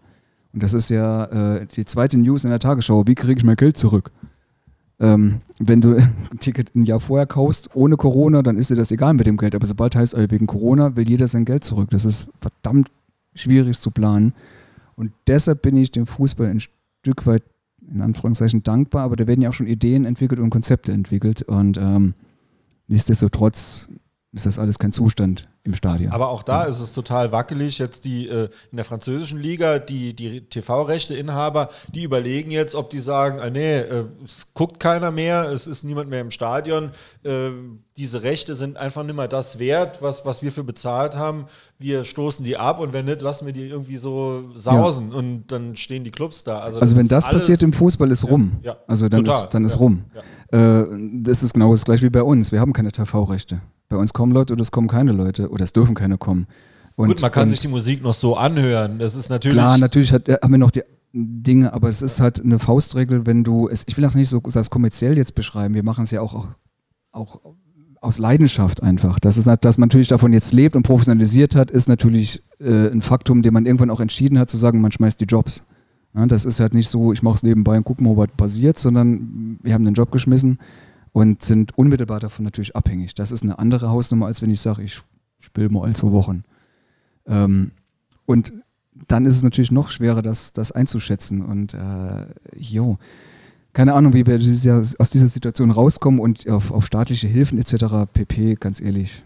Und das ist ja äh, die zweite News in der Tagesschau, wie kriege ich mein Geld zurück? Ähm, wenn du ein Ticket ein Jahr vorher kaufst, ohne Corona, dann ist dir das egal mit dem Geld. Aber sobald heißt, äh, wegen Corona will jeder sein Geld zurück. Das ist verdammt schwierig zu planen. Und deshalb bin ich dem Fußball ein Stück weit in Anführungszeichen dankbar, aber da werden ja auch schon Ideen entwickelt und Konzepte entwickelt. Und ähm, nichtsdestotrotz ist das alles kein Zustand im Stadion. Aber auch da ist es total wackelig. Jetzt die äh, in der französischen Liga, die, die TV-Rechte-Inhaber, die überlegen jetzt, ob die sagen, ah, nee, äh, es guckt keiner mehr, es ist niemand mehr im Stadion. Äh, diese Rechte sind einfach nicht mehr das wert, was, was wir für bezahlt haben. Wir stoßen die ab und wenn nicht, lassen wir die irgendwie so sausen und dann stehen die Clubs da. Also, Also wenn ist das passiert im Fußball, ist rum. Ja, Also dann total. ist, dann ist Ja, rum. ja. Äh, das ist genau das gleiche wie bei uns. Wir haben keine TV-Rechte. Bei uns kommen Leute oder es kommen keine Leute oder es dürfen keine kommen. Und, Gut, man kann und sich die Musik noch so anhören. Das ist natürlich. Klar, natürlich hat, äh, haben wir noch die Dinge, aber es ist halt eine Faustregel, wenn du es, ich will auch nicht so das kommerziell jetzt beschreiben, wir machen es ja auch, auch, aus Leidenschaft einfach. Das ist, dass man natürlich davon jetzt lebt und professionalisiert hat, ist natürlich äh, ein Faktum, den man irgendwann auch entschieden hat, zu sagen, man schmeißt die Jobs. Ja, das ist halt nicht so, ich mache es nebenbei und guck mal, was passiert, sondern wir haben den Job geschmissen und sind unmittelbar davon natürlich abhängig. Das ist eine andere Hausnummer, als wenn ich sage, ich spiele mal zwei Wochen. Ähm, und dann ist es natürlich noch schwerer, das, das einzuschätzen. Und äh, jo, keine Ahnung, wie wir dieses Jahr aus dieser Situation rauskommen und auf, auf staatliche Hilfen etc. pp, ganz ehrlich,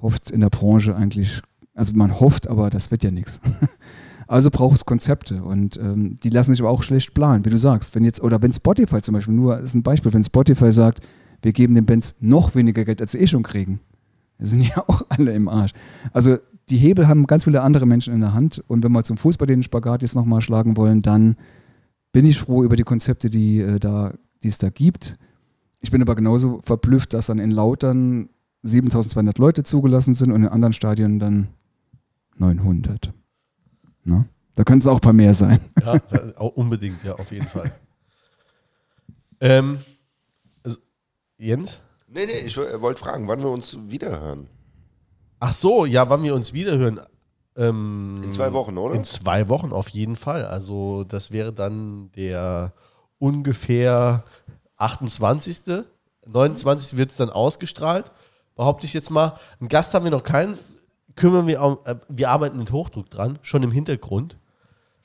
hofft in der Branche eigentlich, also man hofft, aber das wird ja nichts. Also braucht es Konzepte und ähm, die lassen sich aber auch schlecht planen, wie du sagst. Wenn jetzt, oder wenn Spotify zum Beispiel, nur ist ein Beispiel, wenn Spotify sagt, wir geben den Bands noch weniger Geld, als sie eh schon kriegen. Sind ja auch alle im Arsch. Also die Hebel haben ganz viele andere Menschen in der Hand und wenn wir zum Fußball den Spagat jetzt nochmal schlagen wollen, dann bin ich froh über die Konzepte, die, äh, da, die es da gibt. Ich bin aber genauso verblüfft, dass dann in Lautern 7200 Leute zugelassen sind und in anderen Stadien dann 900. Ne? Da könnten es auch ein paar mehr sein. Ja, unbedingt, ja, auf jeden Fall. ähm, also, Jens? Nee, nee, ich wollte fragen, wann wir uns wiederhören. Ach so, ja, wann wir uns wiederhören. Ähm, In zwei Wochen, oder? In zwei Wochen auf jeden Fall. Also das wäre dann der ungefähr 28. 29. wird es dann ausgestrahlt. Behaupte ich jetzt mal. Einen Gast haben wir noch keinen. Kümmern wir auch, äh, wir arbeiten mit Hochdruck dran, schon im Hintergrund.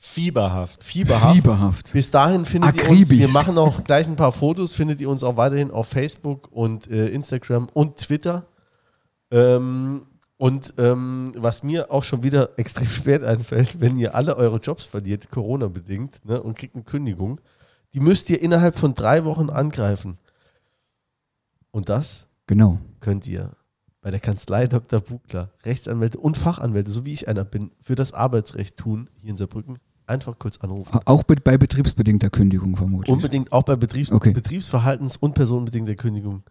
Fieberhaft. Fieberhaft. Fieberhaft. Bis dahin findet ihr uns, Akribisch. wir machen auch gleich ein paar Fotos, findet ihr uns auch weiterhin auf Facebook und äh, Instagram und Twitter. Ähm, und ähm, was mir auch schon wieder extrem spät einfällt, wenn ihr alle eure Jobs verliert, Corona-bedingt, ne, und kriegt eine Kündigung, die müsst ihr innerhalb von drei Wochen angreifen. Und das Genau. könnt ihr bei der Kanzlei Dr. Bugler, Rechtsanwälte und Fachanwälte, so wie ich einer bin, für das Arbeitsrecht tun, hier in Saarbrücken, einfach kurz anrufen. Auch be- bei betriebsbedingter Kündigung vermutlich. Unbedingt auch bei Betriebs Okay. Betriebsverhaltens- und personenbedingter Kündigung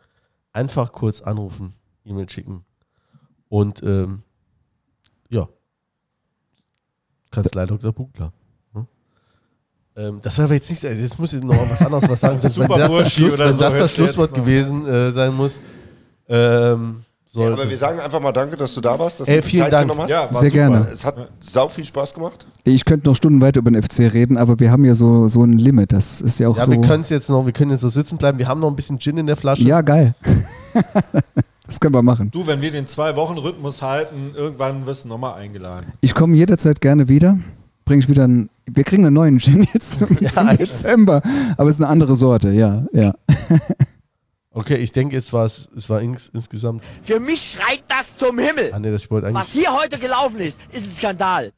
einfach kurz anrufen, E-Mail schicken und ähm, ja, Kanzlei Dr. Bugler. Hm? Ähm, das war aber jetzt nicht, also jetzt muss ich noch was anderes was sagen, wenn Super das das, Schluss, oder wenn so das, das Schlusswort gewesen äh, sein muss. Ähm, Ja, aber wir sagen einfach mal danke, dass du da warst, dass Ey, du die vielen Zeit Dank. genommen hast. Ja, Sehr super. gerne. Es hat sau viel Spaß gemacht. Ich könnte noch Stunden weiter über den FC reden, aber wir haben ja so, so ein Limit. Das ist ja auch ja, so. wir können es jetzt noch, wir können jetzt so sitzen bleiben. Wir haben noch ein bisschen Gin in der Flasche. ja, geil. das können wir machen. Du, wenn wir den Zwei-Wochen-Rhythmus halten, irgendwann wirst du nochmal eingeladen. Ich komme jederzeit gerne wieder. Bring ich wieder einen. Wir kriegen einen neuen Gin jetzt im Ja. Dezember. Aber es ist eine andere Sorte, ja, ja. Okay, ich denke, jetzt war es, es war ins, insgesamt. Für mich schreit das zum Himmel. Ah, nee, das wollte Was eigentlich. hier heute gelaufen ist, ist ein Skandal.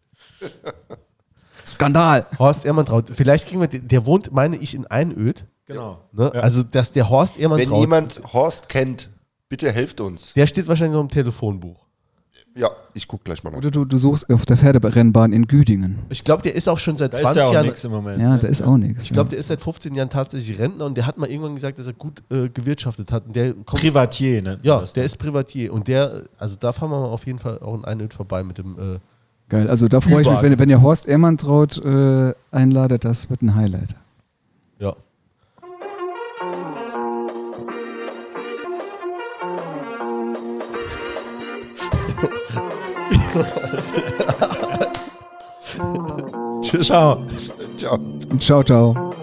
Skandal. Horst Ehrmantraut. Vielleicht kriegen wir, den- der wohnt, meine ich, in Einöd. Genau. Ne? Ja. Also, dass der Horst Wenn Ehrmantraut, jemand Horst kennt, bitte helft uns. der steht wahrscheinlich noch im Telefonbuch. Ja, ich guck gleich mal nach. Oder du, du suchst auf der Pferderennbahn in Güdingen. Ich glaube, der ist auch schon seit Da 20 ist ja auch Jahren. nichts im Moment. Ja, da ist auch nichts. Ich glaube, der ist seit 15 Jahren tatsächlich Rentner und der hat mal irgendwann gesagt, dass er gut äh, gewirtschaftet hat. Und der kommt, Privatier, ne? ja, der ist Privatier. Und der, also da fahren wir mal auf jeden Fall auch in Einöd vorbei mit dem. Äh, Geil, also da freue ich mich, Überall. wenn, wenn ihr Horst Ehrmantraut äh, einladet, das wird ein Highlight. ja. Tschüss. Ciao. Ciao. Ciao, ciao.